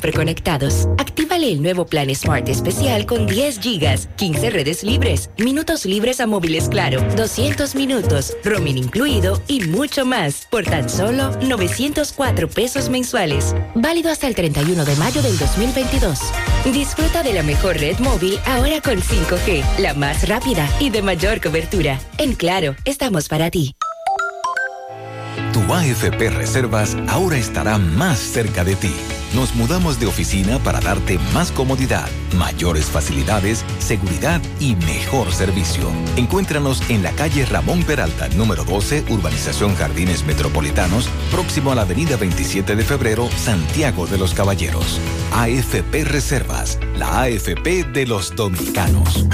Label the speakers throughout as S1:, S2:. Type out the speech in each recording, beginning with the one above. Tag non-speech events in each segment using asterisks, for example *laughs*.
S1: Preconectados. Actívale el nuevo plan Smart especial con 10 gigas, 15 redes libres, minutos libres a móviles claro, 200 minutos, roaming incluido y mucho más por tan solo 904 pesos mensuales. Válido hasta el 31 de mayo del 2022. Disfruta de la mejor red móvil ahora con 5G, la más rápida y de mayor cobertura. En Claro, estamos para ti.
S2: Tu AFP Reservas ahora estará más cerca de ti nos mudamos de oficina para darte más comodidad, mayores facilidades, seguridad y mejor servicio. Encuéntranos en la calle Ramón Peralta, número 12, Urbanización Jardines Metropolitanos, próximo a la avenida 27 de febrero, Santiago de los Caballeros. AFP Reservas, la AFP de los dominicanos.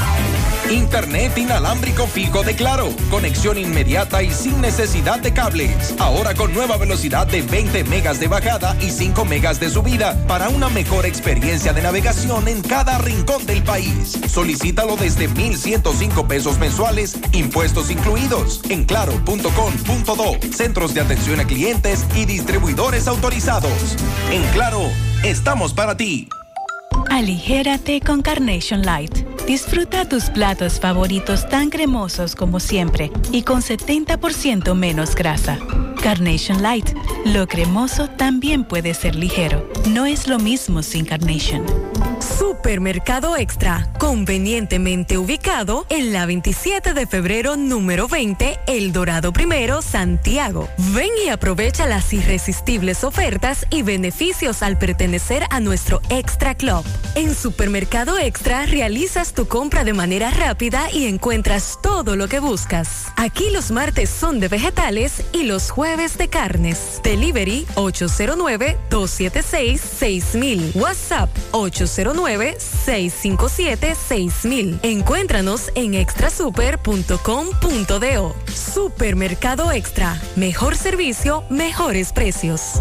S3: Internet inalámbrico fijo de Claro. Conexión inmediata y sin necesidad de cables. Ahora con nueva velocidad de 20 megas de bajada y 5 megas de subida para una mejor experiencia de navegación en cada rincón del país. Solicítalo desde 1,105 pesos mensuales, impuestos incluidos, en claro.com.do. Centros de atención a clientes y distribuidores autorizados. En Claro, estamos para ti.
S4: Aligérate con Carnation Light. Disfruta tus platos favoritos tan cremosos como siempre y con 70% menos grasa. Carnation Light. Lo cremoso también puede ser ligero. No es lo mismo sin Carnation.
S5: Supermercado Extra, convenientemente ubicado en la 27 de febrero número 20, El Dorado Primero, Santiago. Ven y aprovecha las irresistibles ofertas y beneficios al pertenecer a nuestro Extra Club. En Supermercado Extra realizas tu compra de manera rápida y encuentras todo lo que buscas. Aquí los martes son de vegetales y los jueves de carnes. Delivery 809 276 6000. WhatsApp 809 809-657-6000. Encuéntranos en extrasuper.com.do. Supermercado Extra. Mejor servicio, mejores precios.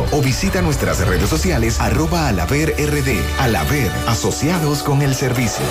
S6: o visita nuestras redes sociales arroba alaver rd. Alaver, asociados con el servicio.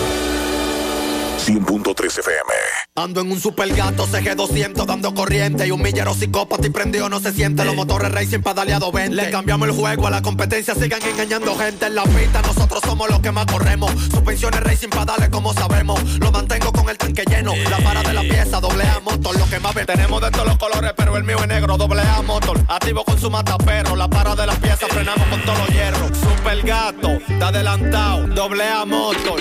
S7: 100.3 FM.
S8: Ando en un super gato CG200 dando corriente y un millero psicópata y prendido no se siente. Los motores racing pedaleado 20. Le cambiamos el juego a la competencia, sigan engañando gente en la pista. Nosotros somos los que más corremos. Suspensiones racing padales como sabemos. Lo mantengo con el tanque lleno. La para de la pieza, doble A motor. Lo que más ven. Tenemos de todos los colores, pero el mío es negro, doble A motor. Activo con su mataperro. La para de la pieza, frenamos con todos los hierros. Super gato, está adelantado, doble A motor.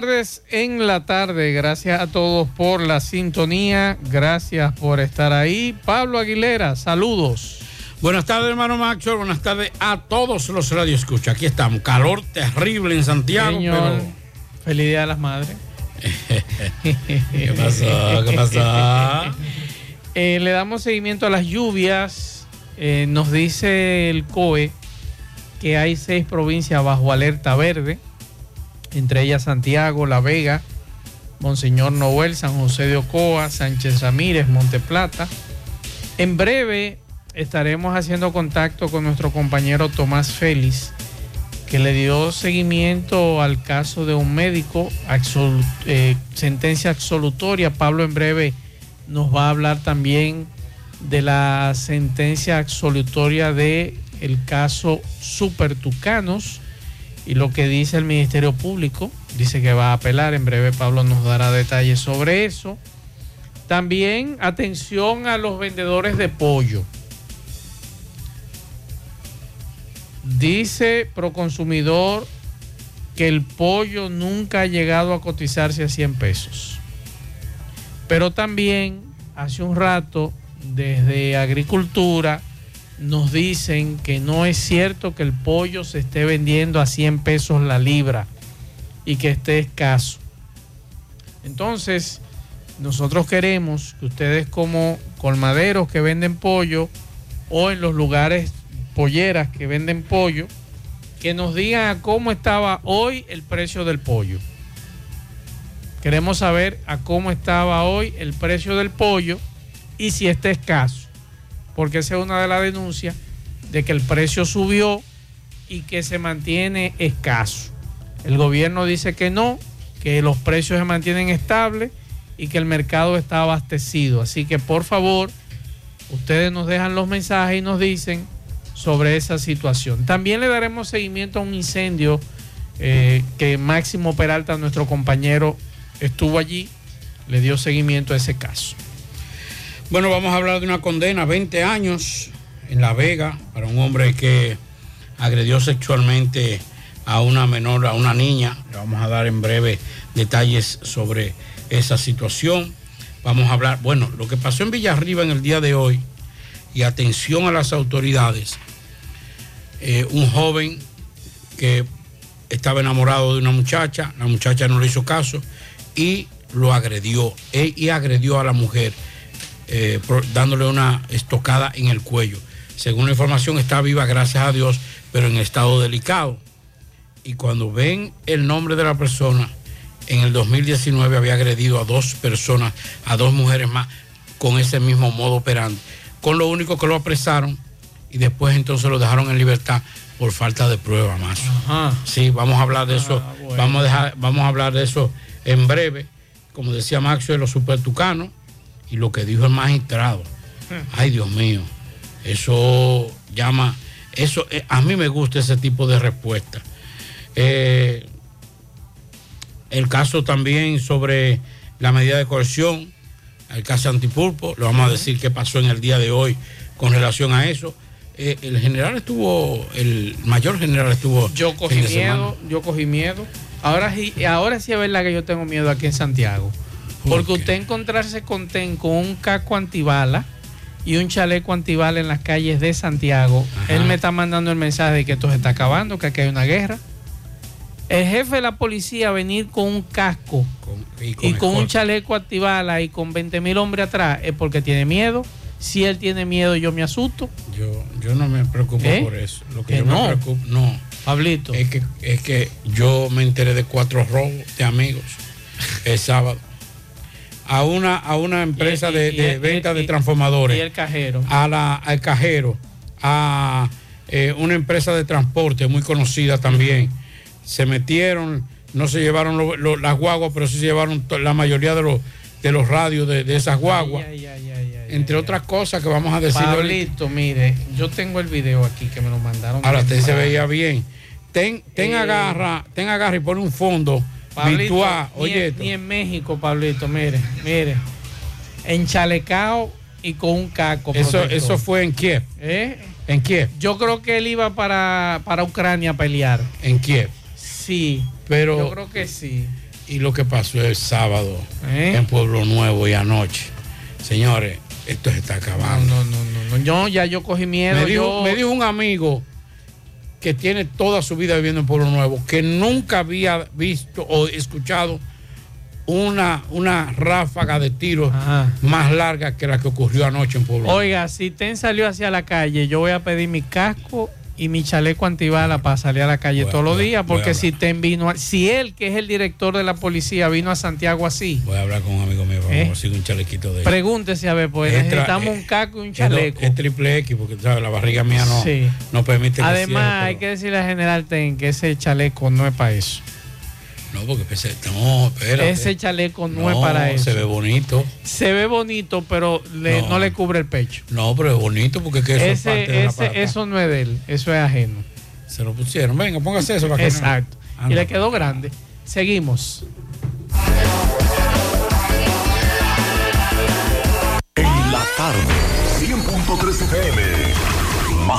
S9: Tardes en la tarde. Gracias a todos por la sintonía. Gracias por estar ahí. Pablo Aguilera, saludos.
S10: Buenas tardes, hermano Maxwell. Buenas tardes a todos los radioescuchas. Aquí estamos. Calor terrible en Santiago.
S9: Señor, Feliz Día de las Madres. *laughs*
S10: ¿Qué pasó? ¿Qué pasó? *laughs*
S9: Eh, le damos seguimiento a las lluvias. Eh, nos dice el COE que hay seis provincias bajo alerta verde, entre ellas Santiago, La Vega, Monseñor Noel, San José de Ocoa, Sánchez Ramírez, Monteplata. En breve estaremos haciendo contacto con nuestro compañero Tomás Félix, que le dio seguimiento al caso de un médico, eh, sentencia absolutoria. Pablo en breve nos va a hablar también de la sentencia absolutoria de el caso Super Tucanos y lo que dice el Ministerio Público. Dice que va a apelar. En breve Pablo nos dará detalles sobre eso. También atención a los vendedores de pollo. Dice Proconsumidor que el pollo nunca ha llegado a cotizarse a 100 pesos. Pero también hace un rato desde Agricultura nos dicen que no es cierto que el pollo se esté vendiendo a 100 pesos la libra y que esté escaso. Entonces, nosotros queremos que ustedes como colmaderos que venden pollo o en los lugares polleras que venden pollo, que nos digan a cómo estaba hoy el precio del pollo. Queremos saber a cómo estaba hoy el precio del pollo y si está escaso, porque esa es una de las denuncias de que el precio subió y que se mantiene escaso. El gobierno dice que no, que los precios se mantienen estables y que el mercado está abastecido. Así que por favor, ustedes nos dejan los mensajes y nos dicen sobre esa situación. También le daremos seguimiento a un incendio eh, que Máximo Peralta, nuestro compañero, estuvo allí, le dio seguimiento a ese caso.
S10: Bueno, vamos a hablar de una condena, 20 años en La Vega, para un hombre que agredió sexualmente a una menor, a una niña. Le vamos a dar en breve detalles sobre esa situación. Vamos a hablar, bueno, lo que pasó en Villarriba en el día de hoy, y atención a las autoridades, eh, un joven que estaba enamorado de una muchacha, la muchacha no le hizo caso y lo agredió e, y agredió a la mujer eh, dándole una estocada en el cuello. Según la información está viva, gracias a Dios, pero en estado delicado. Y cuando ven el nombre de la persona, en el 2019 había agredido a dos personas, a dos mujeres más, con ese mismo modo operante. Con lo único que lo apresaron y después entonces lo dejaron en libertad por falta de prueba más. Sí, vamos a hablar de eso, ah, vamos, a dejar, vamos a hablar de eso en breve, como decía de los supertucanos y lo que dijo el magistrado. Hmm. Ay, Dios mío, eso llama, eso, eh, a mí me gusta ese tipo de respuesta. Eh, el caso también sobre la medida de coerción, el caso antipulpo, le vamos a decir qué pasó en el día de hoy con relación a eso. Eh, el general estuvo, el mayor general estuvo.
S9: Yo cogí miedo, yo cogí miedo. Ahora sí, ahora sí es verdad que yo tengo miedo aquí en Santiago. Porque usted encontrarse con, con un casco antibala y un chaleco antibala en las calles de Santiago, él me está mandando el mensaje de que esto se está acabando, que aquí hay una guerra. El jefe de la policía venir con un casco y con, un chaleco antibala y con 20 mil hombres atrás es porque tiene miedo si él tiene miedo, yo me asusto.
S10: Yo, yo no me preocupo ¿Eh? por eso. Lo que, yo no. me preocupo, no.
S9: Pablito.
S10: Es que, es que yo me enteré de cuatro robos de amigos el sábado. A una, a una empresa de, venta de transformadores.
S9: Y el cajero.
S10: A la, al cajero. A eh, una empresa de transporte muy conocida también. Se metieron, no se llevaron las guaguas, pero sí se llevaron la mayoría de los, de los radios de, esas guaguas entre otras cosas que vamos a decir.
S9: Pablito, mire, yo tengo el video aquí que me lo mandaron.
S10: Ahora usted se veía bien. Ten, ten eh, agarra, ten agarra y pone un fondo virtual.
S9: Oye, ni, en México, Pablito, mire, mire. Enchalecao y con un caco.
S10: Eso, eso fue en Kiev.
S9: ¿Eh?
S10: En Kiev.
S9: Yo creo que él iba para, para Ucrania a pelear.
S10: En Kiev.
S9: Sí.
S10: Pero.
S9: Yo creo que sí.
S10: Y lo que pasó el sábado ¿Eh? en Pueblo Nuevo y anoche. Señores, esto se está acabando.
S9: No, no, no, no. Yo ya yo cogí miedo.
S10: Me dijo, me dijo un amigo que tiene toda su vida viviendo en Pueblo Nuevo, que nunca había visto o escuchado una, una ráfaga de tiros más larga que la que ocurrió anoche en Pueblo.
S9: Oiga, si Ten salió hacia la calle, yo voy a pedir mi casco y mi chaleco antibala para salir a la calle todos los días, porque si Ten vino, a- si él, que es el director de la policía, vino a Santiago así,
S10: Voy a hablar con un amigo mío para
S9: ¿Eh?
S10: conseguir un chalequito de él.
S9: pregúntese a ver, pues
S10: Entra,
S9: necesitamos
S10: eh,
S9: un casco y un
S10: Es,
S9: chaleco.
S10: es triple X porque ¿sabes? la barriga mía no,
S9: Sí.
S10: no permite que
S9: Además,
S10: cierre,
S9: hay que decirle al general Ten que ese chaleco no es para eso.
S10: No, porque pensé, no, espérate.
S9: Ese chaleco no, es
S10: No,
S9: para eso.
S10: Se ve bonito.
S9: Se ve bonito, pero le-
S10: No.
S9: no. le cubre el pecho.
S10: No, pero es bonito porque es que eso es
S9: Ese,
S10: parte de la
S9: ese- eso no es de él, eso es ajeno.
S10: Se lo pusieron. Venga, póngase eso para que no-
S9: Exacto.
S10: Ah,
S9: y
S10: no.
S9: le quedó grande. Seguimos.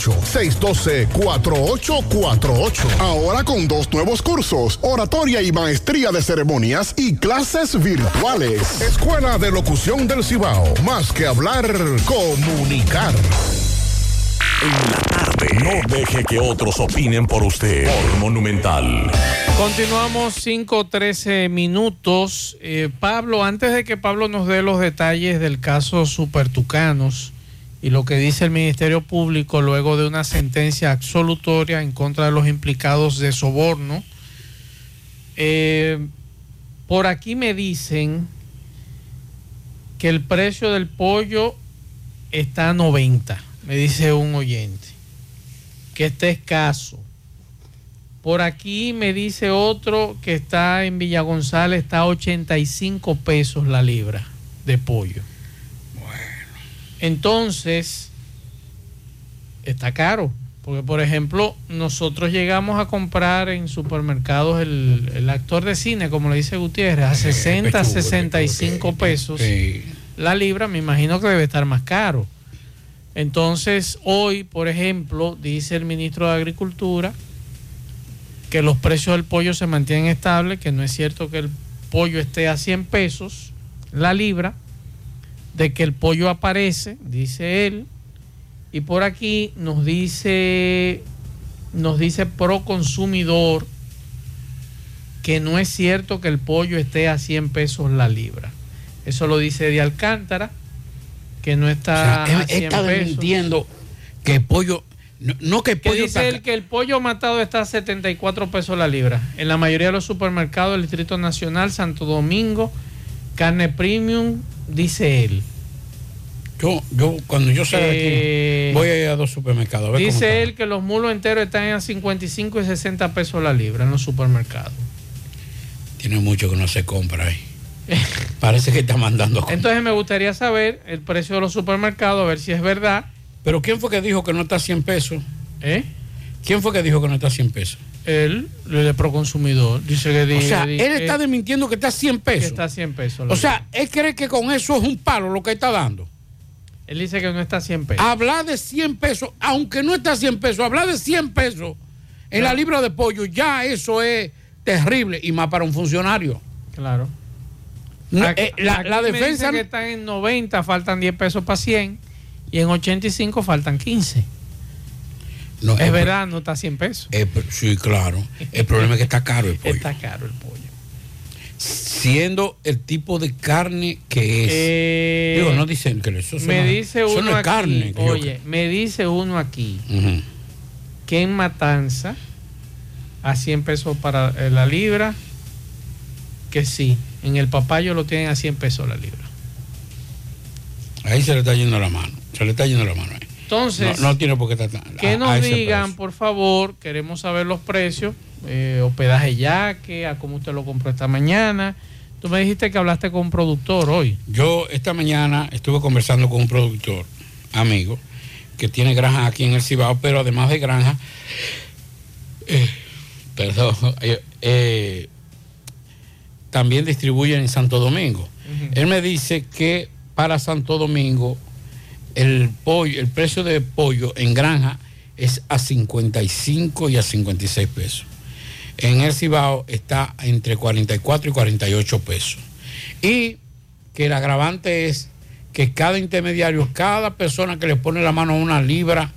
S11: 612-4848. Ahora con dos nuevos cursos, oratoria y maestría de ceremonias y clases virtuales. Escuela de Locución del Cibao. Más que hablar, comunicar.
S7: En la tarde. No deje que otros opinen por usted. Por Monumental.
S9: Continuamos 5-13 minutos. Eh, Pablo, antes de que Pablo nos dé los detalles del caso Supertucanos y lo que dice el Ministerio Público luego de una sentencia absolutoria en contra de los implicados de soborno, eh, por aquí me dicen que el precio del pollo está a 90, me dice un oyente, que está escaso. Por aquí me dice otro que está en Villa González, está a 85 pesos la libra de pollo. Entonces, está caro. Porque, por ejemplo, nosotros llegamos a comprar en supermercados el, el actor de cine, como le dice Gutiérrez, a 60, 65 pesos la libra. Me imagino que debe estar más caro. Entonces, hoy, por ejemplo, dice el ministro de Agricultura que los precios del pollo se mantienen estables, que no es cierto que el pollo esté a 100 pesos la libra, de que el pollo aparece, dice él, y por aquí nos dice, nos dice pro consumidor que no es cierto que el pollo esté a 100 pesos la libra. Eso lo dice de Alcántara, que no está
S10: O sea,
S9: a
S10: él
S9: 100
S10: está
S9: pesos.
S10: que el pollo, no, no que el pollo
S9: dice
S10: está-
S9: él que el pollo matado está a 74 pesos la libra. En la mayoría de los supermercados del Distrito Nacional, Santo Domingo, carne premium, dice él.
S10: Yo, yo cuando yo salga de
S9: Eh,
S10: aquí, voy a ir a dos supermercados. a ver cómo está.
S9: Dice él que los mulos enteros están a 55 y 60 pesos la libra en los supermercados.
S10: Tiene mucho que no se compra ahí. Parece que está mandando. a comprar.
S9: Entonces me gustaría saber el precio de los supermercados, a ver si es verdad.
S10: Pero ¿quién fue que dijo que no está a 100 pesos?
S9: ¿Eh?
S10: ¿Quién fue que dijo que no está a 100 pesos?
S9: Él, el de Proconsumidor, dice que... di-
S10: O sea,
S9: di-
S10: él
S9: que-
S10: está desmintiendo que está a 100
S9: que
S10: pesos.
S9: está a 100 pesos.
S10: O sea, él cree que con eso es un palo lo que está dando.
S9: Él dice que no está a 100 pesos.
S10: Hablar de 100 pesos, aunque no está a 100 pesos, hablar de 100 pesos en la libra de pollo, ya eso es terrible y más para un funcionario.
S9: Claro.
S10: No, eh, la, la
S9: me
S10: defensa
S9: dice que están en 90, faltan 10 pesos para 100 y en 85 faltan 15.
S10: No,
S9: es no está a 100 pesos.
S10: sí, claro. El problema es que está caro el pollo.
S9: Está caro el pollo.
S10: Siendo el tipo de carne que es.
S9: Eh,
S10: Digo, no dicen que eso,
S9: me dice uno aquí,
S10: carne. que yo-
S9: oye, me dice uno aquí que en Matanza a 100 pesos para eh, la libra, que sí, en el papayo lo tienen a 100 pesos la libra.
S10: Ahí se le está yendo la mano. Se le está yendo la mano ahí.
S9: Entonces,
S10: no, no tiene por qué
S9: Que nos digan,
S10: precio.
S9: por favor, queremos saber los precios, eh, hospedaje yaque, a cómo usted lo compró esta mañana. Tú me dijiste que hablaste con un productor hoy.
S10: Yo esta mañana estuve conversando con un productor, amigo, que tiene granja aquí en el Cibao, pero además de granja, eh, perdón, *laughs* eh, eh, también distribuye en Santo Domingo. Él me dice que para Santo Domingo el pollo, el precio de pollo en granja es a 55 y a 56 pesos. En el Cibao está entre 44 y 48 pesos. Y que el agravante es que cada intermediario, cada persona que le pone la mano a una libra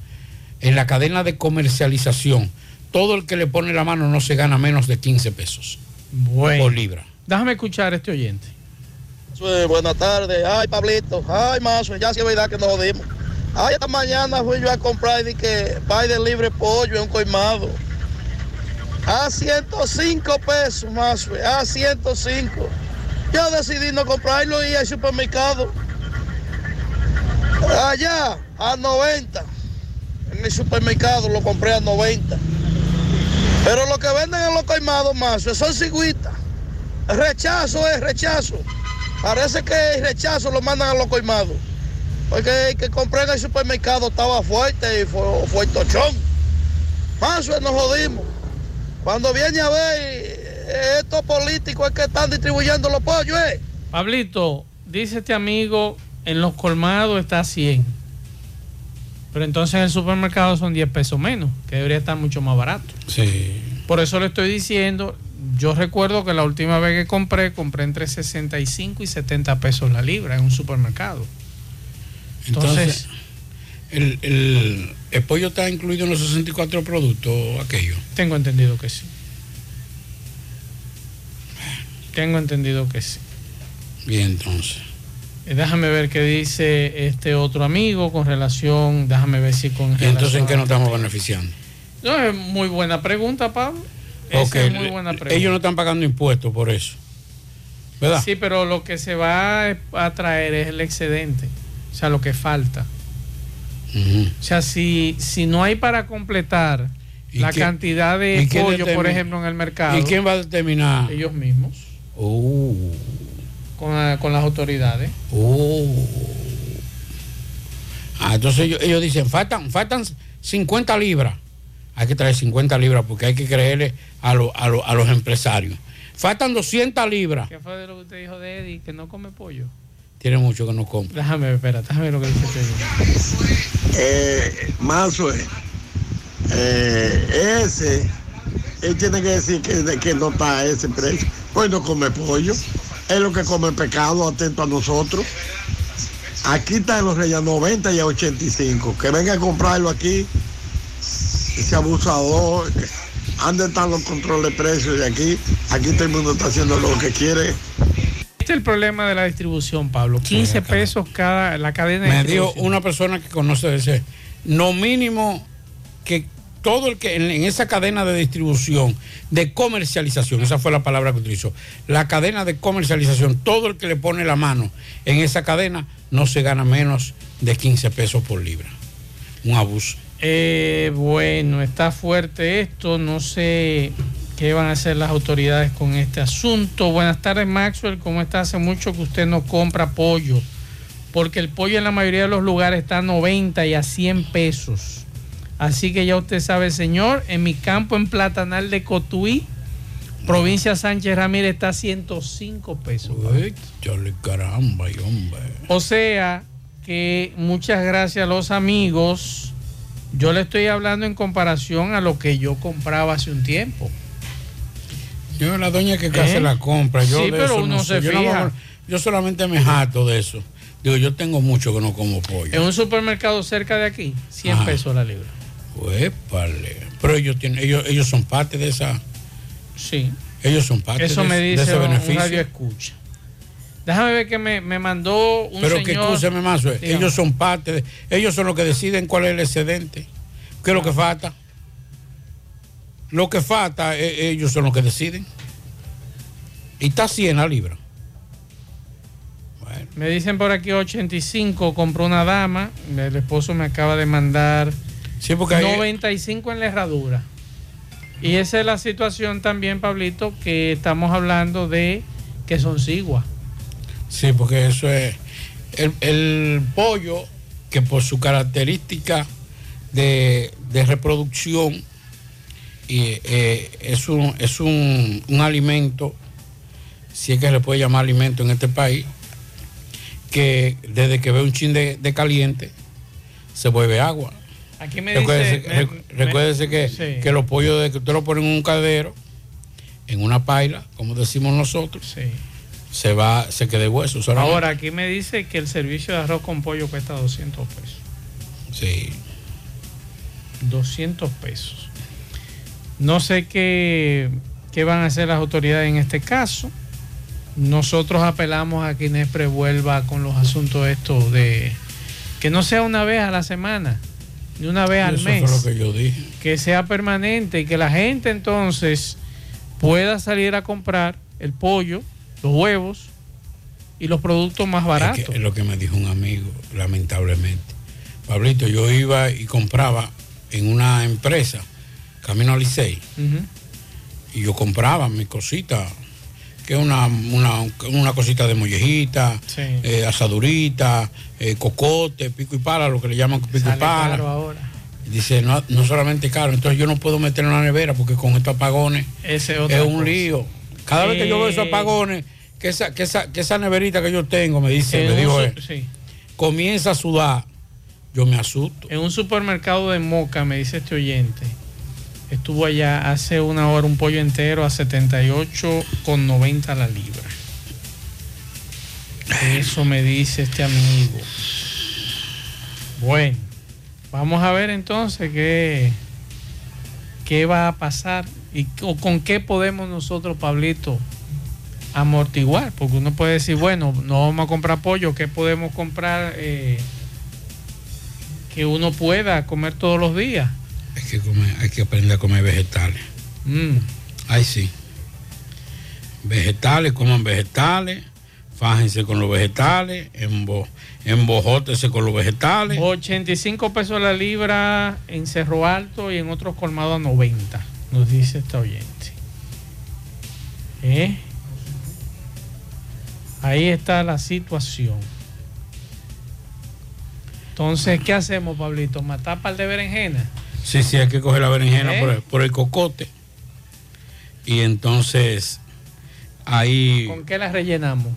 S10: en la cadena de comercialización, todo el que le pone la mano no se gana menos de 15 pesos
S9: Bueno.
S10: por libra.
S9: Déjame escuchar a este oyente.
S12: Mazo, buenas tardes. Ay, Pablito. Ay, Mazo, ya sí es verdad que nos jodimos. Ay, esta mañana fui yo a comprar y di que de libre pollo en un coimado. A 105 pesos más, a 105. Yo decidí no comprarlo y al supermercado. Allá, a 90. En el supermercado lo compré a 90. Pero lo que venden en los colmados más, son cigüitas. Rechazo es rechazo. Parece que el rechazo lo mandan a los colmados. Porque el que compré en el supermercado estaba fuerte y fue, fue tochón. Más nos jodimos. Cuando viene a ver estos políticos es que están distribuyendo los pollos, ¿eh?
S9: Pablito, dice este amigo, en los colmados está 100. Pero entonces en el supermercado son 10 pesos menos, que debería estar mucho más barato.
S10: Sí.
S9: Por eso le estoy diciendo, yo recuerdo que la última vez que compré, compré entre 65 y 70 pesos la libra en un supermercado.
S10: Entonces, el, el- el pollo está incluido en los 64 productos, aquello.
S9: Tengo entendido que sí. Tengo entendido que sí.
S10: Bien, entonces.
S9: Eh, Déjame ver qué dice este otro amigo con relación, déjame ver si con
S10: ¿Y entonces en qué nos estamos beneficiando?
S9: No, es muy buena pregunta, Pablo. Esa
S10: Ok,
S9: es muy buena pregunta.
S10: ellos no están pagando impuestos por eso. ¿Verdad?
S9: Sí, pero lo que se va a traer es el excedente, o sea, lo que falta. O sea, si, si no hay para completar
S10: ¿Y
S9: la cantidad de pollo, por ejemplo, en el mercado.
S10: ¿Y quién va a determinar?
S9: Ellos mismos.
S10: Oh.
S9: Con, la- con las autoridades.
S10: Oh. Ah, entonces ellos, ellos dicen, faltan, faltan 50 libras. Hay que traer 50 libras porque hay que creerle a, lo- a, lo- a los empresarios. Faltan 200 libras.
S9: ¿Qué fue de lo que usted dijo de Eddie, que no come pollo?
S10: Tiene mucho que no compra.
S9: Déjame ver, espérate, déjame ver lo que dice este.
S13: Eh, Mazo, eh, ese, él tiene que decir que, que no está a ese precio. Pues no come pollo. Es lo que come pecado, atento a nosotros. Aquí está en los reyes a 90 y a 85. Que venga a comprarlo aquí. Ese abusador. que- ¿Dónde están los controles de precios de aquí? Aquí todo el mundo está haciendo lo que quiere.
S9: Este es el problema de la distribución, Pablo. 15 pesos cada la cadena de
S10: Me dijo una persona que conoce ese, no mínimo que todo el que en, en esa cadena de distribución, de comercialización, esa fue la palabra que utilizó, la cadena de comercialización, todo el que le pone la mano en esa cadena no se gana menos de 15 pesos por libra. Un abuso.
S9: Eh, bueno, está fuerte esto. No sé qué van a hacer las autoridades con este asunto. Buenas tardes, Maxwell. ¿Cómo está? Hace mucho que usted no compra pollo. Porque el pollo en la mayoría de los lugares está a 90 y a 100 pesos. Así que ya usted sabe, señor, en mi campo en Platanal de Cotuí, provincia Sánchez Ramírez, está a 105 pesos.
S10: Uy, chale, caramba, y hombre.
S9: O sea que muchas gracias a los amigos. Yo le estoy hablando en comparación a lo que yo compraba hace un tiempo.
S10: Yo la doña que
S9: ¿Eh?
S10: hace la compra, yo
S9: Sí,
S10: de
S9: pero
S10: eso
S9: uno
S10: no
S9: se
S10: sé. Yo, no
S9: fija.
S10: me- yo solamente me jato de eso. Digo, yo tengo mucho que no como pollo.
S9: En un supermercado cerca de aquí, 100
S10: Ajá.
S9: pesos la libra.
S10: Épale. Pero ellos tienen, ellos, ellos son parte de esa.
S9: Sí.
S10: Ellos son parte
S9: Eso
S10: de,
S9: me
S10: de
S9: dice
S10: ese
S9: un, un
S10: beneficio.
S9: radio escucha. Déjame ver que me, me mandó un
S10: Pero que
S9: señor.
S10: escúcheme más, eh,
S9: Dígame.
S10: ellos son parte de, ellos son los que deciden cuál es el excedente, qué es lo que falta. Lo que falta, eh, ellos son los que deciden. Y está 100 la libra.
S9: Me dicen por aquí 85, compró una dama. El esposo me acaba de mandar
S10: Sí, porque ahí-
S9: 95 en la herradura. Y esa es la situación también, Pablito, que estamos hablando de que son sigua.
S10: Sí, porque eso es. El, el pollo, que por su característica de, de reproducción, y, eh, es, un, es un, un alimento, si es que se le puede llamar alimento en este país, que desde que ve un chin de, de caliente, se vuelve agua.
S9: Aquí me
S10: Recuérdese,
S9: dice. me-
S10: rec- recuérdese que,
S9: sí.
S10: que los pollos de que usted lo pone en un cadero, en una paila, como decimos nosotros, se va, se queda de hueso. solamente.
S9: Ahora, aquí me dice que el servicio de arroz con pollo cuesta 200 pesos.
S10: Sí.
S9: 200 pesos. No sé qué, qué van a hacer las autoridades en este caso. Nosotros apelamos a que Inespre vuelva con los asuntos estos de que no sea una vez a la semana, de una vez al
S10: Eso
S9: mes.
S10: fue lo que yo dije.
S9: que sea permanente y que la gente entonces pueda salir a comprar el pollo, los huevos y los productos más
S10: Es,
S9: baratos.
S10: que es lo que me dijo un amigo, lamentablemente. Pablito, yo iba y compraba en una empresa, Camino al Licey, y yo compraba mi cosita, que es una, una, una cosita de mollejita,
S9: Sí.
S10: eh, asadurita, eh, cocote, pico y pala, lo que le llaman pico
S9: Sale
S10: y pala.
S9: caro ahora.
S10: Y Dice, no, no solamente caro, entonces yo no puedo meterlo en la nevera porque con estos apagones
S9: Ese
S10: es un
S9: cosa.
S10: lío. Cada vez que yo veo esos
S9: Eh,
S10: apagones, que esa, que esa, que esa neverita que yo tengo, me dice,
S9: En
S10: me dijo, él,
S9: sí.
S10: comienza a sudar, yo me asusto.
S9: En un supermercado de Moca, me dice este oyente, estuvo allá hace una hora un pollo entero a 78,90 la libra. Eso me dice este amigo. Bueno, vamos a ver entonces qué, qué va a pasar y con qué podemos nosotros, Pablito, amortiguar. Porque uno puede decir, bueno, no vamos a comprar pollo, ¿qué podemos comprar? eh, que uno pueda comer todos los días.
S10: Hay que, comer, hay que aprender a comer vegetales.
S9: Mm.
S10: Ay, sí. Vegetales, coman vegetales, fájense con los vegetales, embo, embojótese con los vegetales.
S9: 85 pesos la libra en Cerro Alto y en otros colmados a 90, nos dice esta oyente. ¿Eh? Ahí está la situación. Entonces, ¿qué hacemos, Pablito? ¿Matar par de berenjena?
S10: Sí, sí, hay que coger la berenjena
S9: ¿Eh?
S10: por, el, por el cocote. Y entonces, ahí.
S9: ¿Con qué la rellenamos?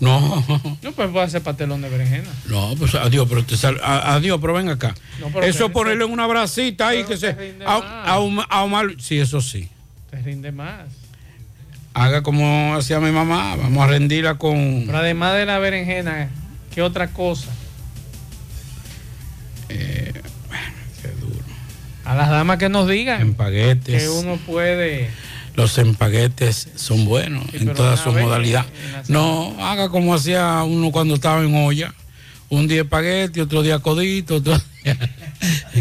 S10: No,
S9: No, pues puede hacer pastelón de berenjena.
S10: no, pues adiós, pero te sal- a- adiós, pero ven acá.
S9: No,
S10: eso
S9: te-
S10: ponerlo en una bracita ahí que se. a- ahumar- sí, eso sí.
S9: Te rinde más.
S10: Haga como hacía mi mamá, vamos a rendirla con.
S9: Pero además de la berenjena, ¿qué otra cosa?
S10: Eh,
S9: A las damas que nos digan
S10: Empaguetes.
S9: que uno puede.
S10: Los empaguetes son buenos en toda su
S9: vez
S10: modalidad. No, haga como hacía uno cuando estaba en olla. Un día espagueti, otro día codito, otro día. *laughs*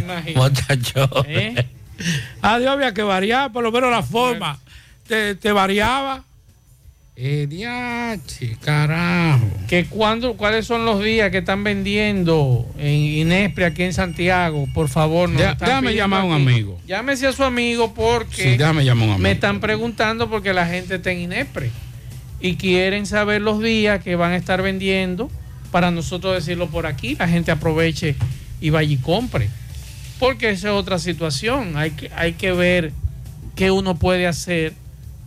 S9: ¿Eh?
S10: Adiós, había que variar, por lo menos la forma. Te, te variaba. Eh, diache, carajo.
S9: Que cuando, ¿Cuáles son los días que están vendiendo en Inespre aquí en Santiago? Por favor, nos
S10: Ya- déjame llamar a un amigo.
S9: Llámese a su amigo porque
S10: Sí, déjame llamar a un amigo.
S9: me están preguntando porque la gente está en Inespre y quieren saber los días que van a estar vendiendo para nosotros decirlo por aquí. La gente aproveche y vaya y compre. Porque esa es otra situación. Hay que, hay que ver qué uno puede hacer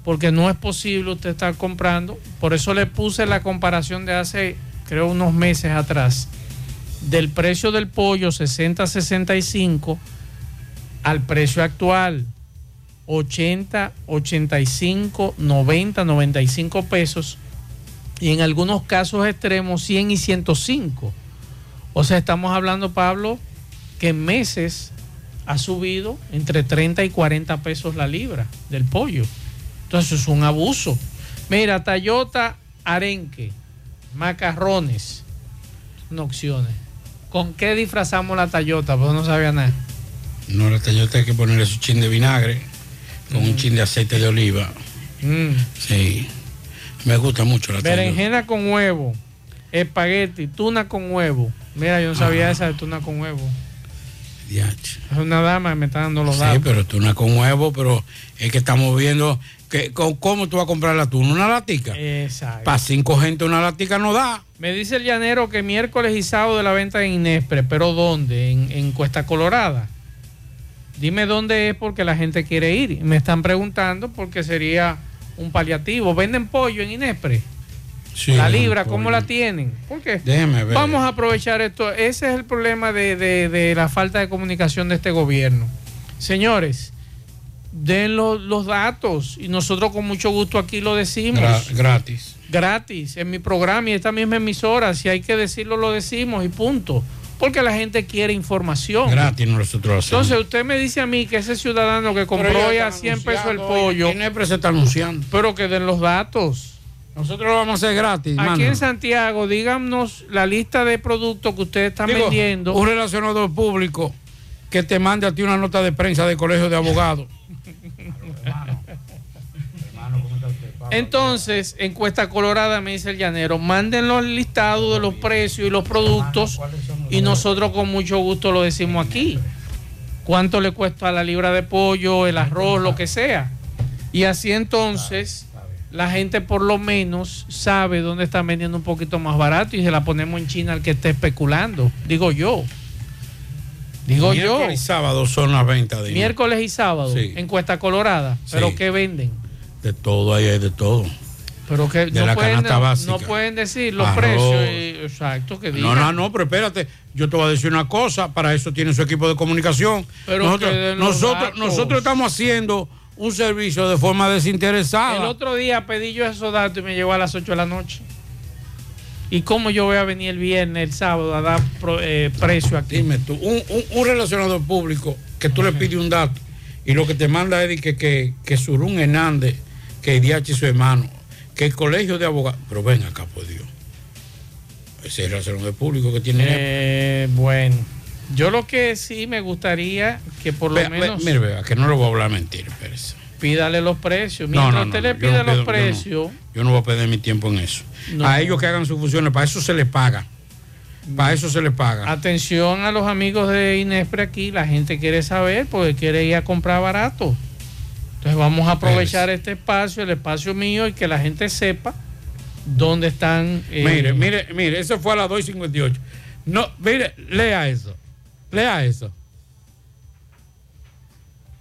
S9: porque no es posible usted estar comprando. Por eso le puse la comparación de hace, creo, unos meses atrás, del precio del pollo 60-65 al precio actual 80, 85, 90, 95 pesos y en algunos casos extremos 100 y 105. O sea, estamos hablando, Pablo, que en meses ha subido entre 30 y 40 pesos la libra del pollo. Entonces es un abuso. Mira, Tayota Arenque, macarrones, son opciones. ¿Con qué disfrazamos la Tayota? Pues no sabía nada.
S10: No, la Toyota hay que ponerle su chin de vinagre con un chin de aceite de oliva.
S9: Mm.
S10: Sí. Me gusta mucho la.
S9: Berenjena con huevo, espagueti, tuna con huevo. Mira, yo no sabía esa de tuna con huevo. Es una dama que me está dando los
S10: Sí,
S9: datos.
S10: pero tú no con huevo, pero es que estamos viendo que, co- cómo tú vas a comprar la tuna, una latica.
S9: Exacto.
S10: Para cinco gente una latica no da.
S9: Me dice el llanero que miércoles y sábado de la venta en Inespre, pero ¿dónde? En, en Cuesta Colorada. Dime dónde es porque la gente quiere ir. Me están preguntando porque sería un paliativo. ¿Venden pollo en Inespre?
S10: Sí,
S9: la libra. ¿cómo la tienen? ¿Por qué?
S10: Déjeme ver.
S9: Vamos a aprovechar esto. Ese es el problema de, de- de la falta de comunicación de este gobierno. Señores, den lo- los datos y nosotros con mucho gusto aquí lo decimos.
S10: Gra- gratis.
S9: Gratis, en mi programa y esta misma emisora. Si hay que decirlo, lo decimos y punto. Porque la gente quiere información.
S10: Gratis nosotros lo hacemos.
S9: Entonces usted me dice a mí que ese ciudadano que compró
S10: ya
S9: a
S10: están
S9: 100 pesos el pollo,
S10: se está anunciando.
S9: pero que den los datos.
S10: Nosotros lo vamos a hacer gratis.
S9: Aquí
S10: mano.
S9: en Santiago, díganos la lista de productos que ustedes están
S10: Digo,
S9: vendiendo.
S10: Un relacionador público que te mande a ti una nota de prensa del colegio de abogados.
S9: Entonces, encuesta colorada, me dice el llanero, manden los listados de los precios y los productos y nosotros con mucho gusto lo decimos aquí. ¿Cuánto le cuesta la libra de pollo, el arroz, lo que sea? Y así entonces la gente por lo menos sabe dónde están vendiendo un poquito más barato y se la ponemos en China al que esté especulando. Digo yo. Digo yo.
S10: Miércoles y sábado son las ventas
S9: Miércoles y sábado,
S10: Sí.
S9: encuesta colorada. ¿Pero
S10: Sí.
S9: qué venden?
S10: De todo, ahí hay de todo.
S9: Pero que
S10: De
S9: no
S10: la
S9: pueden,
S10: canasta básica.
S9: no pueden decir los
S10: Arroz.
S9: precios. y- exacto, que digan.
S10: No, no, no, pero espérate, yo te voy a decir una cosa, para eso tiene su equipo de comunicación.
S9: Pero
S10: nosotros, nosotros, nosotros estamos haciendo un servicio de forma desinteresada.
S9: El otro día pedí yo esos datos y me llegó a las 8 de la noche. ¿Y cómo yo voy a venir el viernes, el sábado, a dar pro- eh, precio aquí?
S10: Dime tú, un, un, un relacionador público que tú le pides un dato y lo que te manda es que, que, que Surún Hernández, que y su hermano, que el colegio de abogados. Pero ven acá, por Dios. Ese es el relacionador público que tiene.
S9: Eh, bueno, yo lo que sí me gustaría que por lo menos
S10: ve- mire, vea, que no le voy a hablar mentira, espérese.
S9: pídale los precios.
S10: No,
S9: Mientras
S10: no, no,
S9: usted
S10: no,
S9: le
S10: no
S9: los
S10: pido- yo no.
S9: precios,
S10: Yo no voy a perder mi tiempo en eso. A ellos que hagan sus funciones, para eso se les paga. Para eso se les paga.
S9: atención a los amigos de Inespre aquí, la gente quiere saber porque quiere ir a comprar barato. Entonces vamos a aprovechar este espacio, el espacio mío, y que la gente sepa dónde están. eh,
S10: Mire, mire, mire, eso fue a las 2.58. No, mire, lea eso. Lea eso.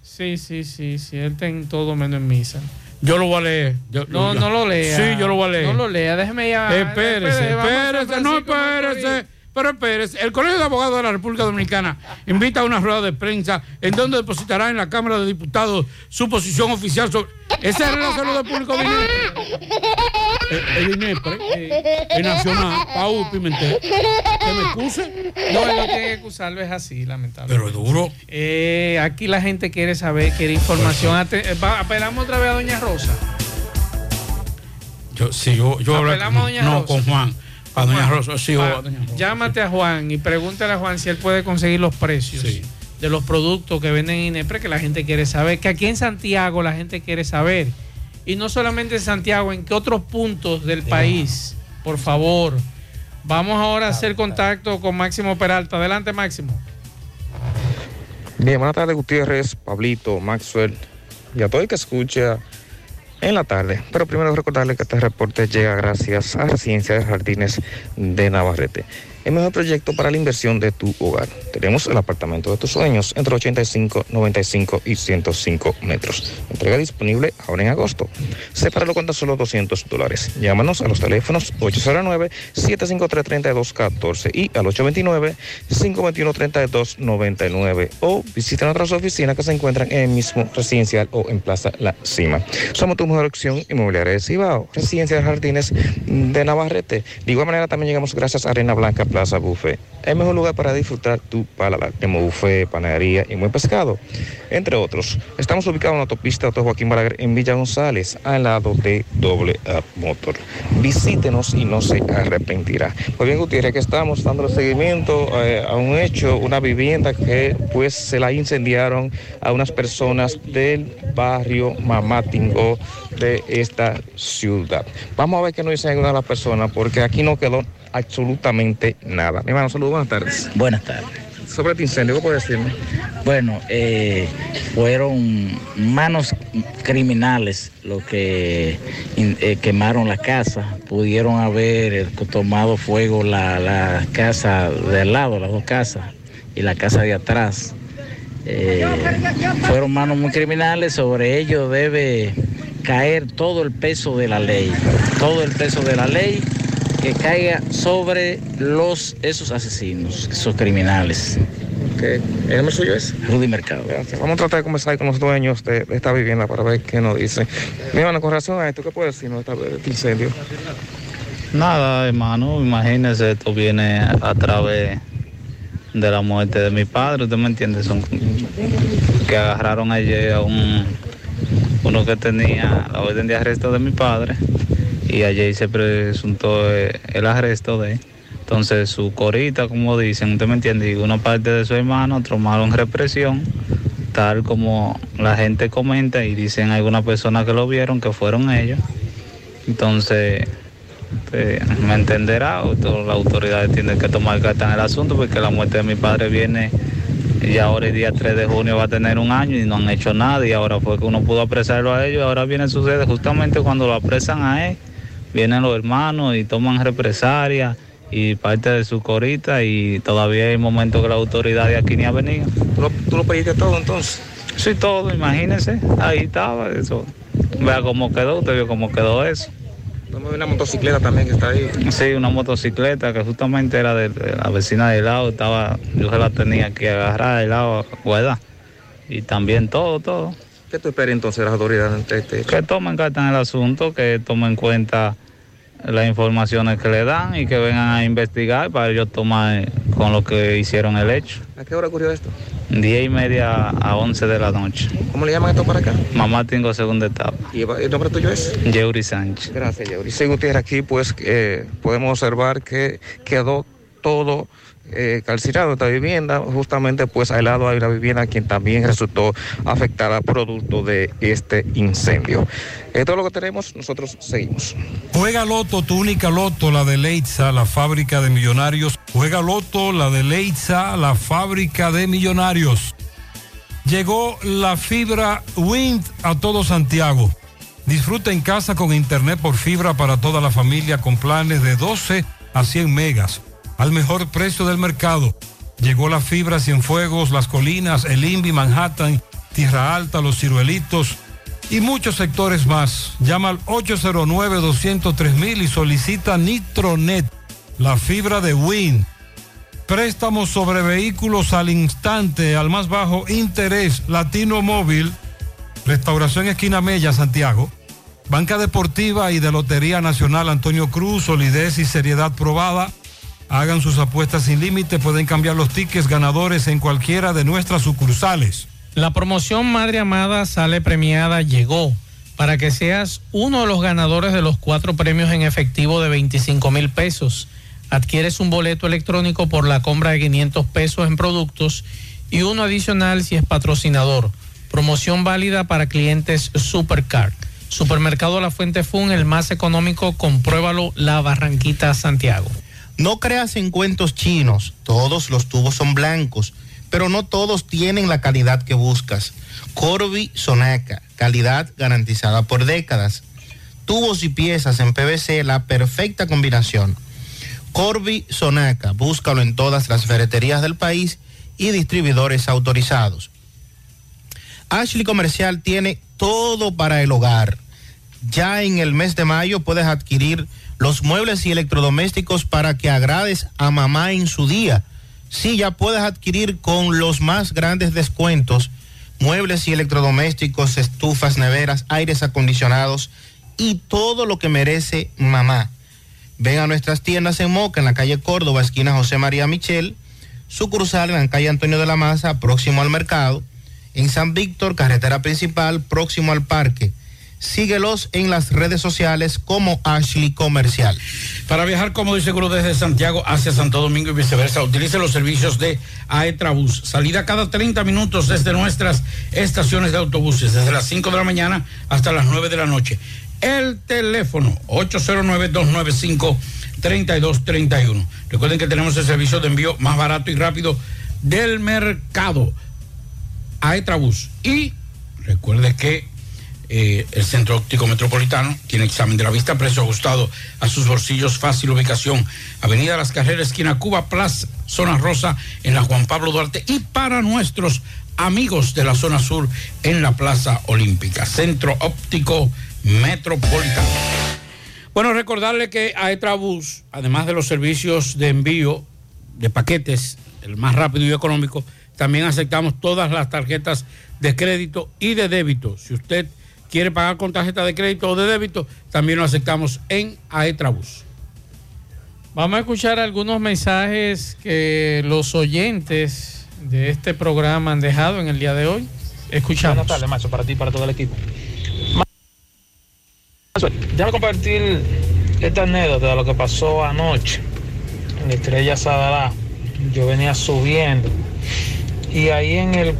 S9: Sí, sí, sí, sí, él está en todo menos en misa.
S10: Yo lo voy a leer. Yo-
S9: No,
S10: yo-
S9: no lo lea.
S10: Sí, yo lo voy a leer.
S9: No lo lea, déjeme ya.
S10: Espérese, espérese, no espérese. Pero espérese, el Colegio de Abogados de la República Dominicana invita a una rueda de prensa en donde depositará en la Cámara de Diputados su posición oficial sobre. Ese es la salud público de. El, el Inespre, eh, el Nacional, Paul Pimentel. Que me excuse.
S9: No, él no tiene que acusarlo, es así, lamentable.
S10: Pero es duro.
S9: Eh, aquí la gente quiere saber, quiere información. Eh, va- apelamos otra vez a Doña Rosa.
S10: Yo, sí, yo, yo hablo
S9: Apelamos a Doña
S10: no,
S9: Rosa.
S10: con Juan. Para Doña Rosa, sí,
S9: Va,
S10: o- doña Rosa.
S9: Llámate a Juan y pregúntale a Juan si él puede conseguir los precios de los productos que venden en Inepre, que la gente quiere saber. Que aquí en Santiago la gente quiere saber. Y no solamente en Santiago, en qué otros puntos del país. Por favor. Vamos ahora a hacer contacto con Máximo Peralta. Adelante, Máximo.
S14: Bien, buenas tardes Gutiérrez, Pablito, Maxwell y a todo el que escucha en la tarde. Pero primero recordarle que este reporte llega gracias a Residencia de Jardines de Navarrete. El mejor proyecto para la inversión de tu hogar. Tenemos el apartamento de tus sueños entre 85, 95 y 105 metros. Entrega disponible ahora en agosto. Sepáralo con tan solo 200 dólares. Llámanos a los teléfonos 809-753-3214 y al 829-521-3299 o visita nuestras oficinas que se encuentran en el mismo residencial o en Plaza La Cima. Somos tu mejor opción inmobiliaria de Cibao, Residencia de Jardines de Navarrete. De igual manera también llegamos gracias a Arena Blanca Plaza Buffet. El mejor lugar para disfrutar tu paladar. Tenemos buffet, panadería y buen pescado, entre otros. Estamos ubicados en la autopista Auto Joaquín Balaguer en Villa González, al lado de Doble Motor. Visítenos y no se arrepentirá. Pues bien, Gutiérrez, que estamos dando seguimiento eh, a un hecho, una vivienda que pues se la incendiaron a unas personas del barrio Mamatingo de esta ciudad. Vamos a ver qué nos dicen algunas de las personas, porque aquí no quedó absolutamente nada. Mi hermano, saludos, buenas tardes.
S15: Buenas tardes.
S14: Sobre este incendio, ¿qué puede decirme?
S15: Bueno, eh, fueron manos criminales los que eh, quemaron la casa. Pudieron haber eh, tomado fuego la, la casa de al lado, las dos casas, y la casa de atrás. Eh, fueron manos muy criminales, sobre ello debe caer todo el peso de la ley, todo el peso de la ley que caiga sobre los esos asesinos, esos criminales.
S14: ¿El nombre suyo es?
S15: Rudy Mercado.
S14: Gracias. Vamos a tratar de conversar con los dueños de, de esta vivienda para ver qué nos dicen. Mi hermano, con relación a esto, ¿qué puede decirnos de este incendio?
S16: Nada, hermano, imagínese, esto viene a través de la muerte de mi padre, ¿usted me entiende? Son que agarraron ayer a un uno que tenía la orden de arresto de mi padre y ayer se presuntó eh, el arresto de él. Entonces su corita, como dicen, usted me entiende, y una parte de su hermano tomaron represión, tal como la gente comenta y dicen algunas personas que lo vieron que fueron ellos. Entonces, eh, me entenderá, las autoridades tienen que tomar carta en el asunto porque la muerte de mi padre viene y ahora el día 3 de junio va a tener un año y no han hecho nada y ahora fue que uno pudo apresarlo a ellos ahora viene sucede justamente cuando lo apresan a él, vienen los hermanos y toman represalia y parte de su corita y todavía hay momentos que la autoridad de aquí ni ha venido.
S14: ¿Tú lo, tú lo pediste todo entonces?
S16: Sí, todo, imagínese, ahí estaba eso. Vea cómo quedó, usted vio cómo quedó eso.
S14: Vi una motocicleta también que está ahí.
S16: Sí, una motocicleta que justamente era de, la vecina de lado, estaba, yo se la tenía que agarrar de lado, guardar. Y también todo, todo.
S14: ¿Qué tú esperas entonces de las autoridades? Este,
S16: Que tomen carta en el asunto, que tomen en cuenta las informaciones que le dan y que vengan a investigar para ellos tomar con lo que hicieron el hecho.
S14: ¿A qué hora ocurrió esto?
S16: 10 y media a 11 de la noche.
S14: ¿Cómo le llaman esto para acá?
S16: Mamá tengo segunda etapa.
S14: ¿Y el nombre tuyo es?
S16: Yeuri Sánchez.
S14: Gracias, Yeuri. Sí, Gutiérrez, aquí pues eh, podemos observar que quedó todo eh, calcinado esta vivienda, justamente pues al lado hay una vivienda quien también resultó afectada producto de este incendio. Esto es lo que tenemos, nosotros seguimos.
S17: Juega Loto, tu única Loto, la de Leitza, la fábrica de millonarios. Juega Loto, la de Leitza, la fábrica de millonarios. Llegó la fibra Wind a todo Santiago. Disfruta en casa con internet por fibra para toda la familia con planes de 12 a 100 megas al mejor precio del mercado. Llegó la fibra Cienfuegos, Las Colinas, El Invi, Manhattan, Tierra Alta, Los Ciruelitos y muchos sectores más. Llama al 809-203 y solicita Nitronet, la fibra de Win. Préstamos sobre vehículos al instante, al más bajo interés, Latino Móvil, Restauración Esquina Mella, Santiago. Banca Deportiva y de Lotería Nacional Antonio Cruz, solidez y seriedad probada. Hagan sus apuestas sin límite, pueden cambiar los tickets ganadores en cualquiera de nuestras sucursales.
S9: La promoción Madre Amada sale premiada llegó para que seas uno de los ganadores de los cuatro premios en efectivo de 25 mil pesos. Adquieres un boleto electrónico por la compra de 500 pesos en productos y uno adicional si es patrocinador. Promoción válida para clientes Supercard. Supermercado La Fuente Fun, el más económico, compruébalo, La Barranquita, Santiago.
S18: No creas en cuentos chinos, todos los tubos son blancos, pero no todos tienen la calidad que buscas. Corby Sonaca, calidad garantizada por décadas. Tubos y piezas en PVC, la perfecta combinación. Corby Sonaca, búscalo en todas las ferreterías del país y distribuidores autorizados. Ashley Comercial tiene todo para el hogar. Ya en el mes de mayo puedes adquirir los muebles y electrodomésticos para que agrades a mamá en su día. Sí, ya puedes adquirir con los más grandes descuentos muebles y electrodomésticos, estufas, neveras, aires acondicionados y todo lo que merece mamá. Ven a nuestras tiendas en Moca, en la calle Córdoba, esquina José María Michel, sucursal en la calle Antonio de la Maza, próximo al mercado, en San Víctor, carretera principal, próximo al parque. Síguelos en las redes sociales como Ashley Comercial.
S10: Para viajar cómodo y seguro desde Santiago hacia Santo Domingo y viceversa, utilice los servicios de Aetrabús. Salida cada 30 minutos desde nuestras estaciones de autobuses, desde las 5 de la mañana hasta las 9 de la noche. El teléfono 809-295-3231. Recuerden que tenemos el servicio de envío más barato y rápido del mercado. Aetrabús. Y recuerde que eh, el Centro Óptico Metropolitano tiene examen de la vista, precio ajustado a sus bolsillos, fácil ubicación. Avenida Las Carreras, esquina Cuba, Plaza, zona rosa, en la Juan Pablo Duarte. Y para nuestros amigos de la zona sur, en la Plaza Olímpica. Centro Óptico Metropolitano. Bueno, recordarle que Aetrabús, además de los servicios de envío de paquetes, el más rápido y económico, también aceptamos todas las tarjetas de crédito y de débito. Si usted quiere pagar con tarjeta de crédito o de débito, también lo aceptamos en Aetrabus.
S9: Vamos a escuchar algunos mensajes que los oyentes de este programa han dejado en el día de hoy. Escuchamos.
S19: Buenas tardes, Macho, para ti y para todo el equipo. Macho, déjame compartir esta anécdota de lo que pasó anoche en Estrella Sadalá. Yo venía subiendo y ahí en el,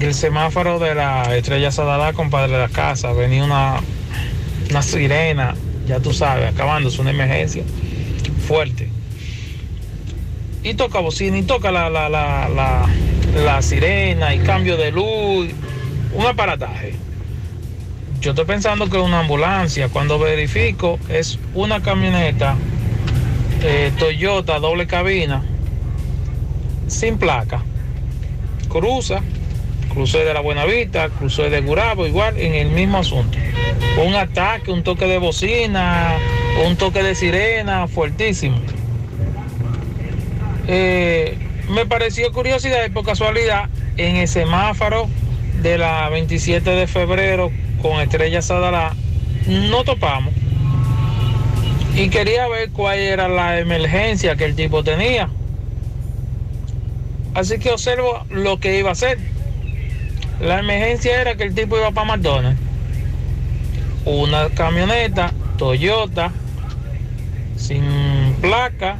S19: el semáforo de la Estrella Sadalá, compadre de la casa, venía una, una sirena, ya tú sabes, acabándose una emergencia fuerte. Y toca bocina, y toca la, la, la, la, la sirena, y cambio de luz, un aparataje. Yo estoy pensando que es una ambulancia. Cuando verifico, es una camioneta eh, Toyota doble cabina, sin placa. Cruza, crucé de la Buenavista, crucé de Gurabo, igual en el mismo asunto. Un ataque, un toque de bocina, un toque de sirena, fuertísimo. Eh, me pareció curiosidad y por casualidad en el semáforo de la 27 de febrero con Estrella Sadalá no topamos y quería ver cuál era la emergencia que el tipo tenía. Así que observo lo que iba a hacer. La emergencia era que el tipo iba para McDonald's. Una camioneta Toyota sin placa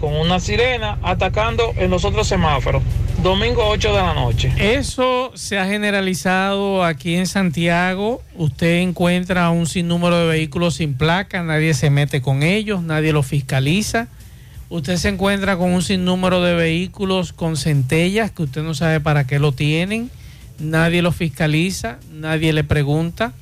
S19: con una sirena atacando en los otros semáforos. Domingo 8 de la noche.
S9: Eso se ha generalizado aquí en Santiago. Usted encuentra un sinnúmero de vehículos sin placa, nadie se mete con ellos, nadie los fiscaliza. Usted se encuentra con un sinnúmero de vehículos con centellas que usted no sabe para qué lo tienen, nadie los fiscaliza, nadie le pregunta.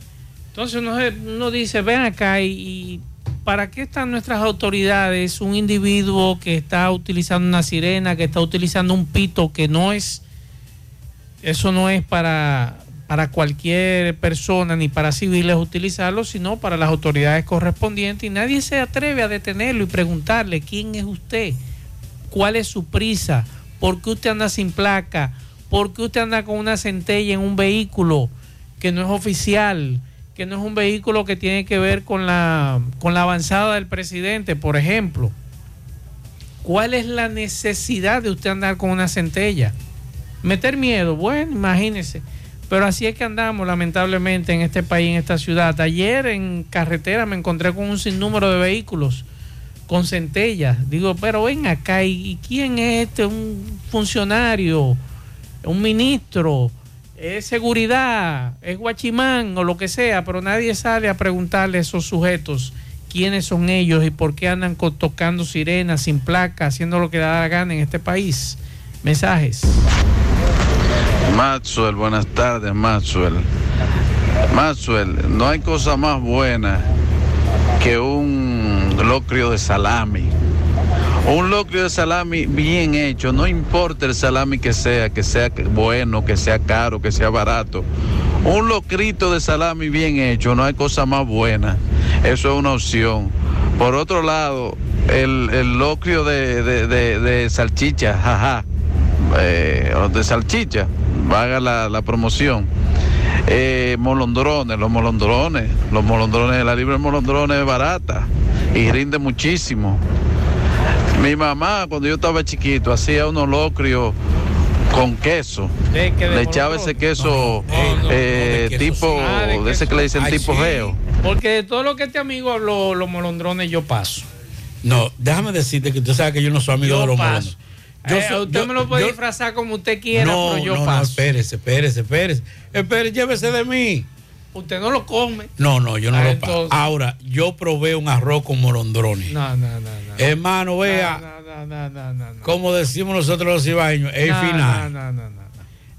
S9: Entonces uno, dice, ven acá y ¿para qué están nuestras autoridades? Un individuo que está utilizando una sirena, que está utilizando un pito que no es, eso no es para, para cualquier persona ni para civiles utilizarlo, sino para las autoridades correspondientes y nadie se atreve a detenerlo y preguntarle quién es usted, cuál es su prisa, por qué usted anda sin placa, por qué usted anda con una centella en un vehículo que no es oficial que no es un vehículo que tiene que ver con la, con la avanzada del presidente, por ejemplo. ¿Cuál es la necesidad de usted andar con una centella? Meter miedo, bueno, imagínese. Pero así es que andamos, lamentablemente, en este país, en esta ciudad. Ayer en carretera me encontré con un sinnúmero de vehículos con centellas. Digo, pero ven acá, ¿y quién es este? ¿Un funcionario? ¿Un ministro? es seguridad, es guachimán o lo que sea, pero nadie sale a preguntarle a esos sujetos quiénes son ellos y por qué andan tocando sirenas sin placa, haciendo lo que da la gana en este país. Mensajes.
S20: Maxwell, buenas tardes, Maxwell. Maxwell, no hay cosa más buena que un locrio de salami. Un locrio de salami bien hecho, no importa el salami que sea, que sea bueno, que sea caro, que sea barato. Un locrito de salami bien hecho, no hay cosa más buena. Eso es una opción. Por otro lado, el, el locrio de, de, de, de salchicha, jaja, eh, de salchicha, vaga la, la promoción. Eh, molondrones, los molondrones, los molondrones, la libre de molondrones es barata y rinde muchísimo. Mi mamá, cuando yo estaba chiquito, hacía unos locrios con queso.
S9: ¿De qué? ¿De
S20: Le echaba ese queso eh, tipo,
S9: Ah, de
S20: de ese que le dicen
S10: Ay,
S20: tipo
S10: sí.
S20: geo.
S9: Porque de todo lo que este amigo habló, los molondrones yo paso.
S10: No, déjame decirte que tú sabes que yo no soy amigo
S9: Yo
S10: de los
S9: paso.
S10: molondrones. Yo
S9: Eh, usted
S10: yo-
S9: me lo puede
S10: yo-
S9: disfrazar como usted quiera,
S10: no,
S9: pero yo
S10: no, no,
S9: paso.
S10: espérese, espérese, espérese. Espérese, llévese de mí.
S9: Usted no lo come.
S10: No, no, yo no
S9: Ah,
S10: lo pago. Ahora, yo probé un arroz con molondrones.
S9: No, no, no, no.
S10: Hermano, vea,
S9: No, no, no, no, no.
S10: como decimos nosotros los cibaños, el
S9: No,
S10: final.
S9: No, no, no, no.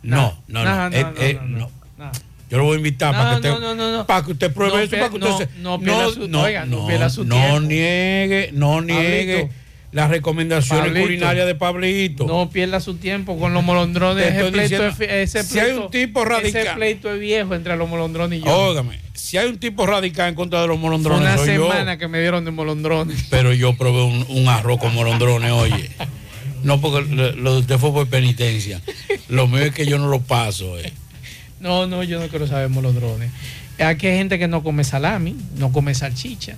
S10: No, no, no.
S9: No, no,
S10: eh,
S9: no,
S10: eh,
S9: no, no.
S10: no.
S9: No.
S10: Yo lo voy a invitar
S9: No,
S10: para que
S9: no,
S10: usted,
S9: no, no, no.
S10: para que usted pruebe
S9: No
S10: eso, para que usted
S9: no, no
S10: no,
S9: oiga, no
S10: no, no niegue, no niegue. Las recomendaciones
S9: Pablito.
S10: culinarias de Pablito.
S9: No pierda su tiempo con los molondrones. Ese pleito,
S10: diciendo,
S9: es, ese
S10: si hay
S9: pleito-
S10: un tipo radical-
S9: Ese pleito es viejo entre los molondrones y yo.
S10: Óigame, si hay un tipo radical en contra de los molondrones,
S9: una
S10: soy yo.
S9: semana que me dieron de molondrones. *laughs*
S10: Pero yo probé un, un arroz con molondrones, oye. No, porque lo, lo de usted fue por penitencia. Lo mío es que yo no lo paso. eh.
S9: No, no, yo no quiero saber molondrones. Aquí hay gente que no come salami, no come salchicha.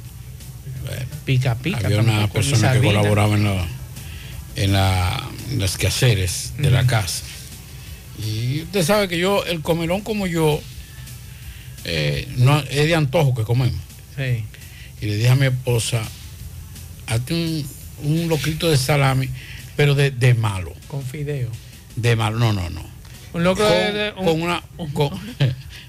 S9: Pica, pica.
S10: Había una persona que colaboraba en, la- en, la- en quehaceres de la casa. Y usted sabe que yo, el comelón como yo, eh, no, es de antojo que comemos.
S9: Sí.
S10: Y le dije a mi esposa, hazte un, un locrito de salami, pero de, de malo.
S9: Con fideo.
S10: De malo, no, no, no.
S9: Un locro
S10: con,
S9: de- de- un-
S10: con una. *laughs* con-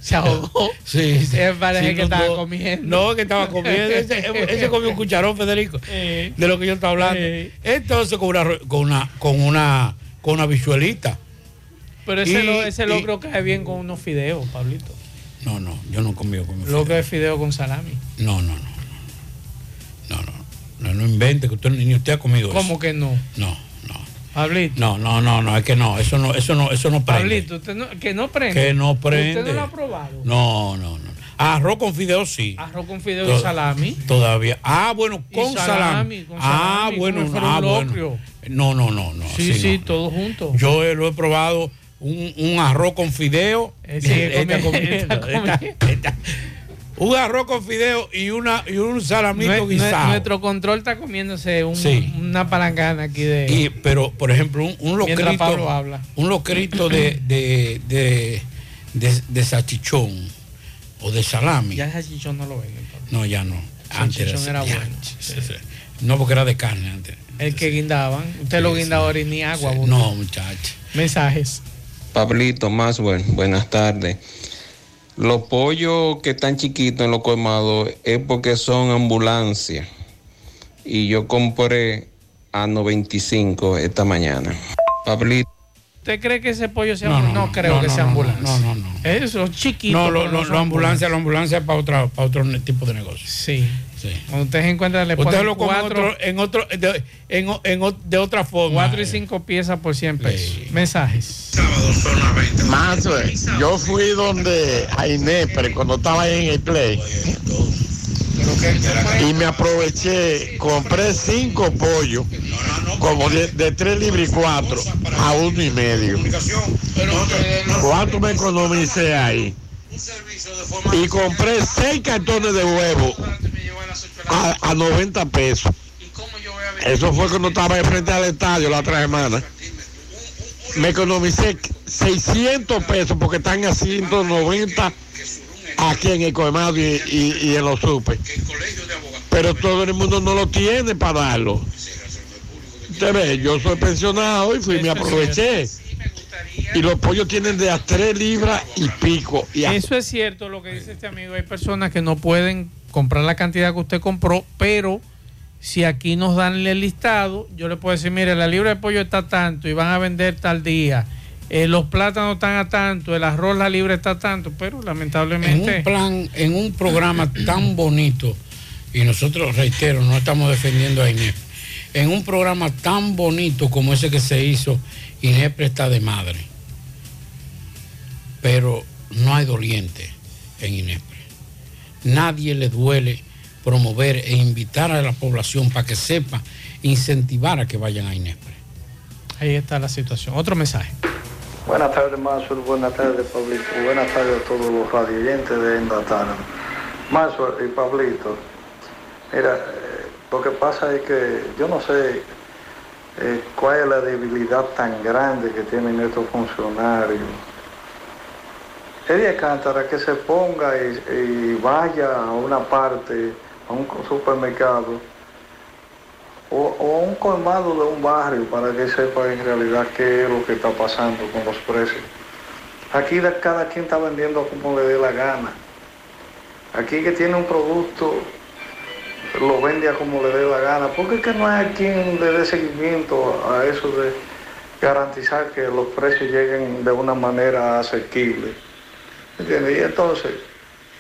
S9: Se ahogó. *laughs*
S10: Sí, sí.
S9: Eh, parece
S10: Sí,
S9: que
S10: no,
S9: estaba comiendo.
S10: No, que estaba comiendo. *laughs* Ese, ese comió un cucharón, Federico.
S9: Eh.
S10: De lo que yo estaba hablando. Entonces, con una, con una, con una, con una bichuelita.
S9: Pero ese,
S10: Y-
S9: lo, ese locro cae bien con unos fideos, Pablito.
S10: No, no, yo no comí con
S9: Locro de fideo con salami.
S10: No, no, no. No, no. No, no invente que usted ni usted ha comido
S9: ¿Cómo
S10: eso.
S9: que no?
S10: No,
S9: Pablito.
S10: no, no, no, no, es que no, eso no, eso no, eso no prende.
S9: Pablito, usted no, que no prende.
S10: Que no prende.
S9: ¿Usted no lo ha probado?
S10: No, no, no. Arroz con fideos sí.
S9: Arroz con fideo y salami.
S10: Todavía. Ah, bueno, con
S9: salami,
S10: salami.
S9: con
S10: Ah,
S9: salami,
S10: bueno,
S9: fuera
S10: ah, bueno. No, no, no, no.
S9: Sí,
S10: así
S9: sí,
S10: no.
S9: todo junto.
S10: Yo lo he probado un, un arroz con fideo.
S9: Eh, sigue
S10: Está
S9: comiendo,
S10: un arroz con fideo y una y un salamito
S9: Nue-
S10: guisado.
S9: Nuestro control está comiéndose un-
S10: Sí.
S9: una palangana aquí de.
S10: Y, pero, por ejemplo, un, un locrito.
S9: Pablo habla.
S10: Un locrito de, de, de, de, de salchichón o de salami.
S9: Ya ese salchichón no lo venden.
S10: No, ya no. Antes
S9: Salchichón era bueno.
S10: sí, sí. No, porque era de carne antes.
S9: El que guindaban. Usted lo guinda ahora y ni agua.
S10: No, muchacho.
S9: Mensajes.
S21: Pablito, más bueno, buenas tardes. Los pollos que están chiquitos en los colmados es porque son ambulancias. Y yo compré a 95 esta mañana. Pablito.
S9: ¿Usted cree que ese pollo sea
S10: No, no,
S9: No,
S10: no,
S9: creo
S10: no,
S9: que
S10: no,
S9: sea
S10: no,
S9: ambulancia.
S10: no, no, no.
S9: Eso, chiquito.
S10: No, lo, lo, lo ambulancia, la ambulancia es para, otra, para otro tipo de negocio.
S9: Sí.
S10: Sí.
S9: Cuando usted se encuentra, le
S10: Usted
S9: ponen
S10: lo come
S9: cuatro,
S10: otro- en otro, de, en, o- en o- de otra forma.
S9: cuatro y cinco piezas por 100 pesos. Mensajes.
S13: Más, eh, yo fui donde a Inepre cuando estaba ahí en el play y me aproveché, compré cinco pollos, como de, de tres libras y cuatro a uno y medio. ¿Cuánto me economicé ahí? Y compré seis cartones de huevo a, a 90 pesos. Eso fue cuando estaba frente al estadio la otra semana. Me economicé 600 pesos porque están a 190 aquí en el colmado y, y- y en los super. Pero todo el mundo no lo tiene para darlo. Usted ve, yo soy pensionado y fui, me aproveché. Y los pollos tienen de a 3 libras y pico. Y a-
S9: Eso es cierto lo que dice este amigo. Hay personas que no pueden comprar la cantidad que usted compró, pero si aquí nos dan el listado, yo le puedo decir, mire, la libra de pollo está tanto y van a vender tal día. eh, los plátanos están a tanto, el arroz, la libra está a tanto, pero
S10: En
S9: lamentablemente...
S10: un plan, en un programa tan bonito, y nosotros, reitero, no estamos defendiendo a Inés, en un programa tan bonito como ese que se hizo, Inepre está de madre. Pero no hay doliente en Inepre. Nadie le duele promover e invitar a la población para que sepa, incentivar a que vayan a Inepre.
S9: Ahí está la situación. Otro mensaje.
S22: Buenas tardes, Maxwell. Buenas tardes, Pablito. Buenas tardes a todos los radioyentes de Endatana. Maxwell y Pablito, mira, eh, lo que pasa es que yo no sé eh, cuál es la debilidad tan grande que tienen estos funcionarios. Eddie Cántara que se ponga y, vaya a una parte, a un supermercado o, a un colmado de un barrio para que sepa en realidad qué es lo que está pasando con los precios. Aquí cada quien está vendiendo como le dé la gana. Aquí que tiene un producto lo vende a como le dé la gana. porque es que no hay quien le dé seguimiento a eso de garantizar que los precios lleguen de una manera asequible? Y entonces,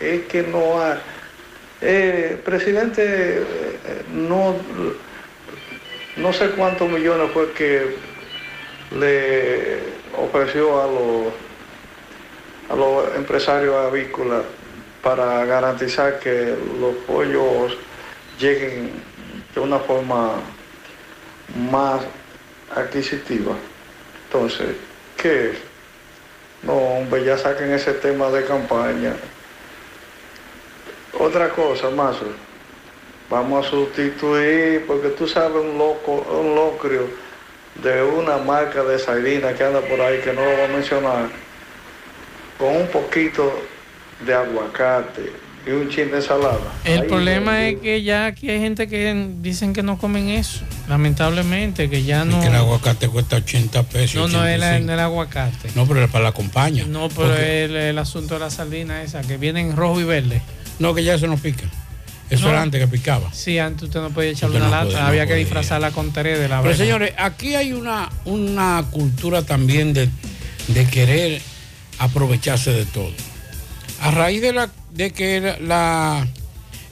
S22: es que no hay... Eh, presidente, eh, no, no sé cuántos millones fue que le ofreció a los, a los empresarios avícolas para garantizar que los pollos lleguen de una forma más adquisitiva. Entonces, ¿qué es? No, hombre, ya saquen ese tema de campaña. Otra cosa, más, vamos a sustituir, porque tú sabes un loco, un locrio de una marca de sardina que anda por ahí, que no lo voy a mencionar, con un poquito de aguacate y un chin de ensalada.
S9: El
S22: Ahí,
S9: problema es que ya aquí hay gente que dicen que no comen eso. Lamentablemente, que ya no.
S10: Que el aguacate cuesta 80 pesos.
S9: No, no es el,
S10: 85.
S9: el aguacate.
S10: No, pero es para la compañía.
S9: No, pero
S10: Porque-
S9: el, el asunto de la sardina esa, que viene en rojo y verde.
S10: No, que ya eso no pica. Eso
S9: No.
S10: era antes que picaba.
S9: Sí, antes usted no podía echarle
S10: Usted
S9: una
S10: no
S9: lata,
S10: podía, no
S9: había que
S10: podía.
S9: disfrazarla con teré de la
S10: Pero
S9: verdad.
S10: señores, aquí hay una, una cultura también de, de querer aprovecharse de todo. A raíz de la de que la, la-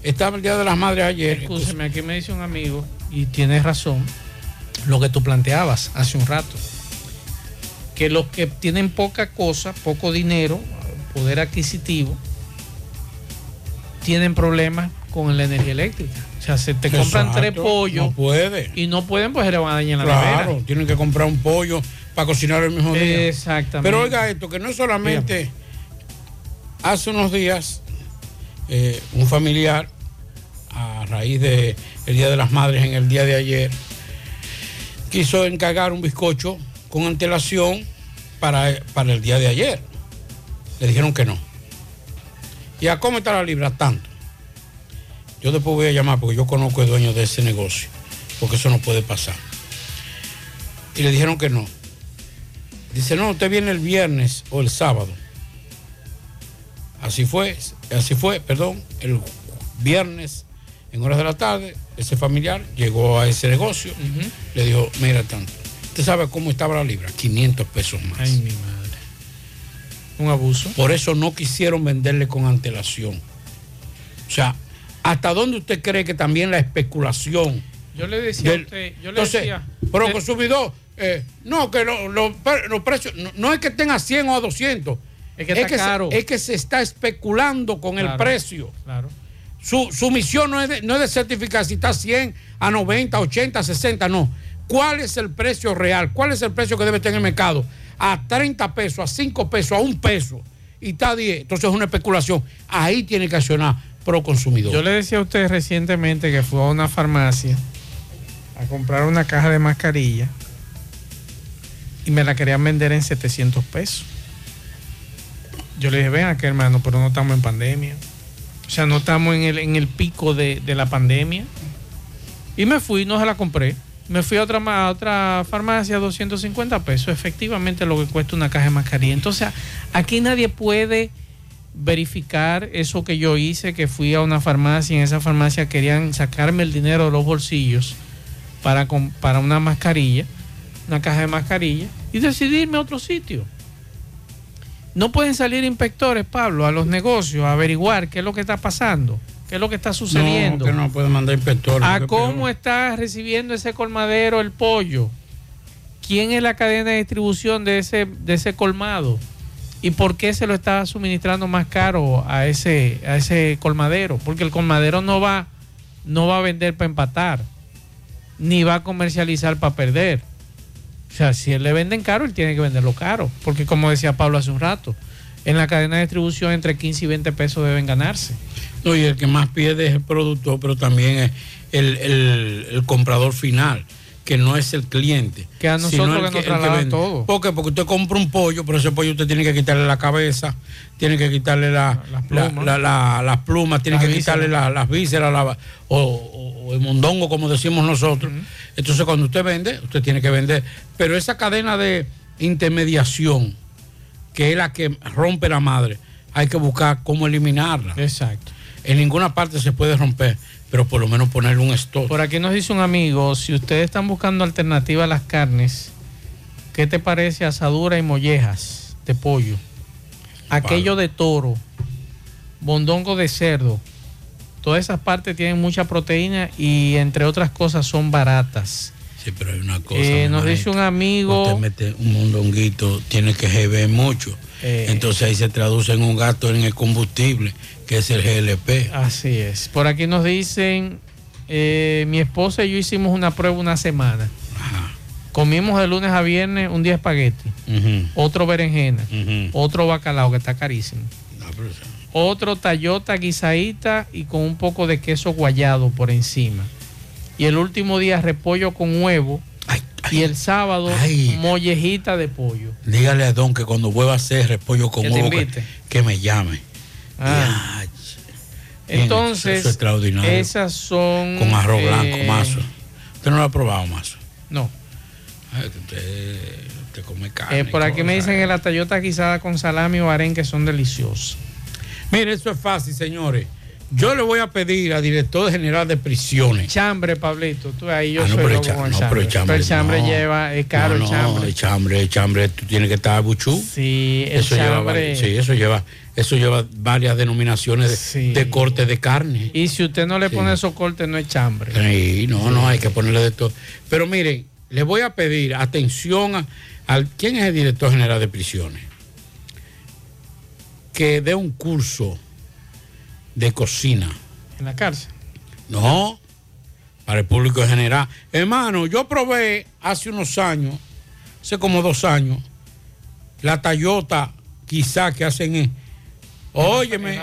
S10: estaba el Día de las Madres ayer.
S9: Escúcheme, aquí me dice un amigo, y tienes razón, lo que tú planteabas hace un rato. Que los que tienen poca cosa, poco dinero, poder adquisitivo, tienen problemas con la energía eléctrica. O sea, se te compran tres pollos
S10: No puede.
S9: y no pueden, pues se le van a dañar la
S10: Claro,
S9: nevera.
S10: tienen que comprar un pollo para cocinar el mismo día.
S9: Exactamente.
S10: Pero oiga esto, que no es solamente hace unos días eh, un familiar, a raíz del Día de las Madres en el día de ayer, quiso encargar un bizcocho con antelación para, para el día de ayer. Le dijeron que no. ¿Y a cómo está la libra? Tanto. Yo después voy a llamar porque yo conozco el dueño de ese negocio, porque eso no puede pasar. Y le dijeron que no. Dice, no, usted viene el viernes o el sábado. Así fue, así fue, perdón, el viernes en horas de la tarde, ese familiar llegó a ese negocio, le dijo, mira tanto, ¿usted sabe cómo estaba la libra? 500 pesos más.
S9: Ay, mi madre. Un abuso.
S10: Por eso no quisieron venderle con antelación. O sea, ¿hasta dónde usted cree que también la especulación?
S9: Yo le decía
S10: del-
S9: a usted, yo le
S10: Entonces,
S9: decía,
S10: pero consumidor, eh, no, que lo- lo- los precios, no, no es que estén a 100 o a 200.
S9: Es que está
S10: se-
S9: caro.
S10: es que se está especulando con el
S9: Claro,
S10: precio.
S9: Claro.
S10: Su, su misión no es, de, no es de certificar si está a 100, a 90, 80, 60, no. ¿Cuál es el precio real? ¿Cuál es el precio que debe estar en el mercado? A 30 pesos, a 5 pesos, a 1 peso. Y está a 10. Entonces es una especulación. Ahí tiene que accionar pro consumidor.
S9: Yo le decía a usted recientemente que fue a una farmacia a comprar una caja de mascarilla y me la querían vender en 700 pesos. Yo le dije, ven acá hermano, pero no estamos en pandemia. O sea, no estamos en el, en el pico de, de la pandemia. Y me fui, no se la compré. Me fui a otra, a otra farmacia, 250 pesos. Efectivamente lo que cuesta una caja de mascarilla. Entonces, aquí nadie puede verificar eso que yo hice, que fui a una farmacia y en esa farmacia querían sacarme el dinero de los bolsillos para, para una mascarilla, una caja de mascarilla, y decidirme a otro sitio. No pueden salir inspectores, Pablo, a los negocios a averiguar qué es lo que está pasando, qué es lo que está sucediendo.
S10: No, que no puede mandar inspectores.
S9: ¿A cómo está recibiendo ese colmadero el pollo? ¿Quién es la cadena de distribución de ese, de ese colmado? ¿Y por qué se lo está suministrando más caro a ese, a ese colmadero? Porque el colmadero no va, no va a vender para empatar, ni va a comercializar para perder. O sea, si él le venden caro, él tiene que venderlo caro. Porque como decía Pablo hace un rato, en la cadena de distribución entre 15 y 20 pesos deben ganarse.
S10: No, y el que más pierde es el productor, pero también es el, el- el comprador final, que no es el cliente.
S9: Que a
S10: sino
S9: nosotros
S10: el
S9: que nos
S10: el vende.
S9: todo.
S10: ¿Por qué? Porque usted compra un pollo, pero ese pollo usted tiene que quitarle la cabeza, tiene que quitarle la- la-
S9: plumas.
S10: la- la- las plumas, tiene
S9: Las
S10: que quitarle
S9: vísceras.
S10: las vísceras la- o, o- o el mondongo, como decimos nosotros. Entonces, cuando usted vende, usted tiene que vender. Pero esa cadena de intermediación, que es la que rompe la madre, hay que buscar cómo eliminarla.
S9: Exacto.
S10: En ninguna parte se puede romper, pero por lo menos ponerle un stop.
S9: Por aquí nos dice un amigo, si ustedes están buscando alternativa a las carnes, ¿qué te parece asadura y mollejas de pollo? Aquello de toro, bondongo de cerdo. Todas esas partes tienen mucha proteína y entre otras cosas son baratas.
S10: Sí, pero hay una cosa.
S9: Eh, nos dice un amigo...
S10: Usted mete un mondonguito, tiene que beber mucho.
S9: Eh.
S10: Entonces ahí se traduce en un gasto en el combustible, que es el GLP.
S9: Así es. Por aquí nos dicen, eh, mi esposa y yo hicimos una prueba una semana. Comimos de lunes a viernes un día espagueti, otro berenjena, otro bacalao que está carísimo,
S10: No, pero-
S9: otro tallota guisadita y con un poco de queso guayado por encima. Y el último día repollo con huevo y el sábado
S10: ay.
S9: mollejita de pollo.
S10: Dígale a Don que cuando vuelva a hacer repollo con
S9: Que
S10: huevo, que me llame.
S9: Ah. Entonces,
S10: eso es extraordinario.
S9: esas son.
S10: Con arroz
S9: eh,
S10: blanco, mazo. Usted no lo ha probado, mazo.
S9: No.
S10: Ay, usted, usted come carne.
S9: Eh, por aquí me dicen que la tallota guisada con salami o arenque son deliciosas.
S10: Mire, eso es fácil, señores. Yo le voy a pedir al director general de prisiones.
S9: Chambre, Pablito. Tú ahí yo
S10: Ah, no,
S9: soy
S10: pero el
S9: loco
S10: cha-
S9: con el
S10: no,
S9: chambre.
S10: pero el chambre
S9: el chambre
S10: no.
S9: lleva, es caro
S10: no,
S9: el chambre.
S10: el chambre, el chambre, tú tienes que estar buchú.
S9: Sí, el
S10: eso lleva,
S9: chambre.
S10: sí, eso lleva, eso lleva varias denominaciones de, de corte de carne.
S9: Y si usted no le
S10: Sí.
S9: pone esos cortes, no es chambre.
S10: Sí, no, no, hay que ponerle de todo. Pero miren, les voy a pedir atención a, al quién es el director general de prisiones. Que dé un curso de cocina.
S9: En la cárcel.
S10: No, para el público en general. Hermano, yo probé hace unos años, hace como dos años, la Toyota quizá que hacen. en- Óyeme.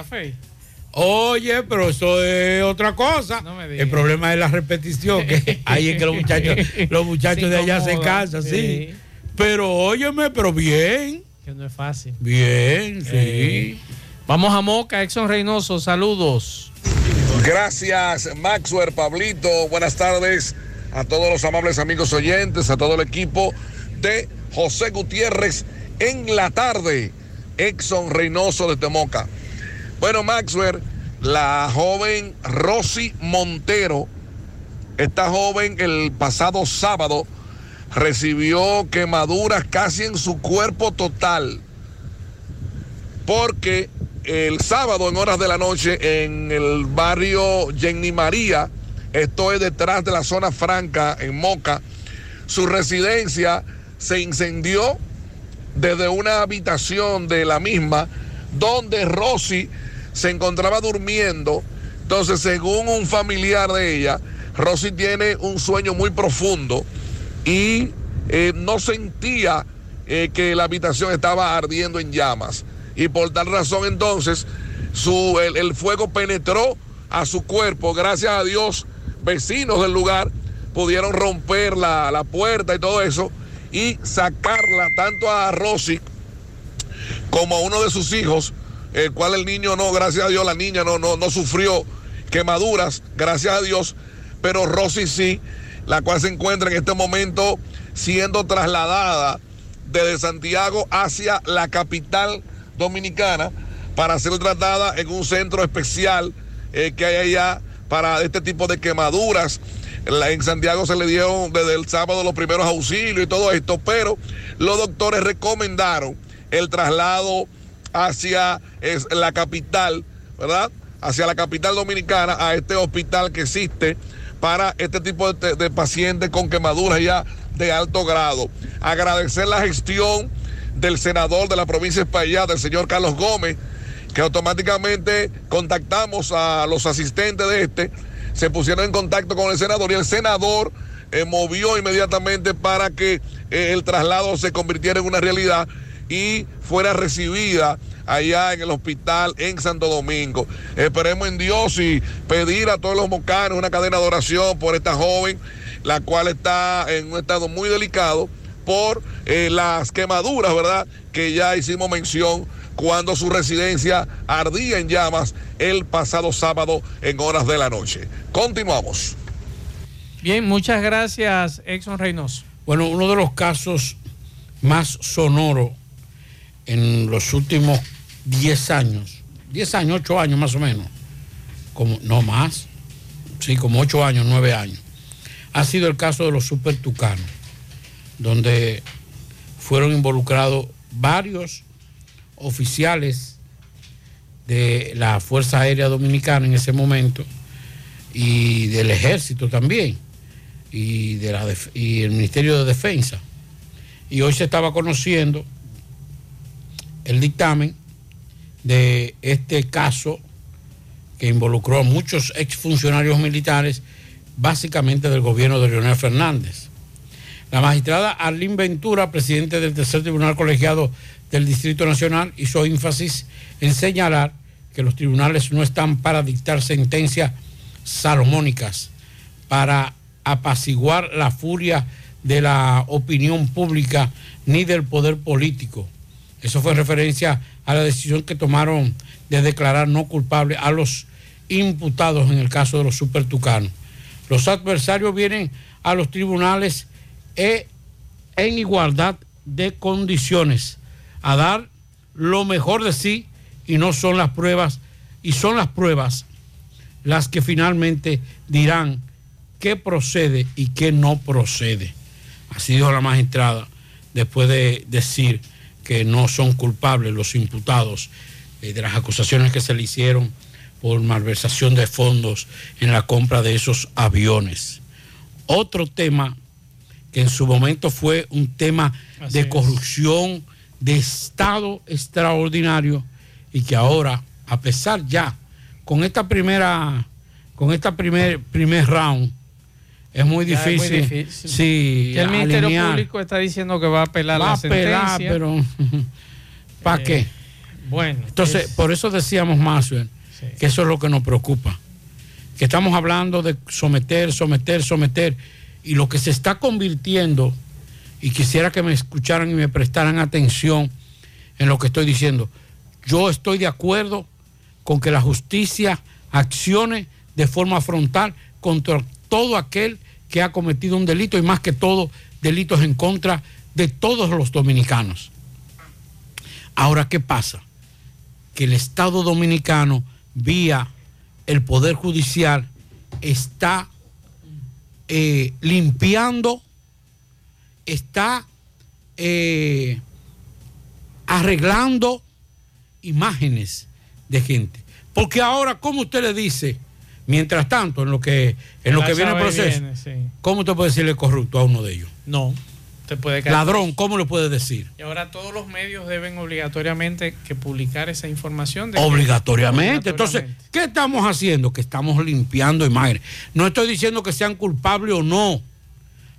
S10: Oye, pero eso es otra cosa. el problema es la repetición, que *laughs* ahí es que los muchachos, los muchachos de allá se cansan, sí.
S9: sí.
S10: Pero óyeme, pero bien,
S9: Que no es fácil.
S10: bien, sí.
S9: Eh, Vamos a Moca, Exxon Reynoso, saludos.
S23: Gracias, Maxwell, Pablito. Buenas tardes a todos los amables amigos oyentes, a todo el equipo de José Gutiérrez en la tarde. Exxon Reynoso de Temoca. Bueno, Maxwell, la joven Rosy Montero, esta joven el pasado sábado recibió quemaduras casi en su cuerpo total porque el sábado en horas de la noche en el barrio Jenny María, esto es detrás de la zona franca en Moca, su residencia se incendió desde una habitación de la misma donde Rosy se encontraba durmiendo. Entonces, según un familiar de ella, Rosy tiene un sueño muy profundo y eh, no sentía eh, que la habitación estaba ardiendo en llamas. Y por tal razón entonces su, el, el fuego penetró a su cuerpo. Gracias a Dios, vecinos del lugar pudieron romper la, la puerta y todo eso y sacarla tanto a Rosy como a uno de sus hijos, el cual el niño no, gracias a Dios, la niña no, no, no sufrió quemaduras, gracias a Dios, pero Rosy sí, la cual se encuentra en este momento siendo trasladada desde Santiago hacia la capital dominicana para ser tratada en un centro especial eh, que hay allá para este tipo de quemaduras. En Santiago se le dieron desde el sábado los primeros auxilios y todo esto, pero los doctores recomendaron el traslado hacia la capital, ¿verdad? Hacia la capital dominicana, a este hospital que existe para este tipo de, de pacientes con quemaduras ya de alto grado. Agradecer la gestión del senador de la provincia de España, del señor Carlos Gómez, que automáticamente contactamos a los asistentes de este, se pusieron en contacto con el senador y el senador eh, movió inmediatamente para que eh, el traslado se convirtiera en una realidad y fuera recibida allá en el hospital en Santo Domingo. Esperemos en Dios y pedir a todos los mocanos una cadena de oración por esta joven, la cual está en un estado muy delicado por eh, las quemaduras, ¿verdad? Que ya hicimos mención cuando su residencia ardía en llamas el pasado sábado en horas de la noche. Continuamos.
S9: Bien, muchas gracias, Exxon Reynoso.
S10: Bueno, uno de los casos más sonoros en los últimos 10 años, 10 años, 8 años más o menos, como, no más, sí, como 8 años, 9 años, ha sido el caso de los super tucanos, donde fueron involucrados varios oficiales de la Fuerza Aérea Dominicana en ese momento y del Ejército también y, de la y el Ministerio de Defensa. Y hoy se estaba conociendo el dictamen de este caso que involucró a muchos exfuncionarios militares, básicamente del gobierno de Leonel Fernández. La magistrada Arlene Ventura, presidente del tercer tribunal colegiado del Distrito Nacional, hizo énfasis en señalar que los tribunales no están para dictar sentencias salomónicas, para apaciguar la furia de la opinión pública ni del poder político. Eso fue en referencia a la decisión que tomaron de declarar no culpable a los imputados en el caso de los supertucanos. Los adversarios vienen a los tribunales eh, en igualdad de condiciones a dar lo mejor de sí y no son las pruebas y son las pruebas las que finalmente dirán qué procede y qué no procede. Así dijo la magistrada después de decir que no son culpables los imputados eh, de las acusaciones que se le hicieron por malversación de fondos en la compra de esos aviones. Otro tema que en su momento fue un tema
S9: Así
S10: de corrupción, de Estado extraordinario y que ahora, a pesar ya, con esta primera, con esta primer, primer round, es muy
S9: Ya es muy
S10: difícil.
S9: difícil.
S10: Sí,
S9: Que el Ministerio. Público está diciendo que va a apelar
S10: Va
S9: la
S10: a apelar,
S9: sentencia.
S10: pero *laughs* ¿para
S9: Eh,
S10: qué?
S9: Bueno.
S10: Entonces,
S9: es-
S10: por eso decíamos más, que eso es lo que nos preocupa. Que estamos hablando de someter, someter, someter. Y lo que se está convirtiendo, y quisiera que me escucharan y me prestaran atención en lo que estoy diciendo. Yo estoy de acuerdo con que la justicia accione de forma frontal contra todo aquel que ha cometido un delito y más que todo delitos en contra de todos los dominicanos. Ahora, ¿qué pasa? Que el Estado dominicano, vía el Poder Judicial, está eh, limpiando, está eh, arreglando imágenes de gente. Porque ahora, ¿cómo usted le dice? Mientras tanto, en lo que, en lo que viene el proceso,
S9: viene, sí.
S10: ¿cómo usted puede decirle corrupto a uno de ellos?
S9: No. Te puede caer
S10: Ladrón, ¿cómo lo puede decir?
S9: Y ahora todos los medios deben obligatoriamente que publicar esa información. de que-
S10: Obligatoriamente. Entonces, ¿qué estamos haciendo? Que estamos limpiando imágenes. No estoy diciendo que sean culpables o no.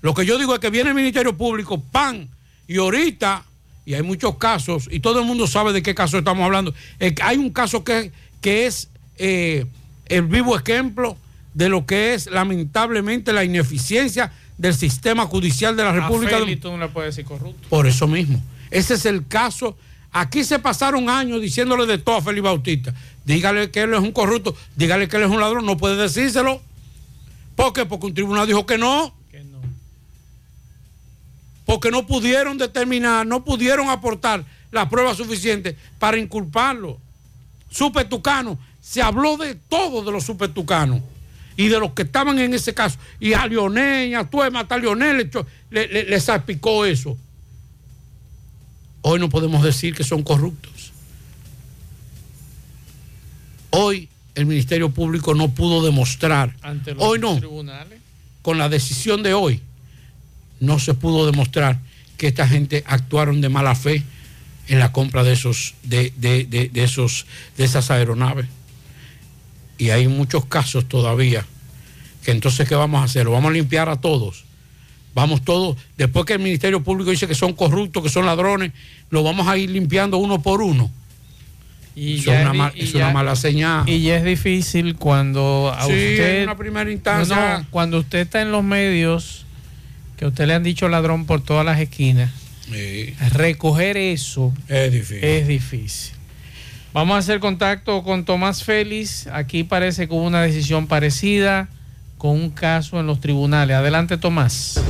S10: Lo que yo digo es que viene el Ministerio Público, pan, y ahorita, y hay muchos casos, y todo el mundo sabe de qué caso estamos hablando. Eh, hay un caso que, que es eh, el vivo ejemplo de lo que es lamentablemente la ineficiencia del sistema judicial de la República
S9: a tú no le puedes decir corrupto.
S10: Por eso mismo. Ese es el caso. Aquí se pasaron años diciéndole de todo a Félix Bautista. Dígale que él es un corrupto, dígale que él es un ladrón, no puede decírselo. ¿Por qué? Porque un tribunal dijo que no. Porque no pudieron determinar, no pudieron aportar las pruebas suficientes para inculparlo. Supertucano, se habló de todo de los supertucanos y de los que estaban en ese caso. Y a Lionel, y a Tuema, hasta Lionel le, le, le- le salpicó eso. Hoy no podemos decir que son corruptos. Hoy el Ministerio Público no pudo demostrar.
S9: Ante los
S10: Hoy no.
S9: tribunales.
S10: Con la decisión de hoy, no se pudo demostrar que esta gente actuaron de mala fe en la compra de esos, de, de- de- de esos, de esas aeronaves. Y hay muchos casos todavía que entonces ¿qué vamos a hacer? ¿Lo vamos a limpiar a todos? Vamos todos, después que el Ministerio Público dice que son corruptos, que son ladrones, lo vamos a ir limpiando uno por uno.
S9: Y
S10: es una,
S9: di-
S10: ma-
S9: y
S10: es
S9: ya-
S10: una mala señal.
S9: Y ya es difícil cuando a
S10: Sí,
S9: usted.
S10: en una primera instancia.
S9: No, no, cuando usted está en los medios, que a usted le han dicho ladrón por todas las esquinas, recoger eso
S10: es difícil.
S9: es difícil. Vamos a hacer contacto con Tomás Félix. Aquí parece que hubo una decisión parecida con un caso en los tribunales. Adelante, Tomás.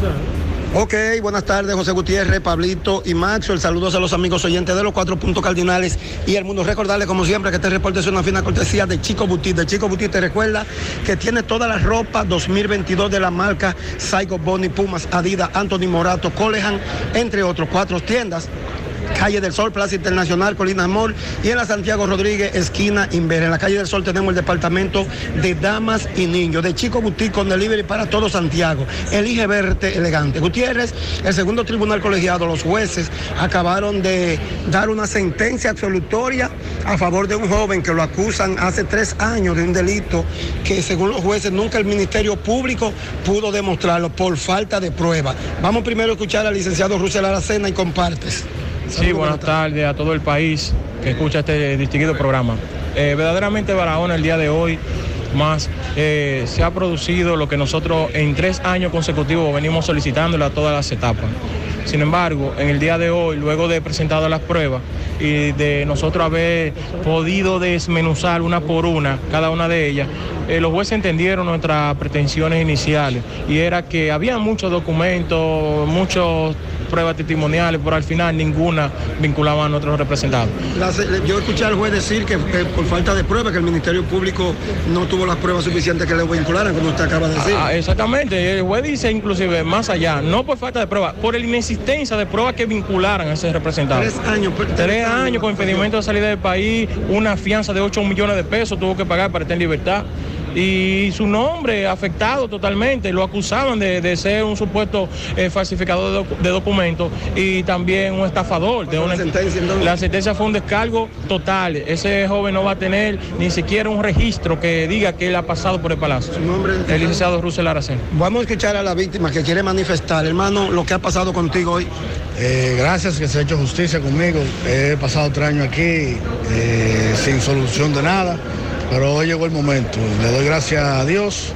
S24: Ok, buenas tardes, José Gutiérrez, Pablito y Maxo. El saludos a los amigos oyentes de los cuatro puntos cardinales y el mundo. Recordarles, como siempre, que este reporte es una fina cortesía de Chico Butit. De Chico Butit te recuerda que tiene toda la ropa 2022 de la marca Saigo Bonnie, Pumas, Adidas, Anthony Morato, Colehan, entre otros cuatro tiendas. Calle del Sol, Plaza Internacional, Colina Mall y en la Santiago Rodríguez, esquina Inver. En la Calle del Sol tenemos el departamento de damas y niños, de Chico Boutique con delivery para todo Santiago. Elige verte elegante. Gutiérrez, el segundo tribunal colegiado, los jueces acabaron de dar una sentencia absolutoria a favor de un joven que lo acusan hace tres años de un delito que según los jueces nunca el Ministerio Público pudo demostrarlo por falta de prueba. Vamos primero a escuchar al licenciado Russell Aracena y compartes.
S25: Sí, buenas tardes a todo el país que escucha este distinguido programa. Eh, verdaderamente Barahona el día de hoy más eh, se ha producido lo que nosotros en tres años consecutivos venimos solicitándole a todas las etapas. Sin embargo, en el día de hoy, luego de presentado las pruebas y de nosotros haber podido desmenuzar una por una cada una de ellas, eh, los jueces entendieron nuestras pretensiones iniciales y era que había muchos documentos, muchas pruebas testimoniales, pero al final ninguna vinculaba a nuestros representados.
S24: Yo escuché al juez decir que, que por falta de pruebas, que el Ministerio Público no tuvo las pruebas suficientes que le vincularan, como usted acaba de decir.
S25: Ah, exactamente, el juez dice inclusive más allá, no por falta de pruebas, por la inexistencia de pruebas que vincularan a ese representante.
S24: Tres años. pues,
S25: Tres años con impedimento de salida del país, una fianza de 8 millones de pesos tuvo que pagar para estar en libertad. Y su nombre afectado totalmente, lo acusaban de, de ser un supuesto eh, falsificador de, docu- de documentos y también un estafador. De una, la sentencia fue un descargo total. Ese joven no va a tener ni siquiera un registro que diga que él ha pasado por el palacio. El licenciado Russell Aracena.
S24: Vamos a escuchar a la víctima que quiere manifestar, hermano, lo que ha pasado contigo hoy.
S26: Eh, gracias que se ha hecho justicia conmigo. He pasado tres años aquí eh, sin solución de nada, pero hoy llegó el momento. Le doy gracias a Dios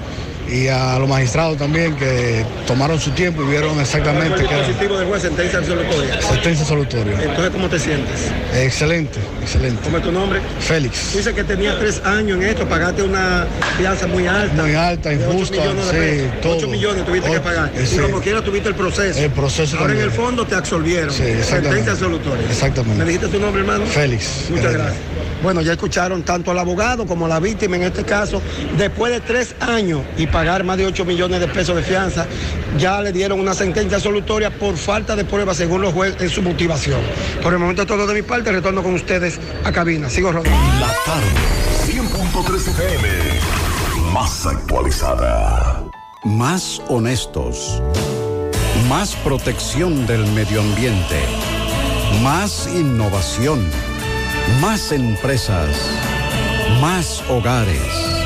S26: y a los magistrados también que tomaron su tiempo y vieron exactamente era
S24: dispositivo del juez, sentencia absolutoria.
S26: sentencia solutoria.
S24: Entonces, ¿cómo te sientes?
S26: Excelente, excelente.
S24: ¿Cómo es tu nombre?
S26: Félix.
S24: Dice que tenías tres años en esto, pagaste una fianza muy alta.
S26: Muy alta, injusta, sí, todo.
S24: Ocho millones tuviste que pagar.
S26: eh,
S24: Y
S26: sí.
S24: como quiera tuviste el proceso.
S26: El proceso
S24: Ahora en el fondo te absolvieron.
S26: Sí.
S24: Sentencia absolutoria.
S26: Exactamente.
S24: ¿Me dijiste tu nombre, hermano?
S26: Félix.
S24: Muchas
S26: Heredia.
S24: gracias. Bueno, ya escucharon tanto al abogado como a la víctima en este caso. Después de tres años y pagar más de 8 millones de pesos de fianza, ya le dieron una sentencia absolutoria por falta de pruebas según los jueces en su motivación. Por el momento todo de mi parte, retorno con ustedes a cabina. Sigo rodando.
S7: La tarde, 100.3 FM, más actualizada.
S27: Más honestos. Más protección del medio ambiente. Más innovación. Más empresas. Más hogares.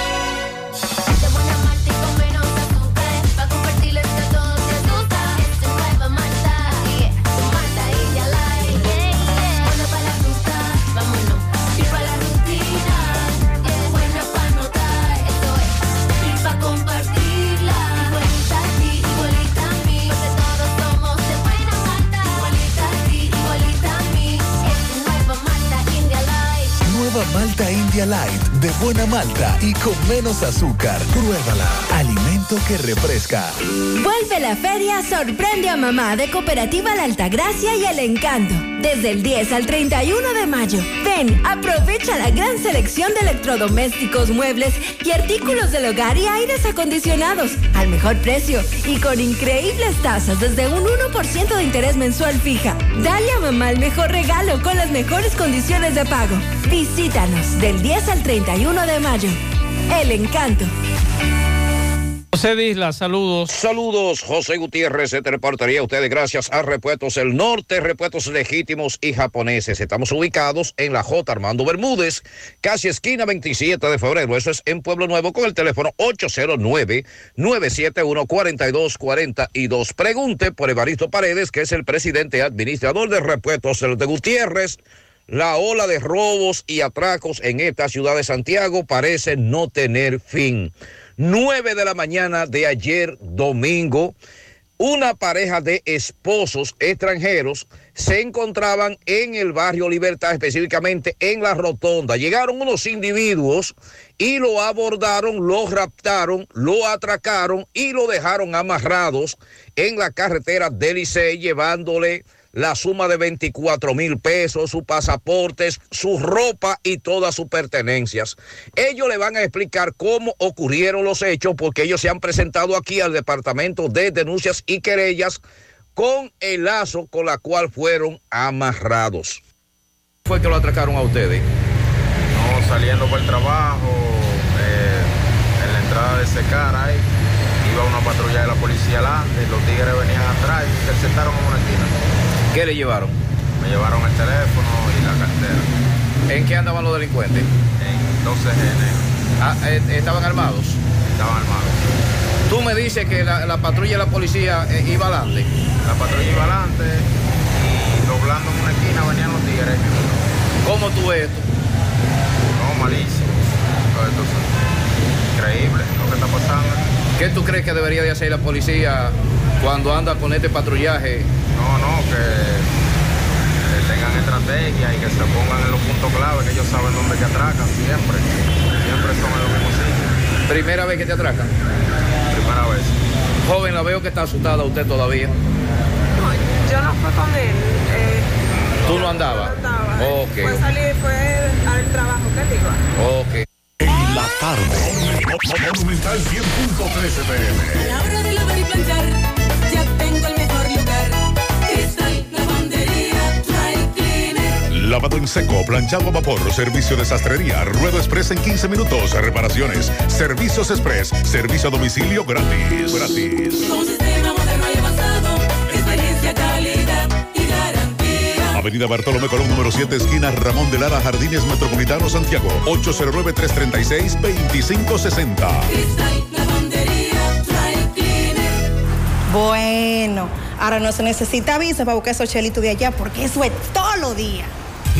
S28: Malta India Light, de buena malta
S29: y con menos azúcar. Pruébala. Alimento que refresca.
S30: Vuelve la feria Sorprende a Mamá de Cooperativa La Altagracia y El Encanto. Desde el 10 al 31 de mayo. Ven, aprovecha la gran selección de electrodomésticos, muebles y artículos del hogar y aires acondicionados al mejor precio y con increíbles tasas desde un 1% de interés mensual fija. Dale a mamá el mejor regalo con las mejores condiciones de pago. Visítanos del 10 al 31 de mayo. El Encanto.
S9: José Disla, saludos.
S31: Saludos, José Gutiérrez, se te reportaría a ustedes gracias a Repuestos El Norte, Repuestos Legítimos y Japoneses. Estamos ubicados en la J. Armando Bermúdez, casi esquina 27 de febrero. Eso es en Pueblo Nuevo con el teléfono 809-971-4242. Pregunte por Evaristo Paredes, que es el presidente administrador de Repuestos El de Gutiérrez. La ola de robos y atracos en esta ciudad de Santiago parece no tener fin. 9 de la mañana de ayer domingo, una pareja de esposos extranjeros se encontraban en el barrio Libertad, específicamente en la rotonda. Llegaron unos individuos y lo abordaron, lo raptaron, lo atracaron y lo dejaron amarrados en la carretera del Licey, llevándole la suma de 24 mil pesos, sus pasaportes, su ropa y todas sus pertenencias. Ellos le van a explicar cómo ocurrieron los hechos porque ellos se han presentado aquí al Departamento de Denuncias y Querellas con el lazo con la cual fueron amarrados. ¿Fue que lo atracaron a ustedes?
S32: No, saliendo por el trabajo, eh, en la entrada de Secar ahí, iba una patrulla de la policía adelante, los tigres venían atrás y se sentaron en una esquina.
S31: ¿Qué le llevaron?
S32: Me llevaron el teléfono y la cartera.
S31: ¿En qué andaban los delincuentes?
S32: En 12 GN.
S31: Ah, eh, ¿Estaban armados?
S32: Estaban armados.
S31: Tú me dices que la, la patrulla de la policía eh, iba adelante.
S32: La patrulla iba adelante y doblando en una esquina venían los tigres.
S31: ¿Cómo tú ves esto?
S32: No, malísimo. Esto sí. increíble lo que está pasando.
S31: ¿Qué tú crees que debería de hacer la policía cuando anda con este patrullaje?
S32: No, no, que tengan estrategia y que se pongan en los puntos clave, que ellos saben dónde que atracan siempre. Siempre son en los mismos sitios.
S31: Primera vez que te atracan.
S32: Primera vez.
S31: Joven, la veo que está asustada usted todavía.
S33: Yo no fui con él. Eh,
S31: ¿Tú no andabas? Ok,
S33: fue salir, fue al trabajo que iba.
S31: ok.
S7: En la tarde. Monumental 100.13 pm.
S28: la hora de lavar y planchar, ya tengo el mejor lugar. Cristal Lavandería Dry Cleaner.
S7: Lavado en seco, planchado a vapor, servicio de sastrería, ruedo express en 15 minutos, reparaciones, servicios express, servicio a domicilio gratis. Gratis.
S28: Con sistema
S7: Avenida Bartolomé Colón, número 7, esquina Ramón de Lara, Jardines Metropolitano, Santiago. 809-336-2560.
S28: Cristal Lavandería Dry Cleaner.
S34: Bueno, ahora no se necesita visa para buscar esos chelitos de allá porque eso es todo lo día.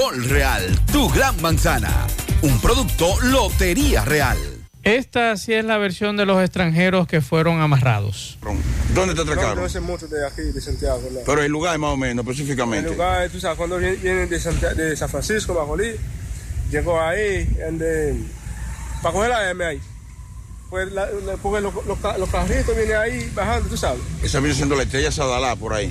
S3: Real, tu gran manzana. Un producto Lotería Real.
S9: Esta sí es la versión de los extranjeros que fueron amarrados.
S35: ¿Dónde te
S25: No,
S35: atracaron?
S25: no sé mucho de aquí, de Santiago. ¿no?
S35: Pero el lugar más o menos,
S25: El
S35: específicamente.
S25: lugar, tú sabes, cuando vienen de, de San Francisco, Bajolí, llegó ahí, donde, para coger la M ahí. Pues la- la- porque los, los ca- los carritos vienen ahí bajando, tú sabes.
S35: Esa viene siendo la estrella Sadalá por ahí.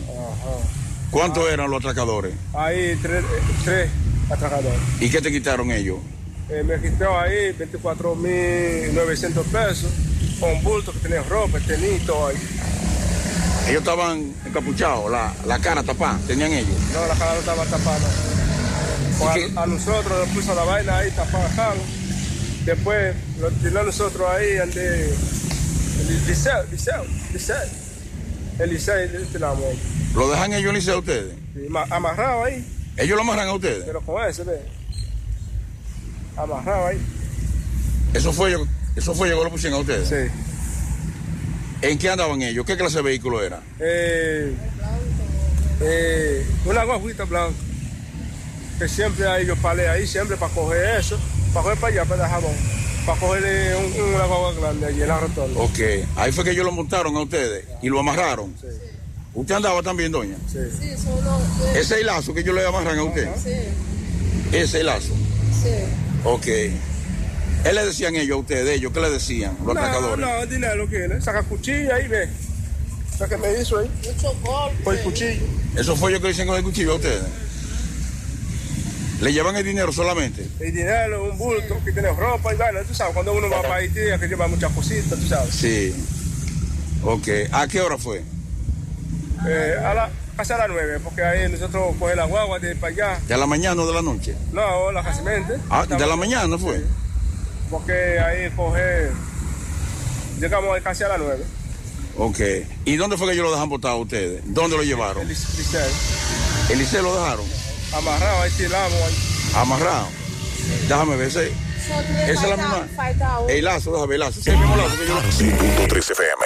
S35: ¿Cuántos eran los atracadores?
S25: Ahí tres, eh, tres atracadores.
S35: ¿Y qué te quitaron ellos?
S25: Eh, me quitó ahí 24.900 pesos con bulto que tenía ropa, tenía todo ahí.
S35: Ellos estaban encapuchados, la, la cara tapada, tenían ellos.
S25: No, la cara no estaba tapada. Pues a, a nosotros nos puso la vaina ahí tapada acá. Después lo tiró a nosotros ahí ande el liceo, liceo, liceo. El liceo tiramos ahí.
S35: ¿Lo dejan ellos en liceo a ustedes?
S25: Ma- amarrado ahí,
S35: ¿Ellos lo amarran a ustedes?
S25: pero con ese, ve. Amarrado ahí.
S35: Eso fue ellos, eso fue ellos que lo pusieron a ustedes.
S25: Sí.
S35: ¿En qué andaban ellos? ¿Qué clase de vehículo era?
S25: Eh, eh, una guaguita blanca. Que siempre hay yo palé ahí, siempre para coger eso, para coger para allá, para el jabón. Para cogerle un- una guagua grande allí en la rotonda.
S35: Ok, ahí fue que ellos lo montaron a ustedes y lo amarraron. ¿Usted andaba también, doña?
S25: Sí.
S33: Sí, solo.
S35: Ese es el lazo que ellos le amarran a usted.
S33: Sí,
S35: Ese es el lazo.
S33: sí.
S35: Ok. ¿Qué le decían ellos a ustedes? ¿Ellos qué le decían? Los
S25: no,
S35: atracadores.
S25: no, dinero lo quiere. Saca cuchilla ahí, ve. Lo que me hizo ahí.
S33: Mucho golpe.
S25: Por el cuchillo.
S35: Eso fue ellos que dicen con el cuchillo a ustedes. ¿Le llevan el dinero solamente?
S25: El dinero, un bulto, que tiene ropa y vaina. Tú sabes, cuando uno va para Haití, hay que lleva muchas cositas, tú sabes.
S35: Sí. Ok. ¿A qué hora fue?
S25: Eh, a la, casi a las nueve, porque ahí nosotros cogemos la guagua de para allá.
S35: ¿De la mañana o de la noche?
S25: No, la casimente.
S35: Ah, de la mañana fue.
S25: Porque ahí coge. Llegamos casi a las nueve.
S35: Ok. ¿Y dónde fue que ellos lo dejan botado a ustedes? ¿Dónde lo llevaron?
S25: El liceo.
S35: ¿El liceo lo dejaron?
S25: Amarrado, ahí tiramos ahí.
S35: Amarrado. Déjame ver. Ese, esa es la misma. El lazo, déjame ver el lazo. Sí, el mismo lazo que yo.
S7: 100.3 FM.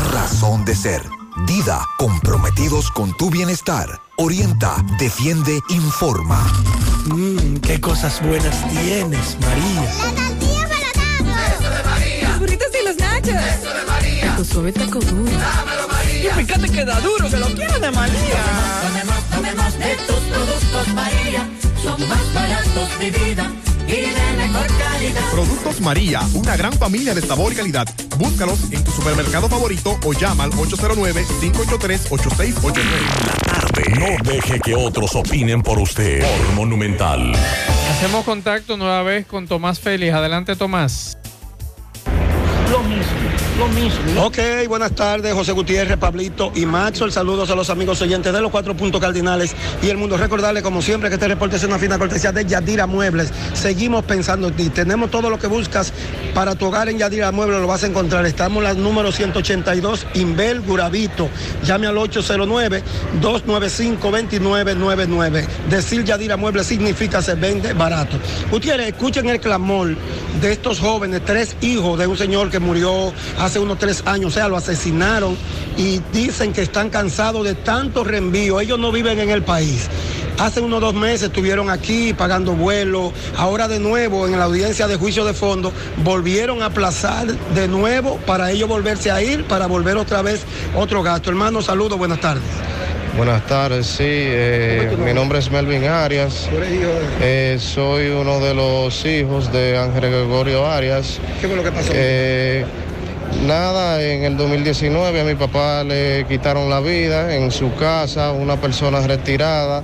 S36: razón de ser. Dida, comprometidos con tu bienestar. Orienta, defiende, informa.
S37: Mmm, qué cosas buenas tienes, María.
S28: La tortilla para Eso de María.
S30: Los burritos y los nachos.
S28: Eso de María.
S30: Tu suave taco duro.
S28: Dámelo, María.
S37: Y fíjate que da duro, que lo quiero de María.
S28: Tomemos, tomemos de tus productos, María. Son más baratos de vida.
S38: Y de mejor calidad.
S39: Productos María, una gran familia de sabor y calidad. Búscalos en tu supermercado favorito o llama al 809-583-8689.
S7: No deje que otros opinen por usted. Por Monumental.
S9: Hacemos contacto nueva vez con Tomás Félix. Adelante, Tomás.
S24: Lo mismo, lo mismo. Ok, buenas tardes, José Gutiérrez, Pablito y Maxwell. Saludos a los amigos oyentes de los cuatro puntos cardinales y el mundo. Recordarles, como siempre, que este reporte es una fina cortesía de Yadira Muebles. Seguimos pensando en ti. Tenemos todo lo que buscas para tu hogar en Yadira Muebles, lo vas a encontrar. Estamos en la número 182, Inbel Guravito. Llame al 809-295-2999. Decir Yadira Muebles significa se vende barato. Gutiérrez, escuchen el clamor de estos jóvenes, tres hijos de un señor que murió hace unos tres años, o sea, lo asesinaron y dicen que están cansados de tanto reenvío. Ellos no viven en el país. Hace unos dos meses estuvieron aquí pagando vuelos. Ahora de nuevo en la audiencia de juicio de fondo volvieron a aplazar de nuevo para ellos volverse a ir, para volver otra vez otro gasto. Hermano, saludos, buenas tardes.
S40: Buenas tardes, sí, eh, mi nombre es Melvin Arias. Eh, soy uno de los hijos de Ángel Gregorio Arias.
S24: ¿Qué fue lo que pasó?
S40: Eh, nada, en el 2019 a mi papá le quitaron la vida en su casa, una persona retirada.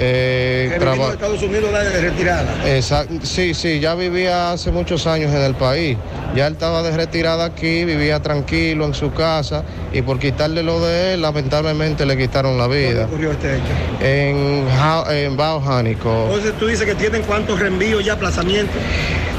S40: Eh, traba-
S24: de Estados Unidos de retirada.
S40: Exacto, sí, sí, ya vivía hace muchos años en el país. Ya él estaba de retirada aquí, vivía tranquilo en su casa y por quitarle lo de él, lamentablemente le quitaron la
S24: ¿Dónde
S40: vida.
S24: ocurrió este hecho?
S40: En, en Bao Jánico.
S24: Entonces tú dices que tienen cuántos reenvíos ya, aplazamientos.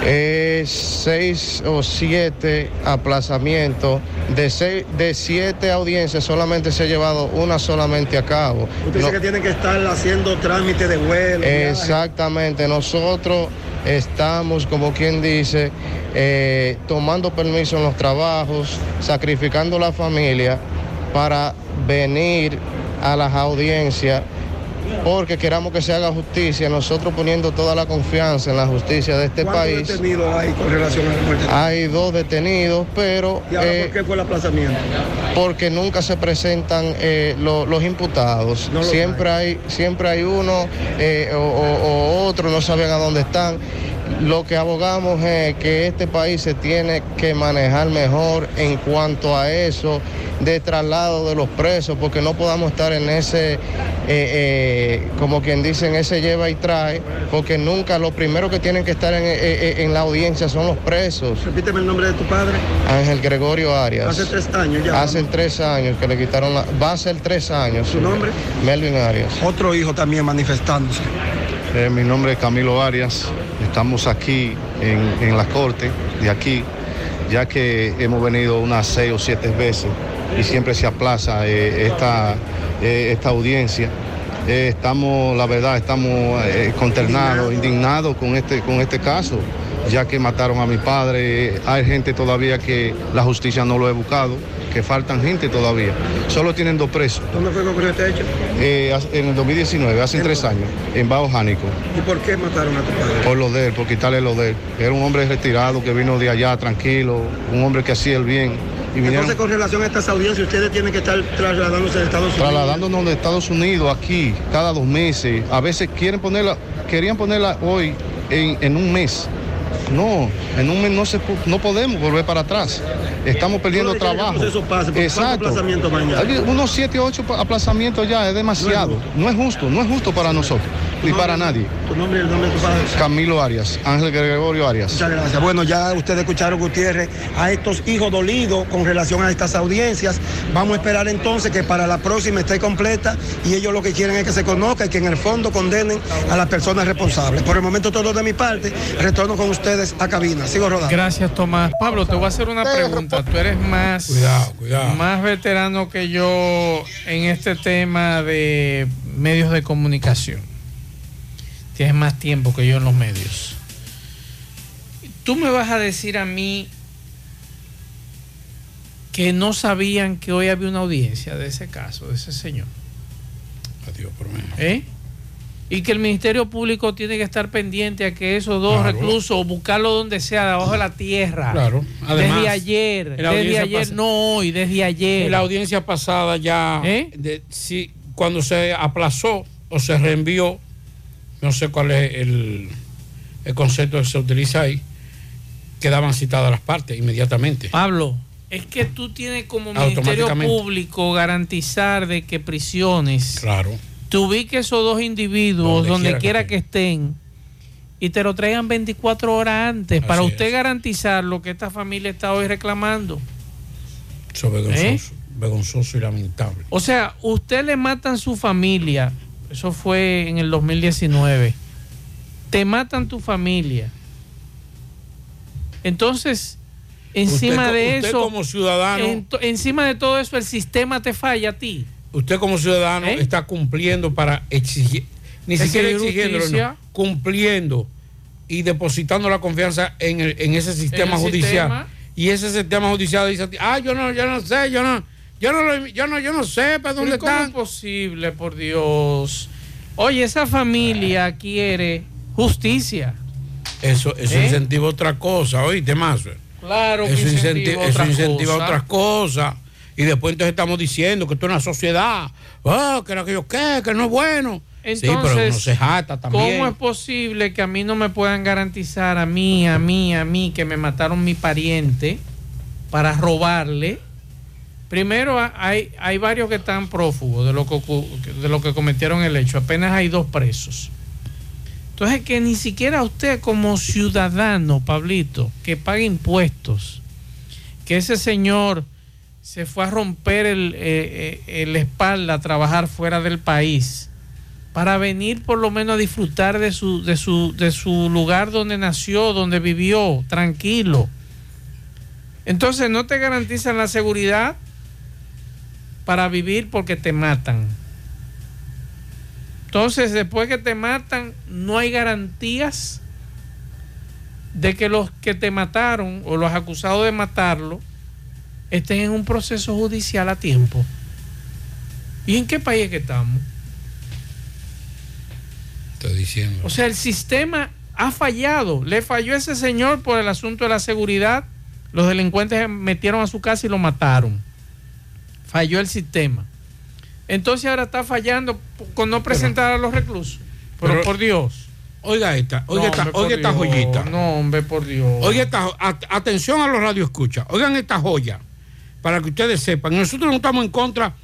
S40: Eh, seis o siete aplazamientos. De, seis, de siete audiencias solamente se ha llevado una solamente a cabo.
S24: Usted dice que tienen que estar haciendo trámite de vuelo.
S40: Exactamente, nosotros estamos, como quien dice, eh, tomando permiso en los trabajos, sacrificando la familia para venir a las audiencias porque queramos que se haga justicia, nosotros poniendo toda la confianza en la justicia de este
S24: ¿Cuántos
S40: país.
S24: detenidos hay con relación a la muerte?
S40: Hay dos detenidos, pero
S24: ¿Y ahora
S40: eh,
S24: por qué fue el aplazamiento?
S40: porque nunca se presentan eh, lo- los imputados.
S24: No los
S40: siempre hay. siempre hay uno eh, o, o- o otro, no saben a dónde están. Lo que abogamos es que este país se tiene que manejar mejor en cuanto a eso de traslado de los presos, porque no podamos estar en ese, eh, eh, como quien dice, en ese lleva y trae, porque nunca, lo primero que tienen que estar en, eh, en la audiencia son los presos.
S24: Repíteme el nombre de tu padre.
S40: Ángel Gregorio Arias.
S24: Hace tres años ya.
S40: Hace tres años que le quitaron la... Va a ser tres años.
S24: ¿Su nombre?
S40: Melvin Arias.
S24: Otro hijo también manifestándose.
S41: Eh, mi nombre es Camilo Arias. Estamos aquí en, en la corte de aquí, ya que hemos venido unas seis o siete veces y siempre se aplaza eh, esta, eh, esta audiencia. Eh, estamos, la verdad, estamos consternados, indignados con este, con este caso, ya que mataron a mi padre. Hay gente todavía que la justicia no lo ha buscado, que faltan gente todavía. Solo tienen dos presos.
S24: ¿Dónde fue que ocurrió este hecho?
S41: En el 2019, hace tres años, en Bajo Jánico
S24: ¿Y por qué mataron a tu padre?
S41: por lo de él, por quitarle lo de él. Era un hombre retirado que vino de allá tranquilo, un hombre que hacía el bien. Y
S24: Entonces, con relación a estas audiencias, ustedes tienen que estar trasladándose de Estados Unidos.
S41: trasladándonos de Estados Unidos aquí cada dos meses. A veces quieren ponerla, querían ponerla hoy en, en un mes. No, en un mes no, se, no podemos volver para atrás. Estamos perdiendo trabajo. Hay Unos siete, ocho pa- aplazamientos ya es demasiado. No es justo, no es justo para nosotros ni para nadie.
S24: Tu nombre el nombre de tu padre.
S41: Camilo Arias, Ángel Gregorio Arias.
S24: Muchas gracias. Bueno, ya ustedes escucharon, Gutiérrez, a estos hijos dolidos con relación a estas audiencias. Vamos a esperar entonces que para la próxima esté completa y ellos lo que quieren es que se conozca y que en el fondo condenen a las personas responsables. Por el momento todo de mi parte. Retorno con ustedes a cabina. Sigo rodando.
S9: Gracias, Tomás. Pablo, te voy a hacer una pregunta. Tú eres más,
S10: Cuidado, cuidado.
S9: más veterano que yo en este tema de medios de comunicación. Tienes más tiempo que yo en los medios. Tú me vas a decir a mí que no sabían que hoy había una audiencia de ese caso, de ese señor.
S10: Adiós, por menos.
S9: ¿Eh? Y que el Ministerio Público tiene que estar pendiente a que esos dos
S10: Claro.
S9: reclusos, buscarlo donde sea, debajo de la tierra.
S10: Claro. Además,
S9: desde ayer, desde ayer,
S10: pasa-
S9: no hoy, desde ayer.
S10: En la audiencia pasada ya,
S9: ¿Eh?
S10: de- sí, cuando se aplazó o se reenvió, no sé cuál es el, el concepto que se utiliza ahí, quedaban citadas las partes inmediatamente.
S9: Pablo, es que tú tienes como Ministerio. Público garantizar de que prisiones
S10: Claro.
S9: Te ubiques esos dos individuos
S10: Donde
S9: donde,
S10: quiera
S9: quiera,
S10: que
S9: estén y te lo traigan 24 horas antes para usted garantizar lo que esta familia está hoy reclamando.
S10: Eso es vergonzoso, vergonzoso y lamentable.
S9: O sea, usted le matan su familia, eso fue en el 2019, te matan tu familia. Entonces, encima
S10: Usted
S9: de
S10: usted
S9: eso,
S10: como ciudadano-
S9: encima de todo eso, el sistema te falla a ti.
S10: Usted como ciudadano
S9: ¿Eh?
S10: está cumpliendo para exigir, ni siquiera exigiéndolo,
S9: justicia.
S10: no, cumpliendo y depositando la confianza en, el- en ese sistema
S9: En
S10: judicial.
S9: sistema.
S10: Y ese sistema judicial dice, ah, yo no, yo no sé, yo no, yo no, lo- yo no, yo no sé para dónde
S9: Pero ¿Cómo es posible, por Dios? Oye, esa familia quiere justicia.
S10: Eso, eso
S9: ¿Eh?
S10: incentiva otra cosa, oíste más.
S9: Claro que
S10: Eso, incenti-
S9: incentiva
S10: eso
S9: otras
S10: incentiva
S9: cosas.
S10: otras cosas. Y después entonces estamos diciendo que esto es una sociedad, ah, que era aquello que, que no es bueno. sí, pero
S9: Entonces,
S10: uno se jata también.
S9: ¿Cómo es posible que a mí no me puedan garantizar a mí, a mí, a mí, que me mataron mi pariente para robarle? Primero, ha- hay, hay varios que están prófugos de lo que, de lo que cometieron el hecho. Apenas hay dos presos. Entonces, que ni siquiera usted como ciudadano, Pablito, que paga impuestos, que ese señor se fue a romper el, eh, eh, el espalda a trabajar fuera del país para venir por lo menos a disfrutar de su, de su, de su lugar donde nació, donde vivió, tranquilo. Entonces no te garantizan la seguridad para vivir porque te matan. Entonces después que te matan no hay garantías de que los que te mataron o los acusados de matarlo estén en un proceso judicial a tiempo. ¿Y en qué país es que estamos?
S10: Estoy diciendo.
S9: O sea, el sistema ha fallado. Le falló a ese señor por el asunto de la seguridad. Los delincuentes metieron a su casa y lo mataron. Falló el sistema. Entonces ahora está fallando con no presentar a los reclusos. Pero,
S10: pero-
S9: por Dios.
S10: Oiga esta, oiga
S9: No,
S10: esta,
S9: hombre,
S10: oiga esta
S9: Dios.
S10: joyita.
S9: No, hombre, por Dios.
S10: Oiga esta, atención a los radioescuchas. Oigan esta joya, para que ustedes sepan. Nosotros no estamos en contra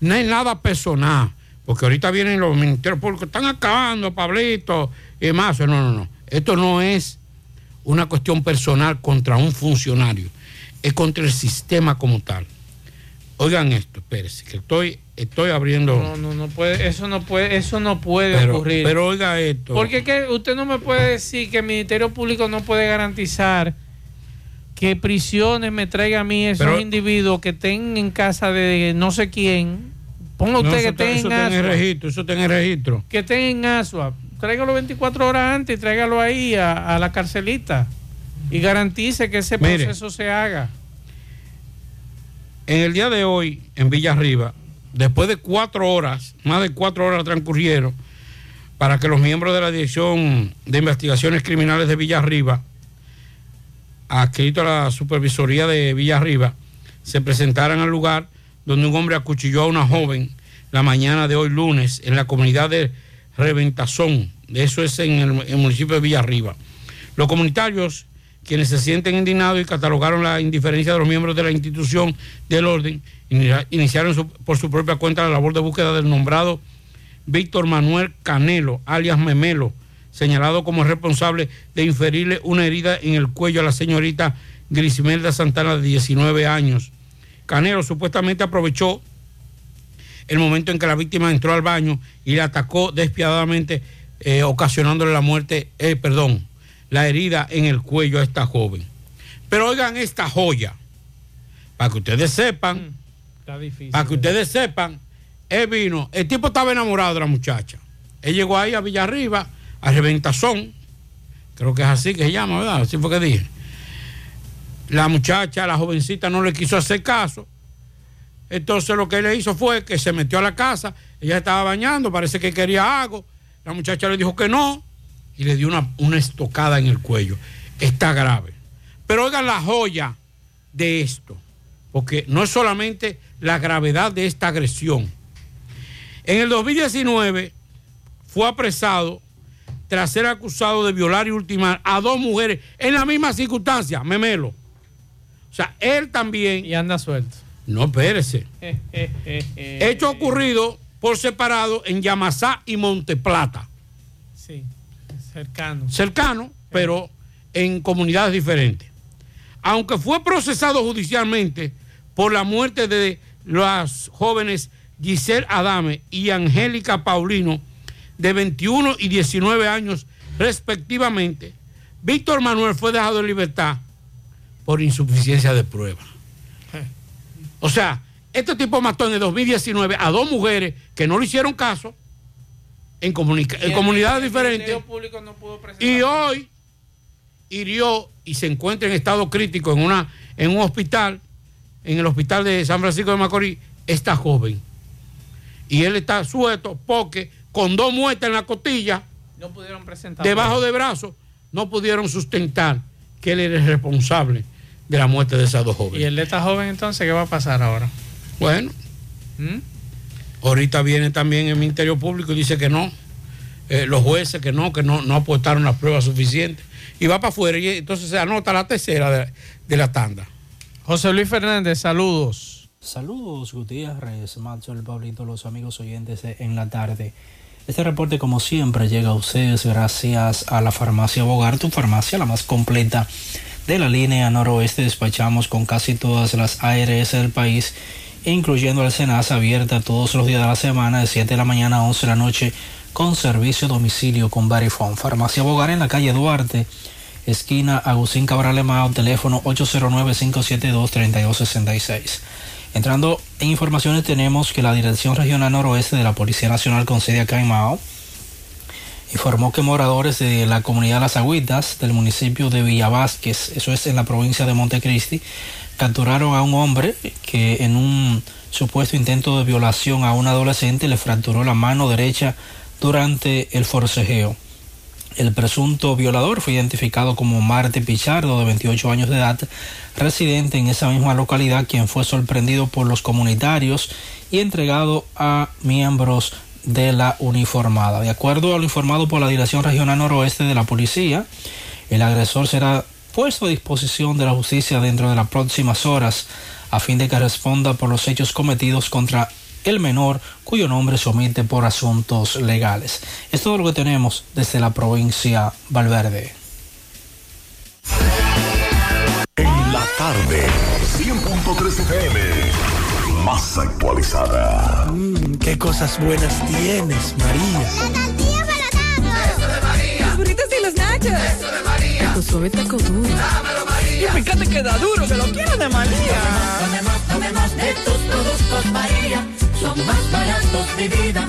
S10: de nada personal, porque ahorita vienen los ministerios públicos, están acabando, Pablito y más. No, no, no. Esto no es una cuestión personal contra un funcionario, es contra el sistema como tal. Oigan esto, espérense, que estoy, estoy abriendo.
S9: No, no, no puede, eso no puede, eso no puede
S10: pero,
S9: ocurrir.
S10: pero oiga esto.
S9: Porque que usted no me puede decir que el Ministerio Público no puede garantizar que prisiones me traiga a mí esos
S10: Pero-
S9: individuos que estén en casa de no sé quién. Ponga
S10: No,
S9: usted que estén
S10: eso
S9: en Asua.
S10: registro, eso está en el registro.
S9: Que estén en Asua. Tráigalo 24 horas antes y tráigalo ahí a, a la carcelita. Y garantice que ese
S10: Mire.
S9: proceso se haga.
S10: En el día de hoy, en Villarriba, después de cuatro horas, más de cuatro horas transcurrieron para que los miembros de la Dirección de Investigaciones Criminales de Villarriba, adscrito a la Supervisoría de Villarriba, se presentaran al lugar donde un hombre acuchilló a una joven la mañana de hoy lunes en la comunidad de Reventazón. Eso es en el, municipio de Villarriba. Los comunitarios, quienes se sienten indignados y catalogaron la indiferencia de los miembros de la institución del orden, ini- iniciaron por su propia cuenta la labor de búsqueda del nombrado Víctor Manuel Canelo, alias Memelo, señalado como responsable de inferirle una herida en el cuello a la señorita Grisimelda Santana de 19 años. Canelo supuestamente aprovechó el momento en que la víctima entró al baño y le atacó despiadadamente, eh, ocasionándole la muerte, eh, perdón, la herida en el cuello a esta joven. Pero oigan esta joya, para que ustedes sepan,
S9: Está difícil.
S10: para que ustedes sepan, él vino, el tipo estaba enamorado de la muchacha. Él llegó ahí a Villarriba, a Reventazón, creo que es así que se llama, ¿verdad? Así fue que dije. La muchacha, la jovencita, no le quiso hacer caso. Entonces lo que él le hizo fue que se metió a la casa, ella estaba bañando, parece que quería algo. La muchacha le dijo que no y le dio una, una estocada en el cuello. Está grave. Pero oigan la joya de esto, porque no es solamente la gravedad de esta agresión. En el 2019 fue apresado tras ser acusado de violar y ultimar a dos mujeres en la misma circunstancia, memelo. O sea, él también.
S9: Y anda suelto.
S10: No, espérese. *laughs* Hecho ocurrido por separado en Yamasá y Monteplata.
S9: Sí, cercano.
S10: Cercano, pero en comunidades diferentes. Aunque fue procesado judicialmente por la muerte de las jóvenes Giselle Adame y Angélica Paulino, de 21 y 19 años respectivamente, Víctor Manuel fue dejado en libertad por insuficiencia de prueba. O sea, este tipo mató en el 2019 a dos mujeres que no le hicieron caso en, comunidades diferentes. Y hoy hirió y se encuentra en estado crítico en, una, en un hospital, en el hospital de San Francisco de Macorís, esta joven. Y él está suelto porque con dos muertes en la costilla,
S9: No pudieron presentar.
S10: debajo de brazos, no pudieron sustentar que él era el responsable de la muerte de esas dos jóvenes.
S9: ¿Y el de esta joven entonces qué va a pasar ahora?
S10: Bueno,
S9: ¿Mm?
S10: ahorita viene también el Ministerio Público y dice que no. Eh, los jueces que no, que no, no aportaron las pruebas suficientes. Y va para afuera y entonces se anota la tercera de, de la tanda.
S9: José Luis Fernández, saludos.
S38: Saludos Gutiérrez, Maxwell, Pablito, los amigos oyentes de en la tarde. Este reporte como siempre llega a ustedes gracias a la farmacia Bogar, tu farmacia la más completa de la línea noroeste. Despachamos con casi todas las ARS del país, incluyendo el Senasa abierta todos los días de la semana de 7 de la mañana a 11 de la noche con servicio a domicilio con Verifone. Farmacia Bogar en la calle Duarte, esquina Agustín Cabral Emao, teléfono 809-572-3266. Entrando en informaciones tenemos que la Dirección Regional Noroeste de la Policía Nacional con sede acá en Mao informó que moradores de la comunidad Las Agüitas del municipio de Villavásquez, eso es en la provincia de Montecristi, capturaron a un hombre que en un supuesto intento de violación a un adolescente le fracturó la mano derecha durante el forcejeo. El presunto violador fue identificado como Marte Pichardo, de 28 años de edad, residente en esa misma localidad, quien fue sorprendido por los comunitarios y entregado a miembros de la uniformada. De acuerdo a lo informado por la Dirección Regional Noroeste de la Policía, el agresor será puesto a disposición de la justicia dentro de las próximas horas a fin de que responda por los hechos cometidos contra el menor cuyo nombre se omite por asuntos legales. Es todo lo que tenemos desde la provincia Valverde.
S42: En la tarde, 100.3 FM, más actualizada.
S26: Mm, qué cosas buenas tienes, María.
S43: Eso de María.
S44: Los burritos y los nachos.
S43: Eso de María.
S44: Tu suave taco duro.
S43: Dámelo, María.
S44: Y fíjate que da duro, que lo quiero de María.
S43: Tomemos, tomemos de tus productos, María. Son más baratos, mi vida.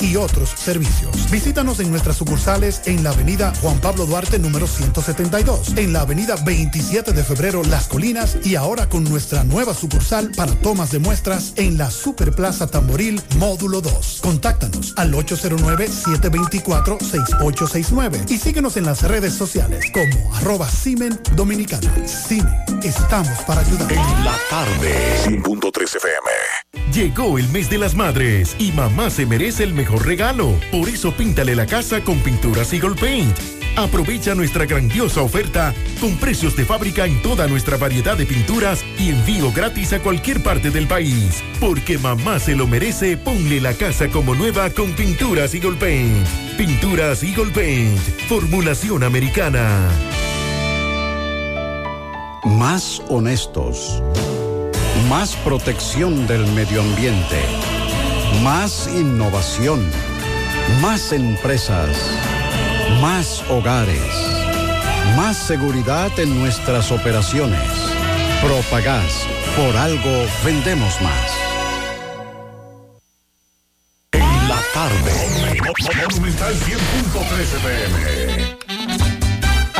S45: y otros servicios. Visítanos en nuestras sucursales en la avenida Juan Pablo Duarte número 172, en la avenida 27 de febrero Las Colinas y ahora con nuestra nueva sucursal para tomas de muestras en la Superplaza Tamboril Módulo 2. Contáctanos al 809-724-6869 y síguenos en las redes sociales como arroba Simen Dominicana. Cine, estamos para ayudar.
S42: En la tarde, 100.3 FM. Llegó el mes de las madres y mamá se merece el mejor regalo. Por eso píntale la casa con pinturas Eagle Paint. Aprovecha nuestra grandiosa oferta con precios de fábrica en toda nuestra variedad de pinturas y envío gratis a cualquier parte del país. Porque mamá se lo merece, ponle la casa como nueva con pinturas Eagle Paint. Pinturas Eagle Paint, formulación americana.
S27: Más honestos. Más protección del medio ambiente. Más innovación. Más empresas. Más hogares. Más seguridad en nuestras operaciones. Propagás. Por algo vendemos más.
S42: En la tarde,
S7: Monumental 100.13 pm.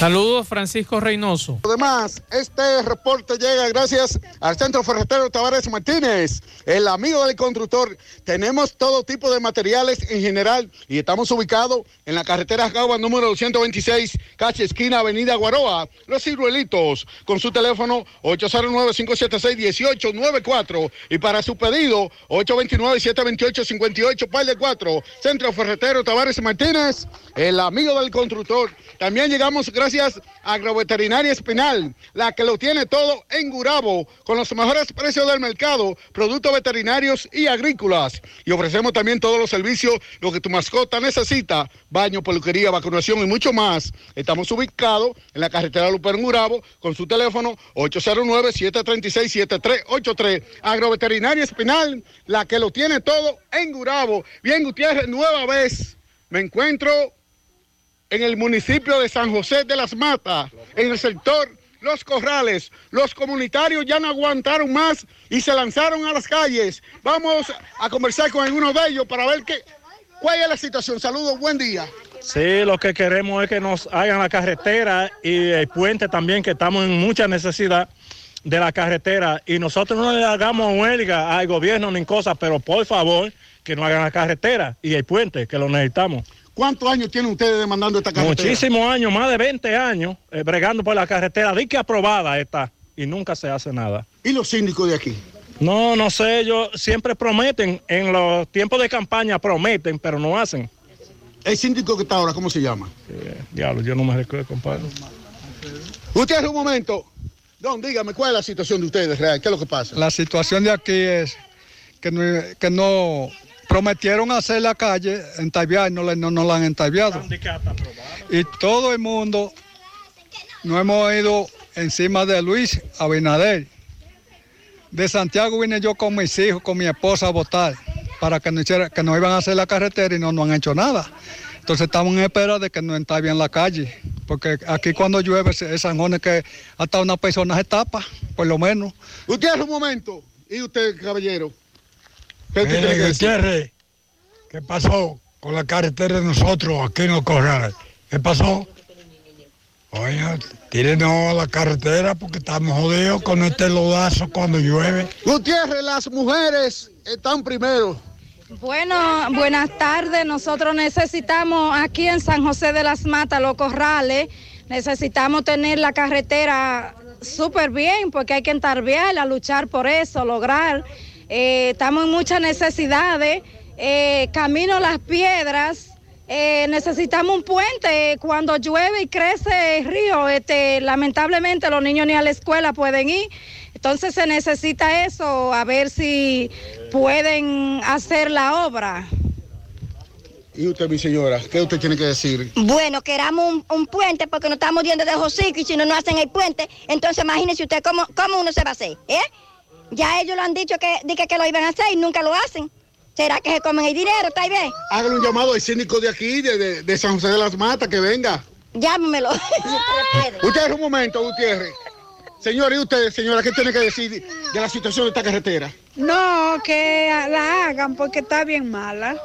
S9: Saludos, Francisco Reynoso.
S46: Además, este reporte llega gracias al Centro Ferretero Tavares Martínez, el amigo del constructor. Tenemos todo tipo de materiales en general y estamos ubicados en la carretera Jagua número 226, calle esquina Avenida Guaroa, Los Ciruelitos, con su teléfono 809-576-1894 y para su pedido 829-728-58, par de 4, Centro Ferretero Tavares Martínez, el amigo del constructor. También llegamos gracias a Agroveterinaria Espinal, la que lo tiene todo en Gurabo, con los mejores precios del mercado, productos veterinarios y agrícolas. Y ofrecemos también todos los servicios, lo que tu mascota necesita, baño, peluquería, vacunación y mucho más. Estamos ubicados en la carretera Luper en Gurabo, con su teléfono 809-736-7383. Agroveterinaria Espinal, la que lo tiene todo en Gurabo. Bien, Gutiérrez, nueva vez me encuentro en el municipio de San José de las Matas, en el sector Los Corrales. Los comunitarios ya no aguantaron más y se lanzaron a las calles. Vamos a conversar con algunos de ellos para ver qué, cuál es la situación. Saludos, buen día.
S25: Sí, lo que queremos es que nos hagan la carretera y el puente también, que estamos en mucha necesidad de la carretera. Y nosotros no le hagamos huelga al gobierno ni cosas, pero por favor que nos hagan la carretera y el puente, que lo necesitamos.
S46: ¿Cuántos años tienen ustedes demandando esta carretera?
S25: Muchísimos años, más de 20 años, eh, bregando por la carretera. Di que aprobada está y nunca se hace nada.
S46: ¿Y los síndicos de aquí?
S25: No, no sé, ellos siempre prometen, en los tiempos de campaña prometen, pero no hacen.
S46: ¿El síndico que está ahora, cómo se llama?
S25: Eh, diablo, yo no me recuerdo, compadre.
S46: Usted un momento. Don, dígame, ¿cuál es la situación de ustedes, real? ¿Qué es lo que pasa?
S47: La situación de aquí es que no, que no prometieron hacer la calle, entabiar, y no, no, no la han entabiado. Y todo el mundo no hemos ido encima de Luis Abinader. De Santiago vine yo con mis hijos, con mi esposa a votar para que nos, hiciera, que nos iban a hacer la carretera y no nos han hecho nada. Entonces estamos en espera de que nos entabien la calle, porque aquí cuando llueve es zanjones que hasta una persona se tapa, por lo menos.
S46: Gutiérrez, un momento. ¿Y usted, caballero? ¿Qué
S48: Mire? Gutiérrez, ¿qué pasó con la carretera de nosotros aquí en los corrales? ¿Qué pasó? Oye, tírenos a la carretera porque estamos jodidos con este lodazo cuando llueve.
S46: Gutiérrez, las mujeres están primero.
S49: Bueno, buenas tardes. Nosotros necesitamos aquí en San José de las Matas, Los Corrales, necesitamos tener la carretera súper bien porque hay que entarbiarla, luchar por eso, lograr. Eh, estamos en muchas necesidades. Eh, camino Las Piedras. eh, necesitamos un puente cuando llueve y crece el río. Este, lamentablemente los niños ni a la escuela pueden ir. Entonces se necesita eso, a ver si pueden hacer la obra.
S46: ¿Y usted, mi señora? ¿Qué usted tiene que decir?
S50: Bueno, queramos un, un puente porque nos estamos yendo de hocico y si no nos hacen el puente, entonces imagínese usted cómo, cómo uno se va a hacer, ¿eh? Ya ellos lo han dicho que, di que, que lo iban a hacer y nunca lo hacen. ¿Será que se comen el dinero, tal vez?
S46: Hágale un llamado al síndico de aquí, de, de- de San José de las Matas, que venga.
S50: Llámemelo. *laughs*
S46: Usted un momento, Gutiérrez. Señor, ¿y usted, señora, qué tiene que decir de la situación de esta carretera?
S51: No, que la hagan porque está bien mala.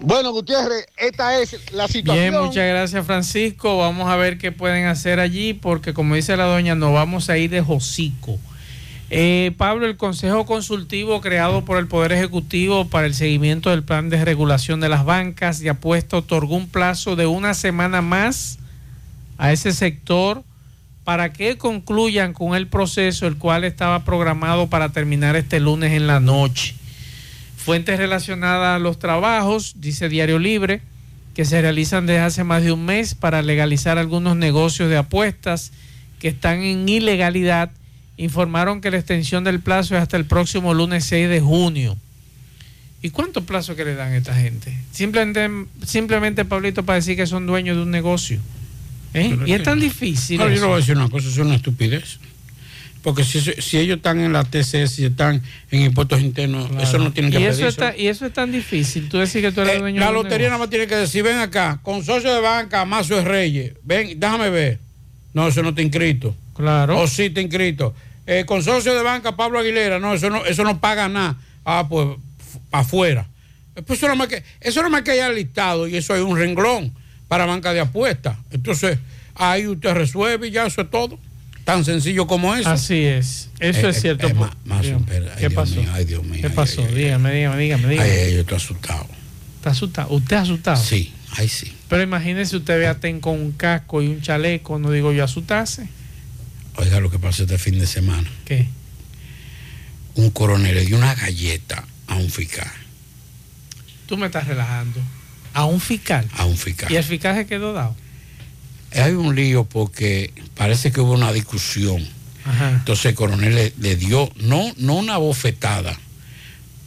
S46: Bueno, Gutiérrez, esta es la situación.
S9: Bien, muchas gracias Francisco. Vamos a ver qué pueden hacer allí porque como dice la doña, nos vamos a ir de hocico. Eh, Pablo, el Consejo Consultivo creado por el Poder Ejecutivo para el seguimiento del plan de regulación de las bancas y apuesta otorgó un plazo de una semana más a ese sector para que concluyan con el proceso, el cual estaba programado para terminar este lunes en la noche. Fuentes relacionadas a los trabajos, dice Diario Libre, que se realizan desde hace más de un mes para legalizar algunos negocios de apuestas que están en ilegalidad, informaron que la extensión del plazo es hasta el próximo lunes 6 de junio. ¿Y cuánto plazo que le dan a esta gente? Simplemente, simplemente Pablito, para decir que son dueños de un negocio. ¿Eh? Y es tan difícil.
S10: Ahora, yo le voy a decir una cosa, es una estupidez. Porque si, si ellos están en la TCS y están en impuestos internos, eso no tiene que
S9: y eso, está, y eso es tan difícil. Tú decís que tú eres
S10: Eh,
S9: dueño
S10: la
S9: de un
S10: lotería nada más tiene que decir, ven acá, consorcio de banca, Mazo es Reyes, ven, déjame ver. No, eso no está inscrito.
S9: Claro.
S10: O sí está inscrito. Eh, consorcio de banca, Pablo Aguilera, no, eso no, eso no paga nada. Ah, pues, afuera. Eh, Pues eso no más que, eso no más que haya listado y eso hay un renglón para banca de apuestas. Entonces, ahí usted resuelve y ya eso es todo. Tan sencillo como eso.
S9: Así es. Eso
S10: Eh,
S9: es
S10: eh,
S9: cierto.
S10: eh, Ma- ay,
S9: ¿Qué
S10: Dios
S9: pasó?
S10: mío, ay, Dios mío,
S9: ¿Qué
S10: ay,
S9: pasó?
S10: ay,
S9: dígame, dígame, dígame, dígame.
S10: Yo estoy asustado.
S9: ¿Está asustado? ¿Usted asustado?
S10: Sí, ahí sí.
S9: Pero imagínese usted ve a Ten con un casco y un chaleco, no digo yo asustarse.
S10: Oiga lo que pasó este fin de semana.
S9: ¿Qué?
S10: Un coronel le dio una galleta a un fiscal.
S9: Tú me estás relajando. A un fiscal.
S10: A un fiscal.
S9: Y el fiscal se quedó dado.
S10: Hay un lío porque parece que hubo una discusión.
S9: Ajá.
S10: Entonces el coronel le, le dio, no, no una bofetada,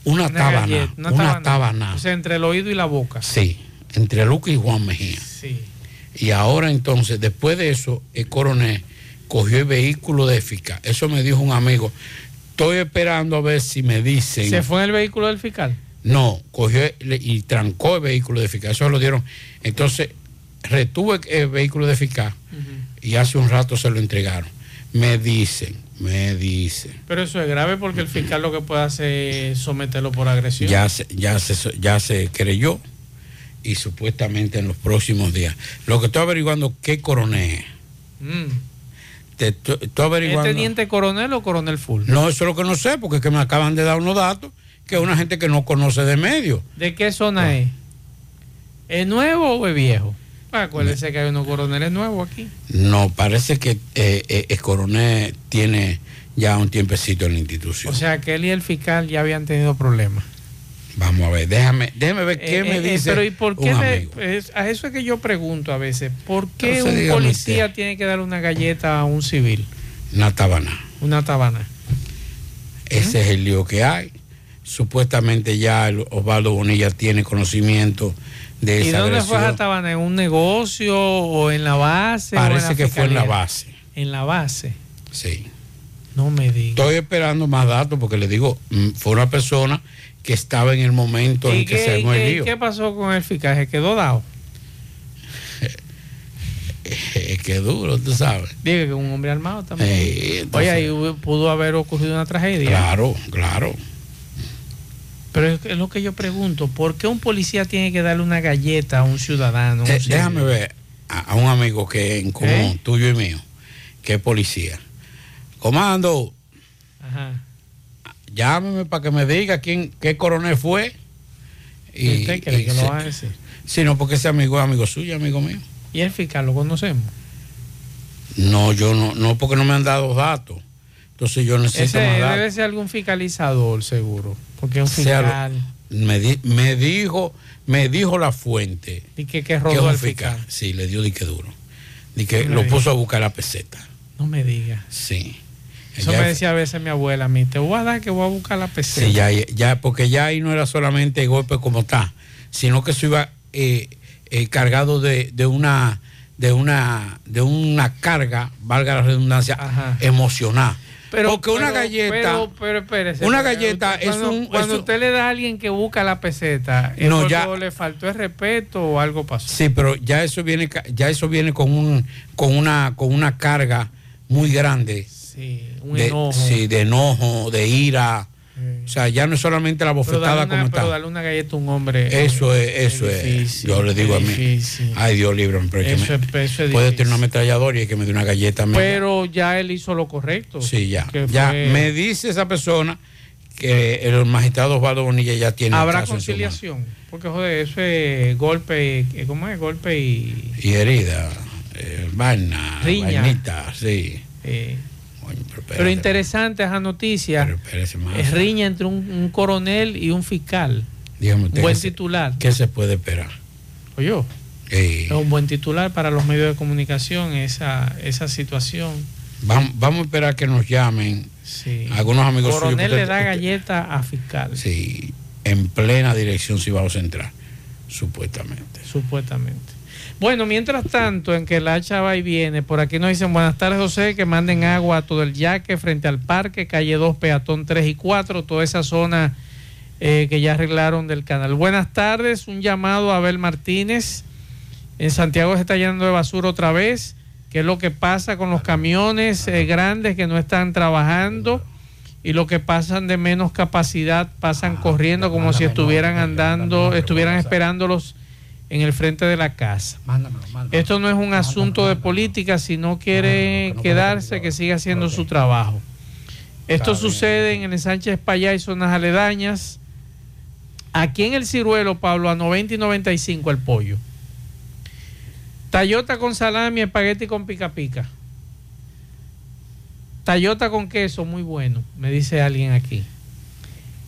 S10: una,
S9: Una
S10: tábana.
S9: galleta,
S10: una
S9: tábana.
S10: tábana.
S9: O sea, entre el oído y la boca.
S10: Sí, entre Lucas y Juan Mejía.
S9: Sí.
S10: Y ahora entonces, después de eso, el coronel cogió el vehículo de fiscal. Eso me dijo un amigo. Estoy esperando a ver si me dicen.
S9: ¿Se fue en el vehículo del fiscal?
S10: No, cogió y trancó el vehículo de fiscal. Eso lo dieron. Entonces, retuve el vehículo de fiscal y hace un rato se lo entregaron. Me dicen, me dicen.
S9: Pero eso es grave porque el fiscal lo que puede hacer es someterlo por agresión.
S10: Ya se, ya se, ya se creyó y supuestamente en los próximos días. Lo que estoy averiguando, ¿qué coronel es?
S9: Mm.
S10: Te- estoy estoy
S9: ¿Es teniente coronel o coronel full?
S10: No, eso es lo que no sé, porque es que me acaban de dar unos datos que es una gente que no conoce de medio.
S9: ¿De qué zona es? ¿Es nuevo o es viejo? Acuérdese que hay unos coroneles nuevos aquí.
S10: No, parece que eh, eh, el coronel tiene ya un tiempecito en la institución.
S9: O sea que él y el fiscal ya habían tenido problemas.
S10: Vamos a ver, déjame, déjame ver qué
S9: Eh,
S10: me
S9: eh,
S10: dice
S9: pero ¿y por qué
S10: un
S9: es- a eso es que yo pregunto a veces, ¿por qué un policía tiene que dar una galleta a un civil?
S10: Una tabana.
S9: Una tabana.
S10: Ese es el lío que hay. Supuestamente ya Osvaldo Bonilla tiene conocimiento de
S9: ¿Y
S10: esa
S9: dónde fue esa
S10: agresión.
S9: tabana? ¿En un negocio o en la base? o en
S10: Parece
S9: la
S10: que fue en la base.
S9: En la base.
S10: Sí.
S9: No me digas.
S10: Estoy esperando más datos porque le digo, mm, fue una persona que estaba en el momento
S9: ¿Y
S10: en que se armó el
S9: qué-
S10: lío.
S9: qué pasó con el fiscal? ¿Se quedó dado?
S10: Es que duro, tú sabes.
S9: Diga que un hombre armado también.
S10: Eh, entonces-
S9: Oye, ahí pudo haber ocurrido una tragedia.
S10: Claro, claro.
S9: Pero es, es lo que yo pregunto, ¿por qué un policía tiene que darle una galleta a un ciudadano? un
S10: Eh, déjame ver a, a un amigo que en común,
S9: ¿Eh?
S10: tuyo y mío, que es policía. Comando,
S9: Ajá.
S10: Llámeme para que me diga quién, qué coronel fue.
S9: ¿Y usted cree que lo
S10: se-
S9: va a decir?
S10: Sí, no, porque ese amigo es amigo suyo, amigo mío.
S9: ¿Y el fiscal lo conocemos?
S10: No, yo no, no, porque no me han dado datos. Entonces yo necesito
S9: Ese
S10: más datos.
S9: debe ser algún fiscalizador, seguro. Porque es un
S10: Sea lo-
S9: fiscal.
S10: me, di- me dijo, me dijo la fuente.
S9: Y que, que
S10: que
S9: rodó al
S10: fiscal.
S9: fiscal.
S10: Sí, le dio dique duro. Di que
S9: No
S10: lo
S9: diga.
S10: puso a buscar la peseta.
S9: No me diga.
S10: Sí.
S9: Eso
S10: Ya-
S9: me decía a veces mi abuela a mí. Te voy a dar que voy a buscar la PC.
S10: Sí, ya, ya, porque ya ahí no era solamente golpe como está, sino que eso iba eh, eh, cargado de, de una de una de una carga, valga la redundancia, emocional. Porque una
S9: pero-
S10: galleta-
S9: Pero, pero espérese,
S10: una galleta
S9: usted-
S10: es
S9: cuando-
S10: un-
S9: Cuando
S10: es un-
S9: usted le da a alguien que busca la peseta, ¿es
S10: No, ya-
S9: le faltó el respeto o algo pasó?
S10: Sí, pero ya eso viene, ya eso viene con un, con una, con una carga muy grande.
S9: Sí, un
S10: de,
S9: enojo.
S10: Sí, de enojo, de ira. O sea, ya no es solamente la bofetada como
S9: una,
S10: está.
S9: pero darle una galleta a un hombre.
S10: Eso es, eso es.
S9: difícil,
S10: Yo le digo a mí.
S9: difícil.
S10: Ay, Dios libre, pero que
S9: Eso
S10: me-
S9: es-
S10: puede tener una ametralladora y que me dé una galleta.
S9: Pero ya él hizo lo correcto.
S10: sí, ya. Ya
S9: fue-
S10: me dice esa persona que el magistrado Osvaldo Bonilla ya tiene
S9: Habrá
S10: caso
S9: conciliación. Porque, joder, eso es golpe. eh, ¿Cómo es? Golpe y.
S10: Y herida, eh, vaina,
S9: Riña.
S10: vainita, sí.
S9: eh,
S10: Pero
S9: interesante esa noticia. Es riña entre un, un coronel y un fiscal.
S10: Dígame usted,
S9: buen
S10: ¿qué se-
S9: titular.
S10: ¿Qué se puede esperar?
S9: Oye,
S10: Eh,
S9: es un buen titular para los medios de comunicación esa, esa situación.
S10: vamos, vamos a esperar que nos llamen
S9: Sí.
S10: algunos amigos suyos.
S9: Coronel le da galleta a fiscal.
S10: Sí, en plena dirección Cibao Central, supuestamente.
S9: Supuestamente. Bueno, mientras tanto, en que la hacha va y viene, por aquí nos dicen buenas tardes, José, que manden agua a todo el yaque frente al parque, calle 2, peatón 3 y 4, toda esa zona eh, que ya arreglaron del canal. Buenas tardes, un llamado a Abel Martínez. En Santiago se está llenando de basura otra vez. ¿Qué es lo que pasa con los camiones eh, grandes que no están trabajando? Y lo que pasan de menos capacidad pasan corriendo como si estuvieran andando, estuvieran esperándolos en el frente de la casa. Esto no es un asunto de política, si no quiere quedarse, que siga haciendo su trabajo. Esto sucede en el Sánchez Payá y zonas aledañas. Aquí en el Ciruelo, Pablo, a 90 y 95 el pollo. Tayota con salami, espagueti con pica pica. Tayota con queso, muy bueno, me dice alguien aquí.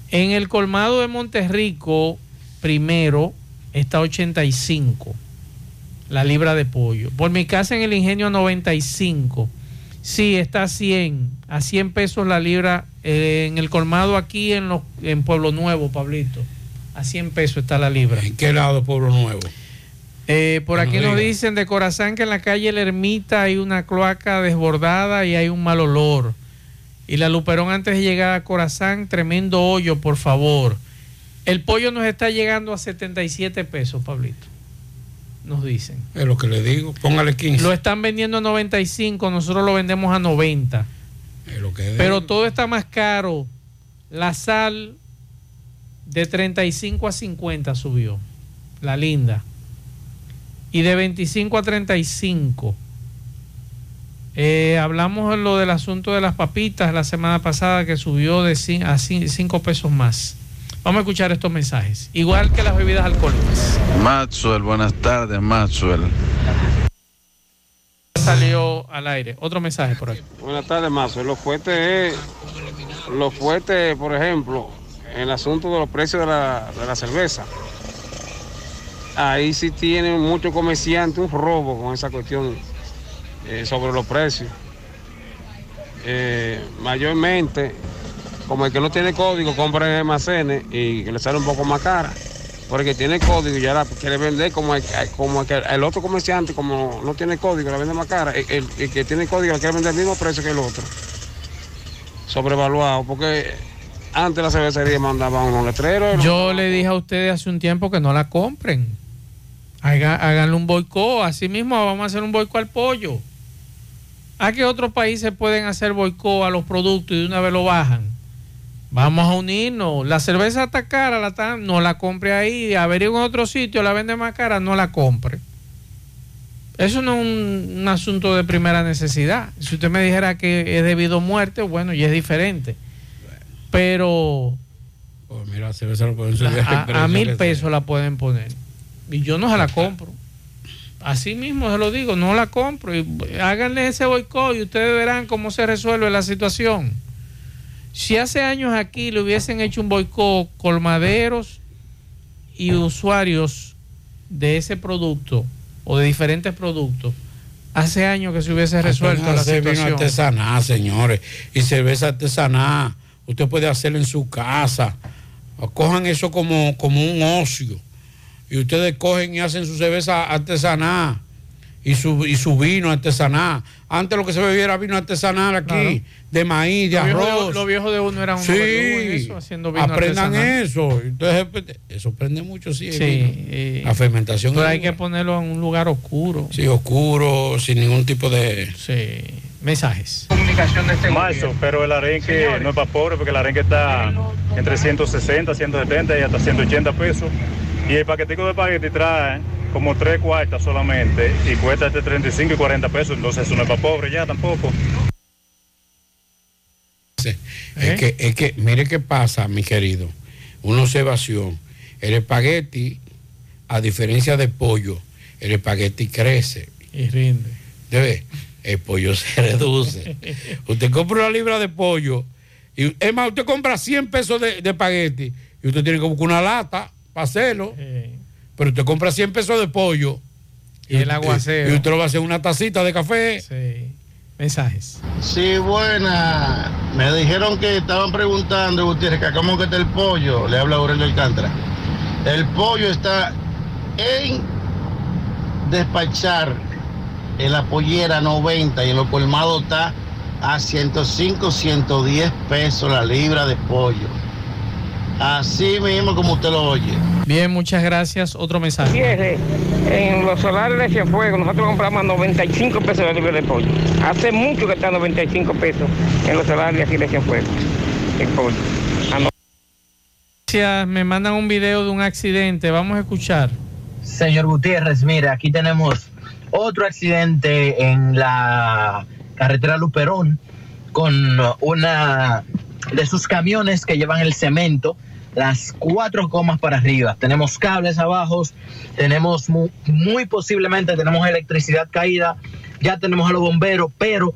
S9: En el colmado de Monterrico, primero, está 85 la libra de pollo. Por mi casa en el ingenio a 95. Sí, está a 100. A 100 pesos la libra. eh, en el colmado aquí en, los, en Pueblo Nuevo, Pablito. A 100 pesos está la libra.
S10: ¿En qué lado Pueblo Nuevo?
S9: Eh, por aquí
S10: nos
S9: dicen de Corazán que en la calle La Ermita hay una cloaca desbordada y hay un mal olor. Y la Luperón antes de llegar a Corazán, tremendo hoyo, por favor. El pollo nos está llegando a 77 pesos, Pablito. Nos dicen.
S10: Es lo que le digo. Póngale 15.
S9: Lo están vendiendo a 95, nosotros lo vendemos a 90.
S10: Es lo que
S9: Pero todo está más caro. La sal de 35 a 50 subió. La linda. Y de 25 a 35. Eh, hablamos de lo del asunto de las papitas la semana pasada que subió de a 5 pesos más. Vamos a escuchar estos mensajes. Igual que las bebidas alcohólicas.
S52: Maxwell, buenas tardes, Maxwell.
S9: Salió al aire. Otro mensaje por aquí.
S53: Buenas tardes, Mazo. Lo fuerte es, lo fuerte, por ejemplo, en el asunto de los precios de la, de la cerveza. Ahí sí tienen muchos comerciantes un robo con esa cuestión eh, sobre los precios. Eh, mayormente, como el que no tiene código, compra en almacenes y que le sale un poco más cara. Porque tiene código y ya la quiere vender como el, como el, otro comerciante, como no tiene código, la vende más cara. El, el- el que tiene código la quiere vender al mismo precio que el otro. Sobrevaluado, porque antes la cervecería mandaba unos letreros.
S9: Yo le dije a ustedes hace un tiempo que no la compren. Haga- háganle un boicot. Así mismo vamos a hacer un boicot al pollo. ¿A qué otros países pueden hacer boicot a los productos y de una vez lo bajan? Vamos a unirnos. La cerveza está cara, la está- no la compre ahí. Averigüe en otro sitio, la vende más cara, no la compre. Eso no es un, un asunto de primera necesidad. Si usted me dijera que es debido a muerte, bueno, y es diferente. Pero
S10: Pues mira, la cerveza lo pueden subir.
S9: a, a mil pesos la pueden poner. Y yo no se la compro. Así mismo se lo digo, no la compro. Y háganle ese boicot y ustedes verán cómo se resuelve la situación. Si hace años aquí le hubiesen hecho un boicot colmaderos y usuarios de ese producto o de diferentes productos, hace años que se hubiese resuelto la
S10: hacer vino
S9: situación.
S10: artesanal, señores. Y cerveza artesanal. Usted puede hacerlo en su casa. Cojan eso como, como un ocio. Y ustedes cogen y hacen su cerveza artesanal. Y su, y su vino artesanal. Antes lo que se bebía era vino artesanal aquí,
S9: Claro.
S10: de maíz, de
S9: viejos
S10: arroz.
S9: de- los viejos de uno eran
S10: Sí,
S9: eso, haciendo vino
S10: aprendan
S9: artesanal.
S10: eso. Entonces, pues, eso prende mucho, sí.
S9: Sí, eh,
S10: la fermentación.
S9: Pero hay
S10: un-
S9: que ponerlo en un lugar oscuro.
S10: Sí, oscuro, sin ningún tipo de...
S9: Sí. Mensajes.
S54: Maestro, pero el arenque no es para pobre porque el arenque está entre 160, 170 y hasta 180 pesos. Y el paquetico de espagueti trae como tres cuartas solamente y cuesta entre 35 y 40 pesos. Entonces eso no es para pobre ya tampoco.
S10: Es, que, es que, mire qué pasa, mi querido. Una observación. El espagueti, a diferencia del pollo, el espagueti crece.
S9: Y rinde.
S10: ¿Debe? El pollo se *laughs* reduce. usted compra una libra de pollo, y es más, usted compra 100 pesos de, de espagueti y usted tiene que buscar una lata para hacerlo. Pero usted compra 100 pesos de pollo.
S9: Y el aguacero.
S10: Y usted lo va a hacer una tacita de café.
S9: Sí. Mensajes.
S55: Sí, buena. Me dijeron que estaban preguntando, Gutiérrez, que cómo que está el pollo. Le habla Aurelio Alcántara. El pollo está en despachar en la pollera 90 y en los colmados está a 105, 110 pesos la libra de pollo. Así mismo como usted lo oye.
S9: Bien, muchas gracias. Otro mensaje.
S56: Gutiérrez, en los solares de Cienfuegos nosotros compramos a 95 pesos la libra de pollo. Hace mucho que está a 95 pesos en los solares de aquí de Cienfuegos. El pollo. A no-
S9: Gracias. Me mandan un video de un accidente. Vamos a escuchar.
S57: Señor Gutiérrez, mire, aquí tenemos otro accidente en la carretera Luperón con una de sus camiones que llevan el cemento, las cuatro comas para arriba. Tenemos cables abajo, tenemos mu- muy, posiblemente tenemos electricidad caída, ya tenemos a los bomberos, pero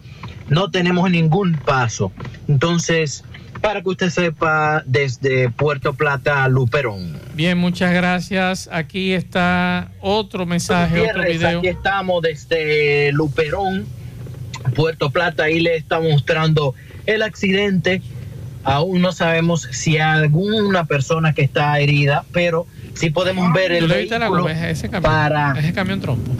S57: no tenemos ningún paso. Entonces, para que usted sepa, desde Puerto Plata a Luperón.
S9: Bien, muchas gracias. Aquí está otro mensaje, otro video.
S57: Aquí estamos desde Luperón, Puerto Plata. Ahí le está mostrando el accidente. Aún no sabemos si hay alguna persona que está herida, pero sí podemos ver el
S9: ¿Tú le viste la
S57: vehículo
S9: goma? Ese camión,
S57: para
S9: ese camión trompo.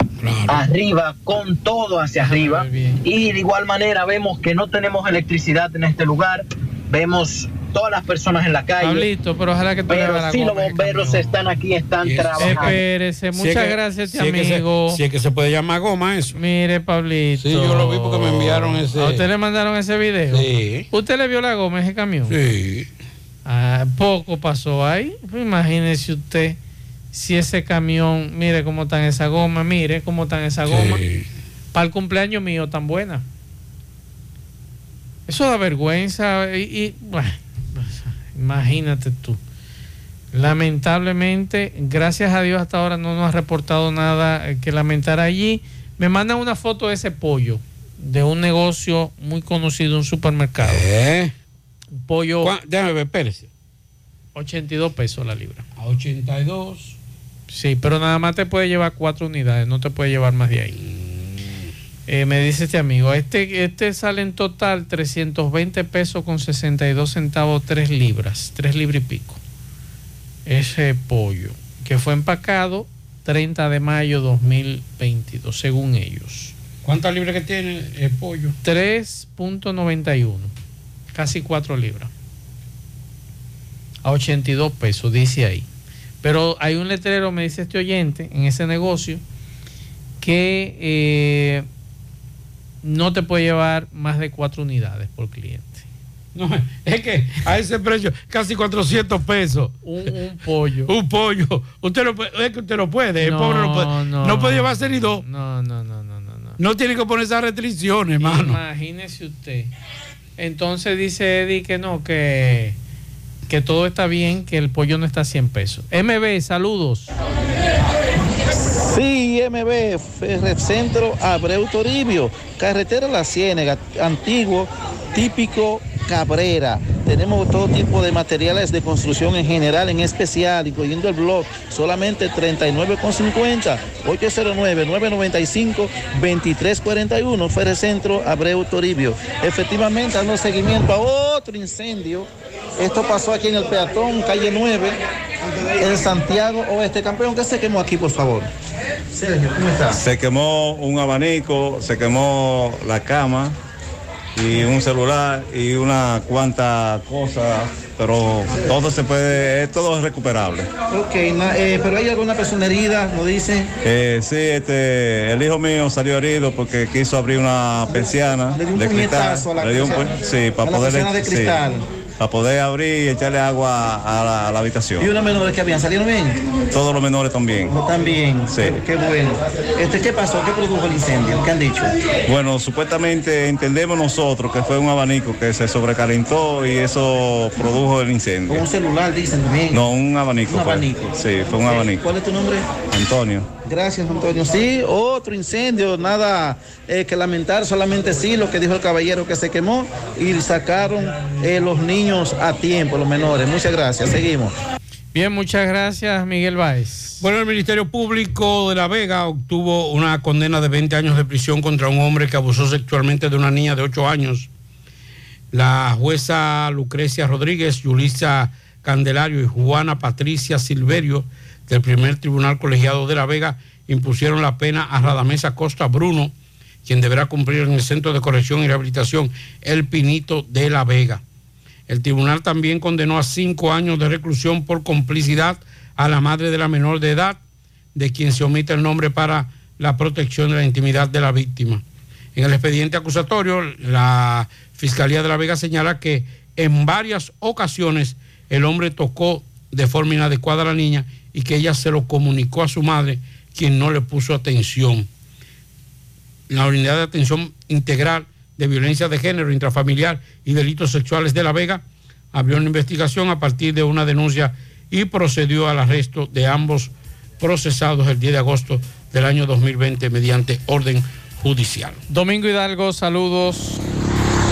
S57: arriba, con todo hacia arriba. Y de igual manera vemos que no tenemos electricidad en este lugar. Vemos todas las personas en la calle.
S9: Pablito, pero ojalá que tú le
S57: pero
S9: la
S57: sí los bomberos están aquí, están trabajando.
S9: Espérese,
S10: Si
S9: muchas
S10: es que-
S9: gracias,
S10: si es que se-
S9: amigo.
S10: si es que se puede llamar goma eso.
S9: Mire, Pablito.
S10: Sí, yo lo vi porque me enviaron ese.
S9: ¿A usted le mandaron ese video?
S10: Sí.
S9: ¿Usted le vio la goma a ese camión?
S10: Sí.
S9: Ah, poco pasó ahí. Pues imagínese usted si ese camión, mire cómo está esa goma, mire cómo está esa goma. Para el cumpleaños mío tan buena. Eso da vergüenza y, y, bueno, imagínate tú. Lamentablemente, gracias a Dios hasta ahora no nos ha reportado nada eh, que lamentar allí. Me mandan una foto de ese pollo de un negocio muy conocido, un supermercado. Un pollo.
S10: Déjame ver, espérese.
S9: 82 pesos la libra.
S10: A 82.
S9: Sí, pero nada más te puede llevar cuatro unidades, no te puede llevar más de ahí. Eh, me dice este amigo, este, este sale en total 320 pesos con 62 centavos, 3 libras, 3 libras y pico. Ese pollo, que fue empacado 30 de mayo 2022, según ellos.
S10: ¿Cuántas libras que tiene el pollo?
S9: 3.91, casi 4 libras. A 82 pesos, dice ahí. Pero hay un letrero, me dice este oyente, en ese negocio, que eh, no te puede llevar más de 4 unidades por cliente.
S10: No, es que a ese precio, casi 400 pesos.
S9: Un, un pollo.
S10: un pollo. Usted no puede, es que usted no puede, el pobre no puede. No,
S9: no.
S10: puede llevarse ni dos.
S9: No, no, no, no, no. No,
S10: No tiene que poner esas restricciones, hermano.
S9: Imagínese usted. Entonces dice Eddie que no, que, que todo está bien, que el pollo no está a 100 pesos. MB, saludos.
S58: Sí, MB, Ferrecentro Abreu Toribio, carretera La Ciénega, antiguo, típico Cabrera. Tenemos todo tipo de materiales de construcción en general, en especial, incluyendo el blog, solamente 39,50, 809-995-2341, Ferrecentro Abreu Toribio. Efectivamente, dando seguimiento a otro incendio. Esto pasó aquí en el peatón, calle 9, en Santiago Oeste. Campeón, ¿qué se quemó aquí, por favor? Sergio, ¿cómo está?
S59: Se quemó un abanico, se quemó la cama y un celular y una cuanta cosas, pero todo se puede, todo es recuperable.
S58: Ok, eh, pero hay alguna persona herida, lo dicen.
S59: Eh, sí, este, el hijo mío salió herido porque quiso abrir una persiana
S58: Le dio un
S59: de cristal.
S58: puñetazo a la
S59: Le dio un
S58: persiana-
S59: pu- sí, para
S58: a
S59: poder,
S58: de
S59: sí. Para poder abrir y echarle agua a la, a la
S58: ¿Y
S59: habitación.
S58: unos menores que habían? ¿Salieron bien?
S59: Todos los menores también.
S58: También.
S59: Sí.
S58: Qué bueno. Este, ¿Qué pasó? ¿Qué produjo el incendio? ¿Qué han dicho?
S59: Bueno, supuestamente entendemos nosotros que fue un abanico que se sobrecalentó y eso produjo el incendio.
S58: Un celular, dicen también.
S59: No, un abanico.
S58: Un
S59: fue.
S58: abanico.
S59: Sí, fue un abanico.
S58: ¿Cuál es tu nombre?
S59: Antonio.
S58: Gracias, Antonio. Sí, otro incendio, nada eh, que lamentar, solamente sí lo que dijo el caballero que se quemó y sacaron eh, los niños a tiempo, los menores. Muchas gracias, seguimos.
S9: Bien, muchas gracias, Miguel Báez.
S10: Bueno, el Ministerio Público de La Vega obtuvo una condena de 20 años de prisión contra un hombre que abusó sexualmente de una niña de 8 años. La jueza Lucrecia Rodríguez, Yulisa Candelario y Juana Patricia Silverio del primer tribunal colegiado de La Vega impusieron la pena a Radamesa Costa Bruno, quien deberá cumplir en el Centro de Corrección y Rehabilitación El Pinito de La Vega. El tribunal también condenó a cinco años de reclusión por complicidad a la madre de la menor de edad, de quien se omite el nombre para la protección de la intimidad de la víctima. En el expediente acusatorio, la Fiscalía de La Vega señala que en varias ocasiones el hombre tocó de forma inadecuada a la niña y que ella se lo comunicó a su madre, quien no le puso atención. La Unidad de Atención Integral de Violencia de Género, Intrafamiliar y Delitos Sexuales de La Vega abrió una investigación a partir de una denuncia y procedió al arresto de ambos procesados el 10 de agosto del año 2020 mediante orden judicial.
S9: Domingo Hidalgo, saludos.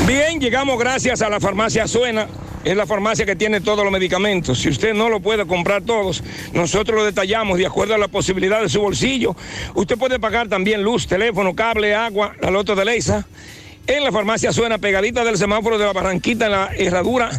S60: Bien, llegamos gracias a la farmacia Suena. Es la farmacia que tiene todos los medicamentos. Si usted no lo puede comprar todos, nosotros lo detallamos de acuerdo a la posibilidad de su bolsillo. Usted puede pagar también luz, teléfono, cable, agua, la loto de Leisa. En la farmacia Suena, pegadita del semáforo de la Barranquita, en la herradura.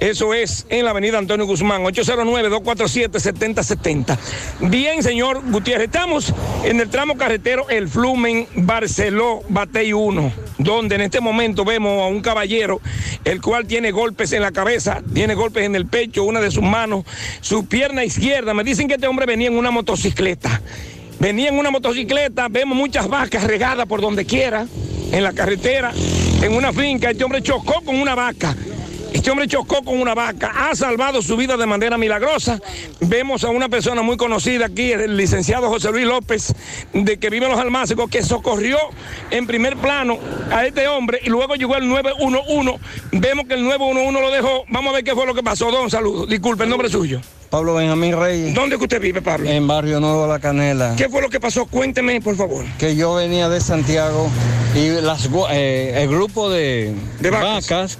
S60: Eso es en la avenida Antonio Guzmán, 809-247-7070. Bien, señor Gutiérrez, estamos en el tramo carretero El Flumen Barceló Batey 1, donde en este momento vemos a un caballero, el cual tiene golpes en la cabeza, tiene golpes en el pecho, una de sus manos, su pierna izquierda. Me dicen que este hombre venía en una motocicleta. Venía en una motocicleta, vemos muchas vacas regadas por donde quiera, en la carretera, en una finca. Este hombre chocó con una vaca. Este hombre chocó con una vaca, ha salvado su vida de manera milagrosa. Vemos a una persona muy conocida aquí, el licenciado José Luis López, de que vive en los Almácigos, que socorrió en primer plano a este hombre y luego llegó el 911. Vemos que el 911 lo dejó. Vamos a ver qué fue lo que pasó. Don, saludos. Disculpe, el nombre suyo.
S61: Pablo Benjamín Reyes.
S60: ¿Dónde que usted vive, Pablo?
S61: En Barrio Nuevo La Canela.
S60: ¿Qué fue lo que pasó? Cuénteme, por favor.
S61: Que yo venía de Santiago y las, eh, el grupo de, vacas.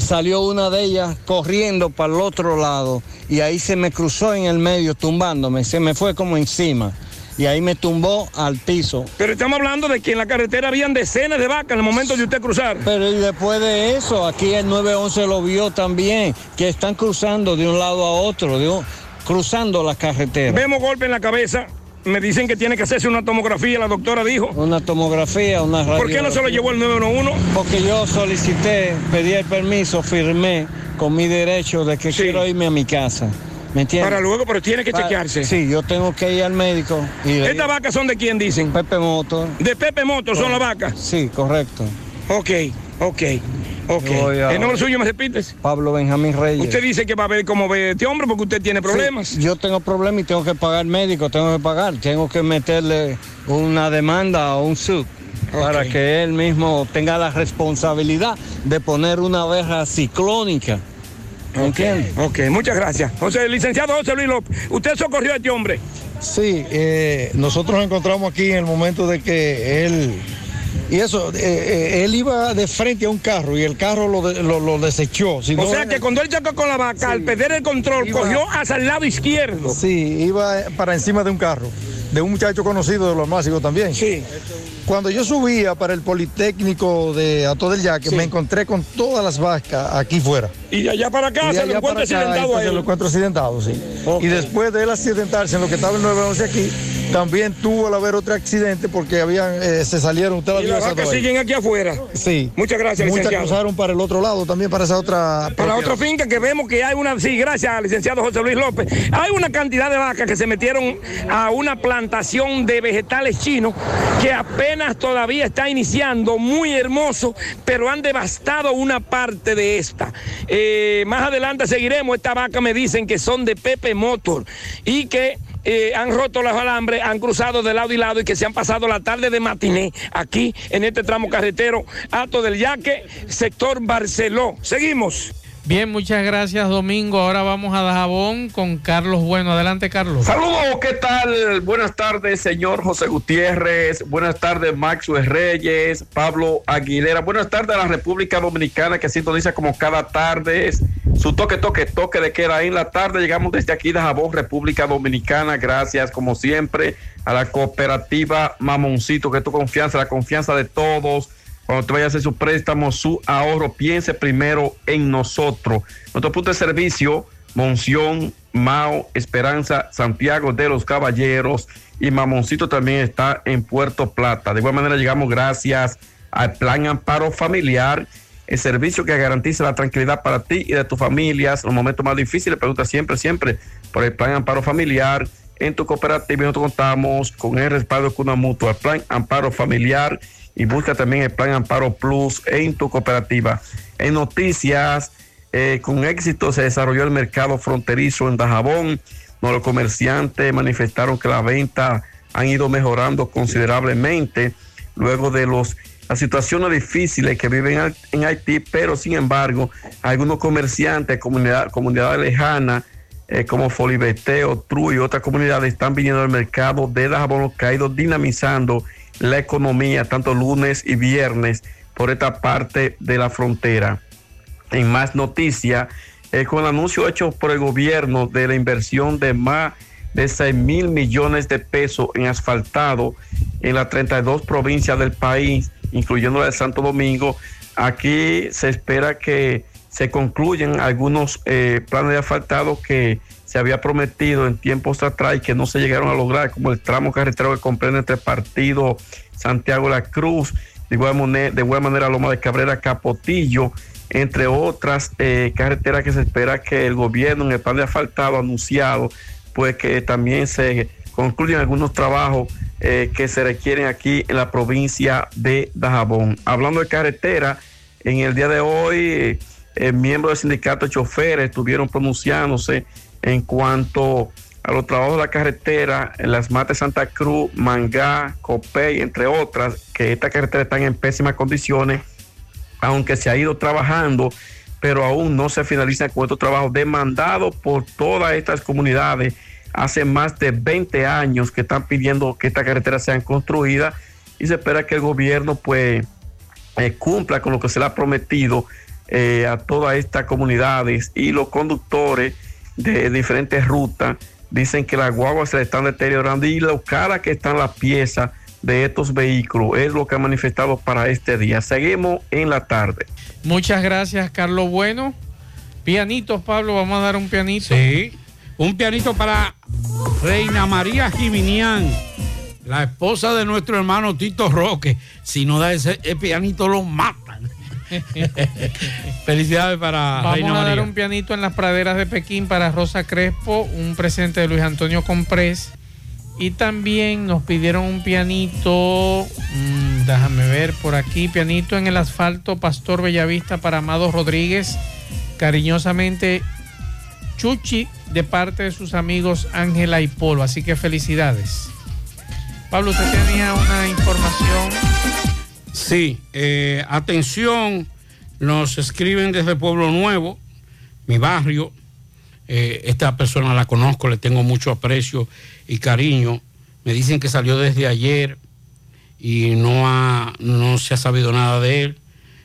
S61: Salió una de ellas corriendo para el otro lado y ahí se me cruzó en el medio tumbándome, se me fue como encima y ahí me tumbó al piso.
S60: Pero estamos hablando de que en la carretera habían decenas de vacas en el momento de usted cruzar.
S61: Pero y después de eso, aquí el 911 lo vio también, que están cruzando de un lado a otro, de un- cruzando la carretera.
S60: Vemos golpe en la cabeza. Me dicen que tiene que hacerse una tomografía, la doctora dijo.
S61: Una tomografía, una radio.
S60: ¿Por qué no se lo llevó el 911?
S61: Porque yo solicité, pedí el permiso, firmé con mi derecho de que quiero irme a mi casa. ¿Me entiendes?
S60: Para luego, pero tiene que chequearse.
S61: Sí, yo tengo que ir al médico. Y
S60: ¿Estas vacas son de quién dicen?
S61: Pepe Moto.
S60: ¿De Pepe Moto son las vacas?
S61: Sí, correcto.
S60: Ok, ok, ok.
S61: A-
S60: ¿El nombre suyo me repites?
S61: Pablo Benjamín Reyes.
S60: Usted dice que va a ver cómo ve este hombre porque usted tiene problemas.
S61: Sí, yo tengo problemas y tengo que pagar médico, tengo que pagar, tengo que meterle una demanda o un suit para que él mismo tenga la responsabilidad de poner una verja ciclónica. ¿Me entiendes?
S60: Ok, muchas gracias. José, licenciado José Luis López, usted socorrió a este hombre.
S62: Sí, eh, nosotros nos encontramos aquí en el momento de que él... Y eso, eh, eh, él iba de frente a un carro y el carro lo, de- lo, lo desechó. Si
S60: o
S62: no
S60: sea que cuando él chocó con la vaca, al perder el control,
S62: Iba-
S60: cogió hacia el lado izquierdo.
S62: Sí, iba para encima de un carro, de un muchacho conocido de los Másicos también.
S60: Sí.
S62: Cuando yo subía para el Politécnico de Ato del Yaque,
S60: Sí.
S62: me encontré con todas las vacas aquí fuera.
S60: Y de allá para acá se lo encuentra accidentado a
S62: entonces
S60: él.
S62: lo encuentro accidentado, sí. Y después de él accidentarse en lo que estaba el 911 aquí, también tuvo que haber otro accidente porque habían, eh, se salieron. Usted la
S60: Y
S62: vio
S60: las vacas siguen aquí afuera.
S62: Sí.
S60: Muchas gracias,
S62: Muchas
S60: licenciado.
S62: cruzaron para el otro lado también, para esa otra.
S60: Para
S62: propiedad.
S60: otra finca que vemos que hay una, sí, gracias, licenciado José Luis López. Hay una cantidad de vacas que se metieron a una plantación de vegetales chinos que apenas todavía está iniciando, muy hermoso, pero han devastado una parte de esta. Eh, más adelante seguiremos. Esta vaca me dicen que son de Pepe Motor y que eh, han roto los alambres, han cruzado de lado y lado y que se han pasado la tarde de matiné aquí en este tramo carretero Alto del Yaque, sector Barceló. Seguimos.
S9: Bien, muchas gracias Domingo. Ahora vamos a Dajabón con Carlos Bueno. Adelante Carlos.
S63: Saludos, ¿qué tal? Buenas tardes, señor José Gutiérrez. Buenas tardes, Maxwell Reyes, Pablo Aguilera. Buenas tardes a la República Dominicana que sintoniza como cada tarde su toque, toque, toque de queda en la tarde. Llegamos desde aquí de Jabón, República Dominicana. Gracias, como siempre, a la cooperativa Mamoncito, que tu confianza, la confianza de todos. Cuando te vaya a hacer su préstamo, su ahorro, piense primero en nosotros. Nuestro punto de servicio, Monción, Mao, Esperanza, Santiago de los Caballeros y Mamoncito también está en Puerto Plata. De igual manera llegamos gracias al Plan Amparo Familiar, el servicio que garantiza la tranquilidad para ti y de tus familias. Los momentos más difíciles, pregunta siempre, siempre por el Plan Amparo Familiar. En tu cooperativa nosotros contamos con el respaldo de Cuna Mutua, el Plan Amparo Familiar y busca también el Plan Amparo Plus en tu cooperativa. En noticias, eh, con éxito se desarrolló el mercado fronterizo en Dajabón. No, los comerciantes manifestaron que las ventas han ido mejorando considerablemente luego de los las situaciones difíciles que viven en- Haití, pero sin embargo, algunos comerciantes, comunidad, comunidades lejanas, eh, como Folibeteo, Tru y otras comunidades están viniendo al mercado de Dajabón, lo que ha ido dinamizando la economía tanto lunes y viernes por esta parte de la frontera. En más noticias, eh, con el anuncio hecho por el gobierno de la inversión de más de 6 mil millones de pesos en asfaltado en las 32 provincias del país, incluyendo la de Santo Domingo, aquí se espera que se concluyan algunos eh, planes de asfaltado que se había prometido en tiempos atrás y que no se llegaron a lograr, como el tramo carretero que comprende entre Partido Santiago La Cruz, de igual manera, de igual manera Loma de Cabrera Capotillo, entre otras eh, carreteras que se espera que el gobierno en el plan de asfaltado anunciado, pues que también se concluyan algunos trabajos eh, que se requieren aquí en la provincia de Dajabón. Hablando de carretera, en el día de hoy, eh, miembros del sindicato de choferes estuvieron pronunciándose en cuanto a los trabajos de la carretera en las matas Santa Cruz, Mangá, Copey, entre otras, que esta carretera están en pésimas condiciones, aunque se ha ido trabajando, pero aún no se finaliza con estos trabajos demandados por todas estas comunidades. Hace más de 20 años que están pidiendo que esta carretera sean construida y se espera que el gobierno pues eh, cumpla con lo que se le ha prometido eh, a todas estas comunidades y los conductores de diferentes rutas dicen que las guaguas se le están deteriorando y lo cara que están las piezas de estos vehículos es lo que han manifestado para este día. Seguimos en la tarde.
S9: Muchas gracias Carlos Bueno. Pianitos, Pablo, vamos a dar un pianito.
S10: Sí, un pianito para Reina María Jiminián, la esposa de nuestro hermano Tito Roque. Si no da ese, pianito, lo matan. *laughs* Felicidades para
S9: Vamos
S10: Reina
S9: a dar un pianito en las praderas de Pekín para Rosa Crespo, un presente de Luis Antonio Comprés. Y también nos pidieron un pianito, mm, déjame ver por aquí, pianito en el asfalto Pastor Bellavista para Amado Rodríguez, cariñosamente Chuchi de parte de sus amigos Ángela y Polo. Así que felicidades. Pablo, usted tenía una información.
S10: Sí, eh, atención, nos escriben desde Pueblo Nuevo, mi barrio. Eh, esta persona la conozco, le tengo mucho aprecio y cariño. Me dicen que salió desde ayer y no, ha, no se ha sabido nada de él.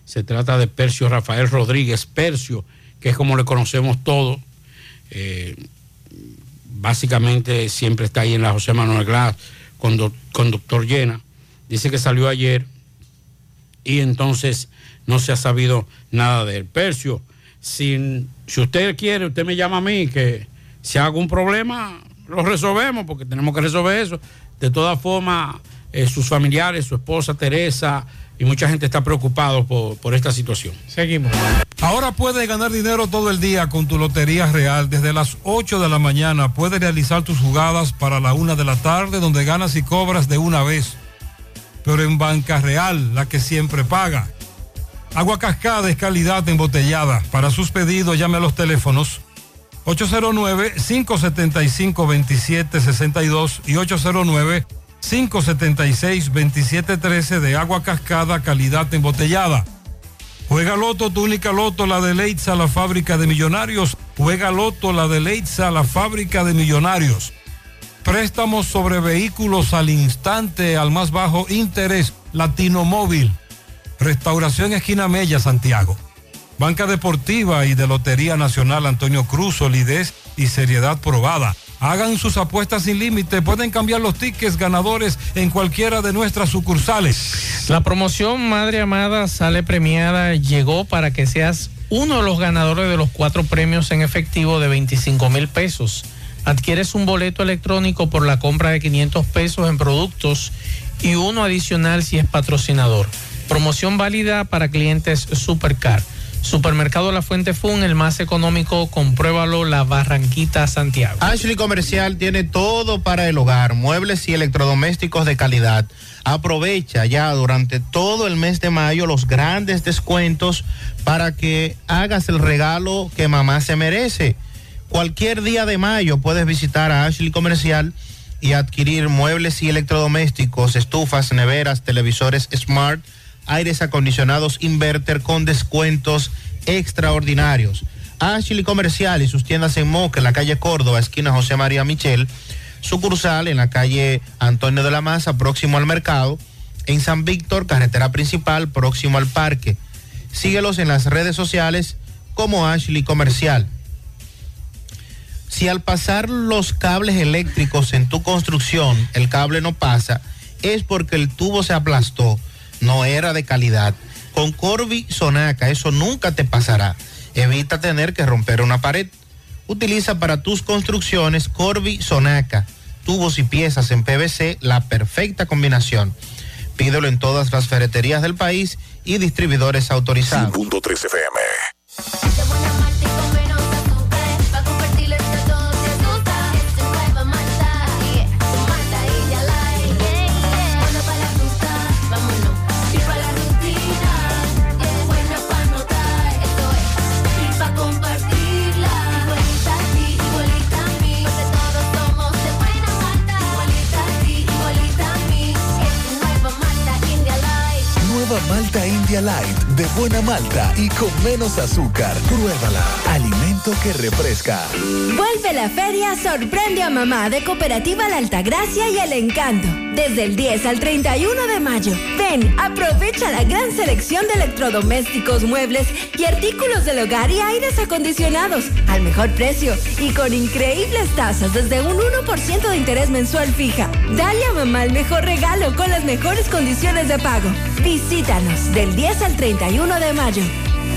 S10: Se trata de Percio Rafael Rodríguez, Percio, que es como le conocemos todos. Eh, básicamente siempre está ahí en la José Manuel Glass con, do- con doctor Llena. Dice que salió ayer y entonces no se ha sabido nada de él. Percio, si, si usted quiere, usted me llama a mí, que si hay algún problema, lo resolvemos, porque tenemos que resolver eso. De todas formas, eh, sus familiares, su esposa Teresa y mucha gente está preocupado por, por esta situación.
S9: Seguimos.
S17: Ahora puedes ganar dinero todo el día con tu Lotería Real. Desde las 8 de la mañana puedes realizar tus jugadas para la 1 de la tarde donde ganas y cobras de una vez. Pero en Banca Real, la que siempre paga. Agua Cascada es calidad embotellada. Para sus pedidos llame a los teléfonos 809-575-2762 y 809-576-2713 de agua cascada calidad embotellada. Juega Loto, tu única Loto, la de Leitza, la fábrica de millonarios. Juega Loto, la de Leitza, la fábrica de millonarios. Préstamos sobre vehículos al instante, al más bajo interés. Latino Móvil. Restauración Esquina Mella, Santiago. Banca Deportiva y de Lotería Nacional Antonio Cruz, solidez y seriedad probada. Hagan sus apuestas sin límite, pueden cambiar los tickets ganadores en cualquiera de nuestras sucursales.
S9: La promoción Madre Amada sale premiada, llegó para que seas uno de los ganadores de los cuatro premios en efectivo de 25 mil pesos. Adquieres un boleto electrónico por la compra de 500 pesos en productos y uno adicional si es patrocinador. Promoción válida para clientes Supercar. Supermercado La Fuente Fun, el más económico, compruébalo, La Barranquita, Santiago.
S18: Ashley Comercial tiene todo para el hogar, muebles y electrodomésticos de calidad. Aprovecha ya durante todo el mes de mayo los grandes descuentos para que hagas el regalo que mamá se merece. Cualquier día de mayo puedes visitar a Ashley Comercial y adquirir muebles y electrodomésticos, estufas, neveras, televisores smart aires acondicionados inverter con descuentos extraordinarios. Ashley Comercial y sus tiendas en Moca, en la calle Córdoba, esquina José María Michel. Sucursal en la calle Antonio de la Maza, próximo al mercado. En San Víctor, carretera principal, próximo al parque. Síguelos en las redes sociales como Ashley Comercial. Si al pasar los cables eléctricos en tu construcción el cable no pasa, es porque el tubo se aplastó no era de calidad. Con Corby Sonaca eso nunca te pasará. Evita tener que romper una pared. Utiliza para tus construcciones Corby Sonaca. Tubos y piezas en PVC, la perfecta combinación. Pídelo en todas las ferreterías del país y distribuidores autorizados.
S64: Punto 3 FM. Nueva Malta India Light de buena malta y con menos azúcar. Pruébala. Alimento que refresca.
S65: Vuelve la feria Sorprende a Mamá de Cooperativa La Altagracia y El Encanto. Desde el 10 al 31 de mayo. Ven, aprovecha la gran selección de electrodomésticos, muebles y artículos del hogar y aires acondicionados al mejor precio y con increíbles tasas desde un 1% de interés mensual fija. Dale a mamá el mejor regalo con las mejores condiciones de pago. Visítanos del 10 al 31 de mayo.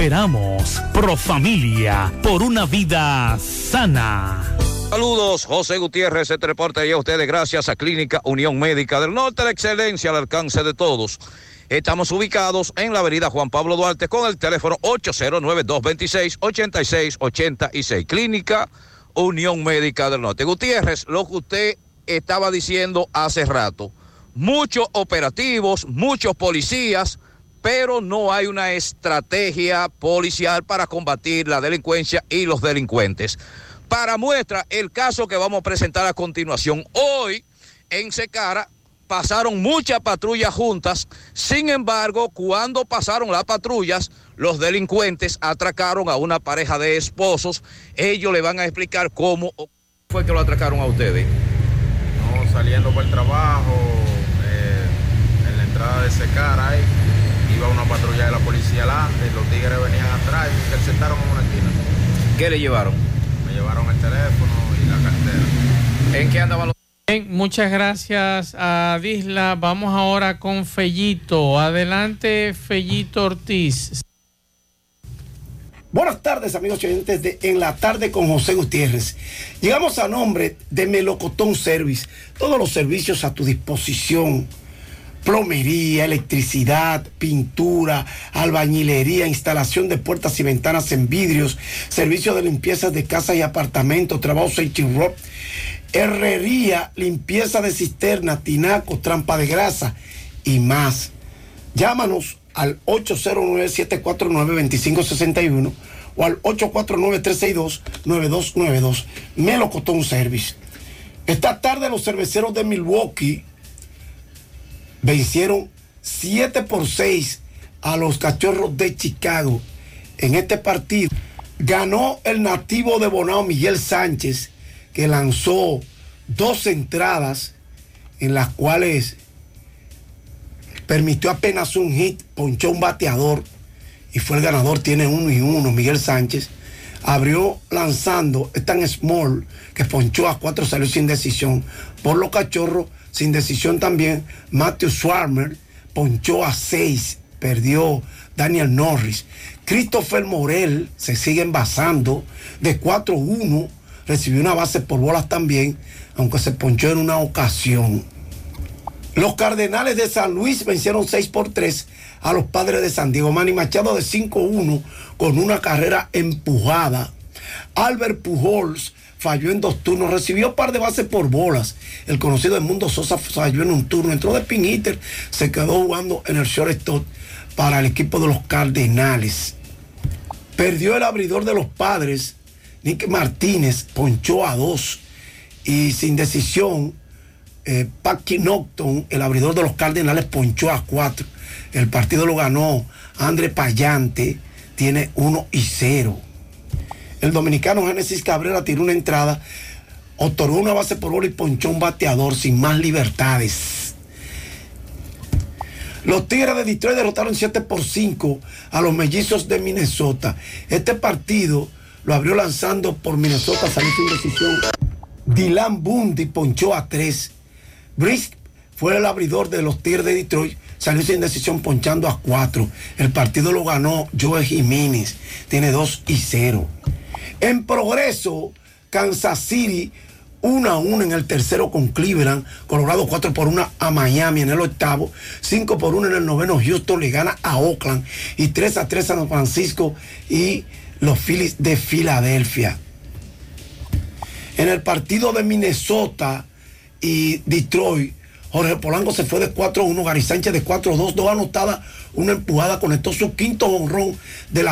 S66: esperamos. Profamilia, por una vida sana.
S31: Saludos, José Gutiérrez, este reporte y a ustedes gracias a Clínica Unión Médica del Norte, la excelencia al alcance de todos. Estamos ubicados en la avenida Juan Pablo Duarte con el teléfono 809-226-8686. Clínica Unión Médica del Norte. Gutiérrez, lo que usted
S67: estaba diciendo hace rato. Muchos operativos, muchos policías, pero no hay una estrategia policial para combatir la delincuencia y los delincuentes. Para muestra, el caso que vamos a presentar a continuación. Hoy, en Secara, pasaron muchas patrullas juntas. Sin embargo, cuando pasaron las patrullas, los delincuentes atracaron a una pareja de esposos. Ellos le van a explicar cómo fue que lo atracaron a ustedes.
S68: No, saliendo por el trabajo, eh, en la entrada de Secara, ahí, iba una patrulla de la policía adelante, los tigres venían atrás y se interceptaron en una esquina.
S67: ¿Qué le llevaron?
S68: Me llevaron el teléfono y la cartera.
S67: ¿En qué andaban los
S9: Bien, muchas gracias a Disla. Vamos ahora con Fellito. Adelante, Fellito Ortiz.
S69: Buenas tardes, amigos oyentes de En la Tarde con José Gutiérrez. Llegamos a nombre de Melocotón Service. Todos los servicios a tu disposición. Plomería, electricidad, pintura, albañilería, instalación de puertas y ventanas en vidrios, servicio de limpieza de casas y apartamentos, trabajo safety rock, herrería, limpieza de cisterna, tinaco, trampa de grasa y más. Llámanos al 809-749-2561 o al 849-362-9292. Melocotón Service. Esta tarde los cerveceros de Milwaukee vencieron 7 por 6 a los cachorros de Chicago. En este partido ganó el nativo de Bonao Miguel Sánchez, que lanzó dos entradas en las cuales permitió apenas un hit, ponchó un bateador y fue el ganador, tiene uno y uno, Miguel Sánchez. Abrió lanzando Stan Small, que ponchó a cuatro, salió sin decisión. Por los cachorros, sin decisión también, Matthew Swarmer ponchó a seis, perdió Daniel Norris. Christopher Morel se sigue envasando de 4-1, recibió una base por bolas también, aunque se ponchó en una ocasión. Los Cardenales de San Luis vencieron 6 por 3 a los padres de San Diego. Manny Machado de 5-1 con una carrera empujada. Albert Pujols falló en dos turnos, recibió un par de bases por bolas. El conocido Mundo Sosa falló en un turno, entró de pin hitter, se quedó jugando en el shortstop para el equipo de los Cardenales. Perdió el abridor de los padres, Nick Martínez, ponchó a dos y sin decisión eh, Packy Nocton, el abridor de los Cardenales, ponchó a cuatro. El partido lo ganó André Payante, tiene 1 y 0. El dominicano Génesis Cabrera tiró una entrada, otorgó una base por bola y ponchó un bateador sin más libertades. Los Tigres de Detroit derrotaron 7 por 5 a los mellizos de Minnesota. Este partido lo abrió lanzando por Minnesota, salió sin decisión. Dylan Bundy ponchó a 3. Brisk fue el abridor de los Tigres de Detroit, salió sin decisión ponchando a 4. El partido lo ganó Joe Jiménez, tiene 2 y 0. En progreso, Kansas City 1 a 1 en el tercero con Cleveland, Colorado 4 por 1 a Miami en el octavo, 5 por 1 en el noveno, Houston le gana a Oakland. Y 3 a 3 a San Francisco y los Phillies de Filadelfia. En el partido de Minnesota y Detroit, Jorge Polanco se fue de 4 a 1, Gary Sánchez de 4 a 2, dos anotadas, una empujada, conectó su quinto honrón de la